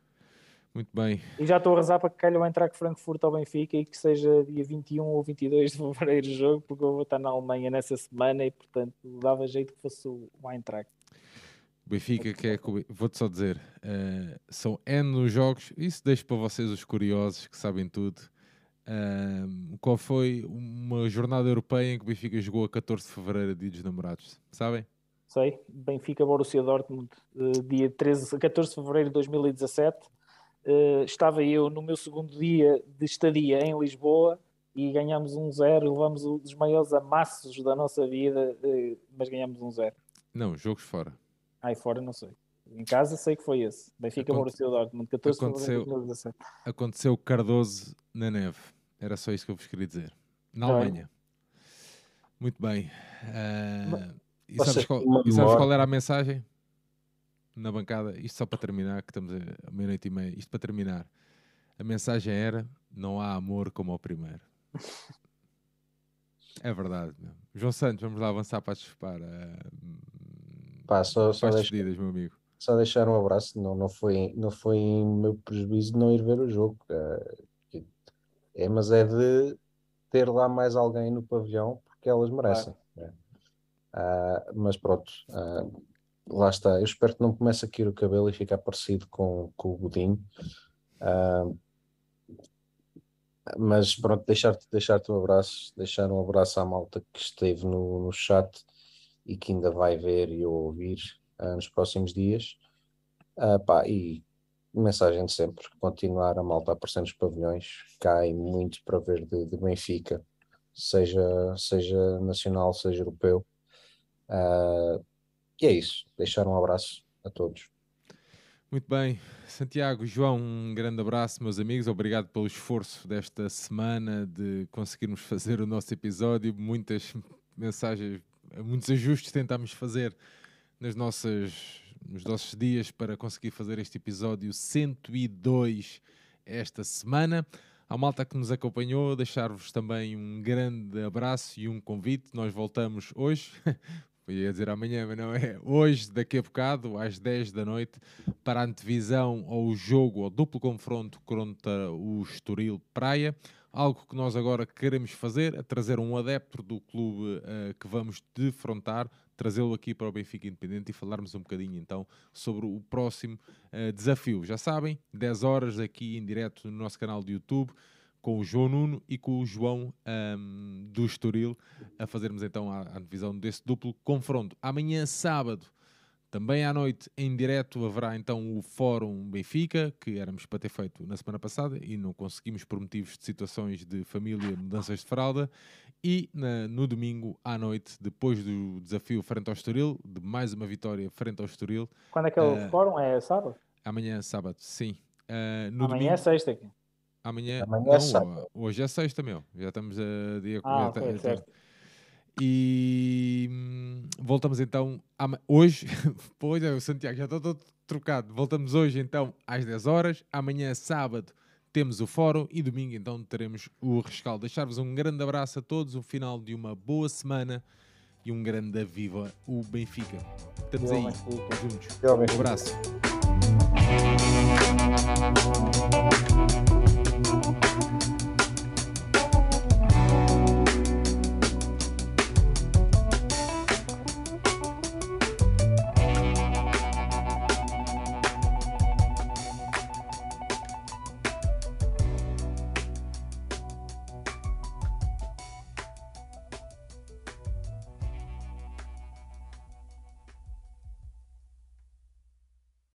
Muito bem. E já estou a rezar para que calhou entrar com Frankfurt ao Benfica e que seja dia 21 ou 22 de fevereiro o jogo, porque eu vou estar na Alemanha nessa semana e, portanto, dava jeito que fosse o Eintracht. Benfica, que é, vou-te só dizer, uh, são N jogos, isso deixo para vocês os curiosos que sabem tudo. Uh, qual foi uma jornada europeia em que o Benfica jogou a 14 de fevereiro, dia dos namorados? Sabem? Sei, Benfica Borussia Dortmund, uh, dia 13, 14 de fevereiro de 2017. Uh, estava eu no meu segundo dia de estadia em Lisboa e ganhámos um zero, levamos um dos maiores amassos da nossa vida, mas ganhámos um zero. Não, jogos fora. Aí fora não sei. Em casa sei que foi esse. Benfica Aconte... Borussia Dortmund, 14 aconteceu, de 2017. Aconteceu Cardoso na neve. Era só isso que eu vos queria dizer. Na Alemanha. Muito bem. Uh, e sabes qual, e sabes qual era a mensagem? Na bancada, isto só para terminar, que estamos a meia-noite e meia, isto para terminar. A mensagem era: não há amor como ao primeiro. é verdade. Meu. João Santos, vamos lá avançar para, para Pá, só, só, deixar, meu amigo. só deixar um abraço, não, não, foi, não foi meu prejuízo de não ir ver o jogo. É, é, mas é de ter lá mais alguém no pavilhão porque elas merecem. Claro. Ah, mas pronto, ah, lá está. Eu espero que não comece a cair o cabelo e ficar parecido com, com o Godinho. Ah, mas pronto, deixar-te deixar um abraço, deixar um abraço à malta que esteve no, no chat e que ainda vai ver e ouvir uh, nos próximos dias. Uh, pá, e mensagem de sempre: continuar a malta aparecer nos pavilhões. Cai muito para ver de, de Benfica, seja, seja nacional, seja europeu. Uh, e é isso. Deixar um abraço a todos. Muito bem, Santiago, João, um grande abraço, meus amigos. Obrigado pelo esforço desta semana de conseguirmos fazer o nosso episódio. Muitas mensagens muitos ajustes tentámos fazer nas nossas, os nossos dias para conseguir fazer este episódio 102 esta semana. À malta que nos acompanhou, deixar-vos também um grande abraço e um convite. Nós voltamos hoje, ia dizer amanhã, mas não é hoje, daqui a bocado, às 10 da noite, para a antevisão ao jogo, ao duplo confronto contra o Estoril Praia. Algo que nós agora queremos fazer é trazer um adepto do clube uh, que vamos defrontar, trazê-lo aqui para o Benfica Independente e falarmos um bocadinho então sobre o próximo uh, desafio. Já sabem, 10 horas aqui em direto no nosso canal de YouTube com o João Nuno e com o João um, do Estoril a fazermos então a, a divisão desse duplo confronto. Amanhã, sábado, também à noite, em direto, haverá então o Fórum Benfica, que éramos para ter feito na semana passada e não conseguimos por motivos de situações de família, mudanças de fralda. E na, no domingo à noite, depois do desafio frente ao Estoril, de mais uma vitória frente ao Estoril. Quando é que é o uh, Fórum? É sábado? Amanhã, sábado, sim. Uh, no amanhã domingo, é sexta aqui. Amanhã, amanhã não, é sábado. hoje é sexta, meu. Já estamos a dia ah, okay, certo. E hum, voltamos então hoje. pois é, o Santiago já estou todo trocado. Voltamos hoje então às 10 horas. Amanhã, sábado, temos o fórum e domingo então teremos o rescaldo. Deixar-vos um grande abraço a todos, um final de uma boa semana e um grande viva o Benfica. Estamos aí juntos. Um abraço.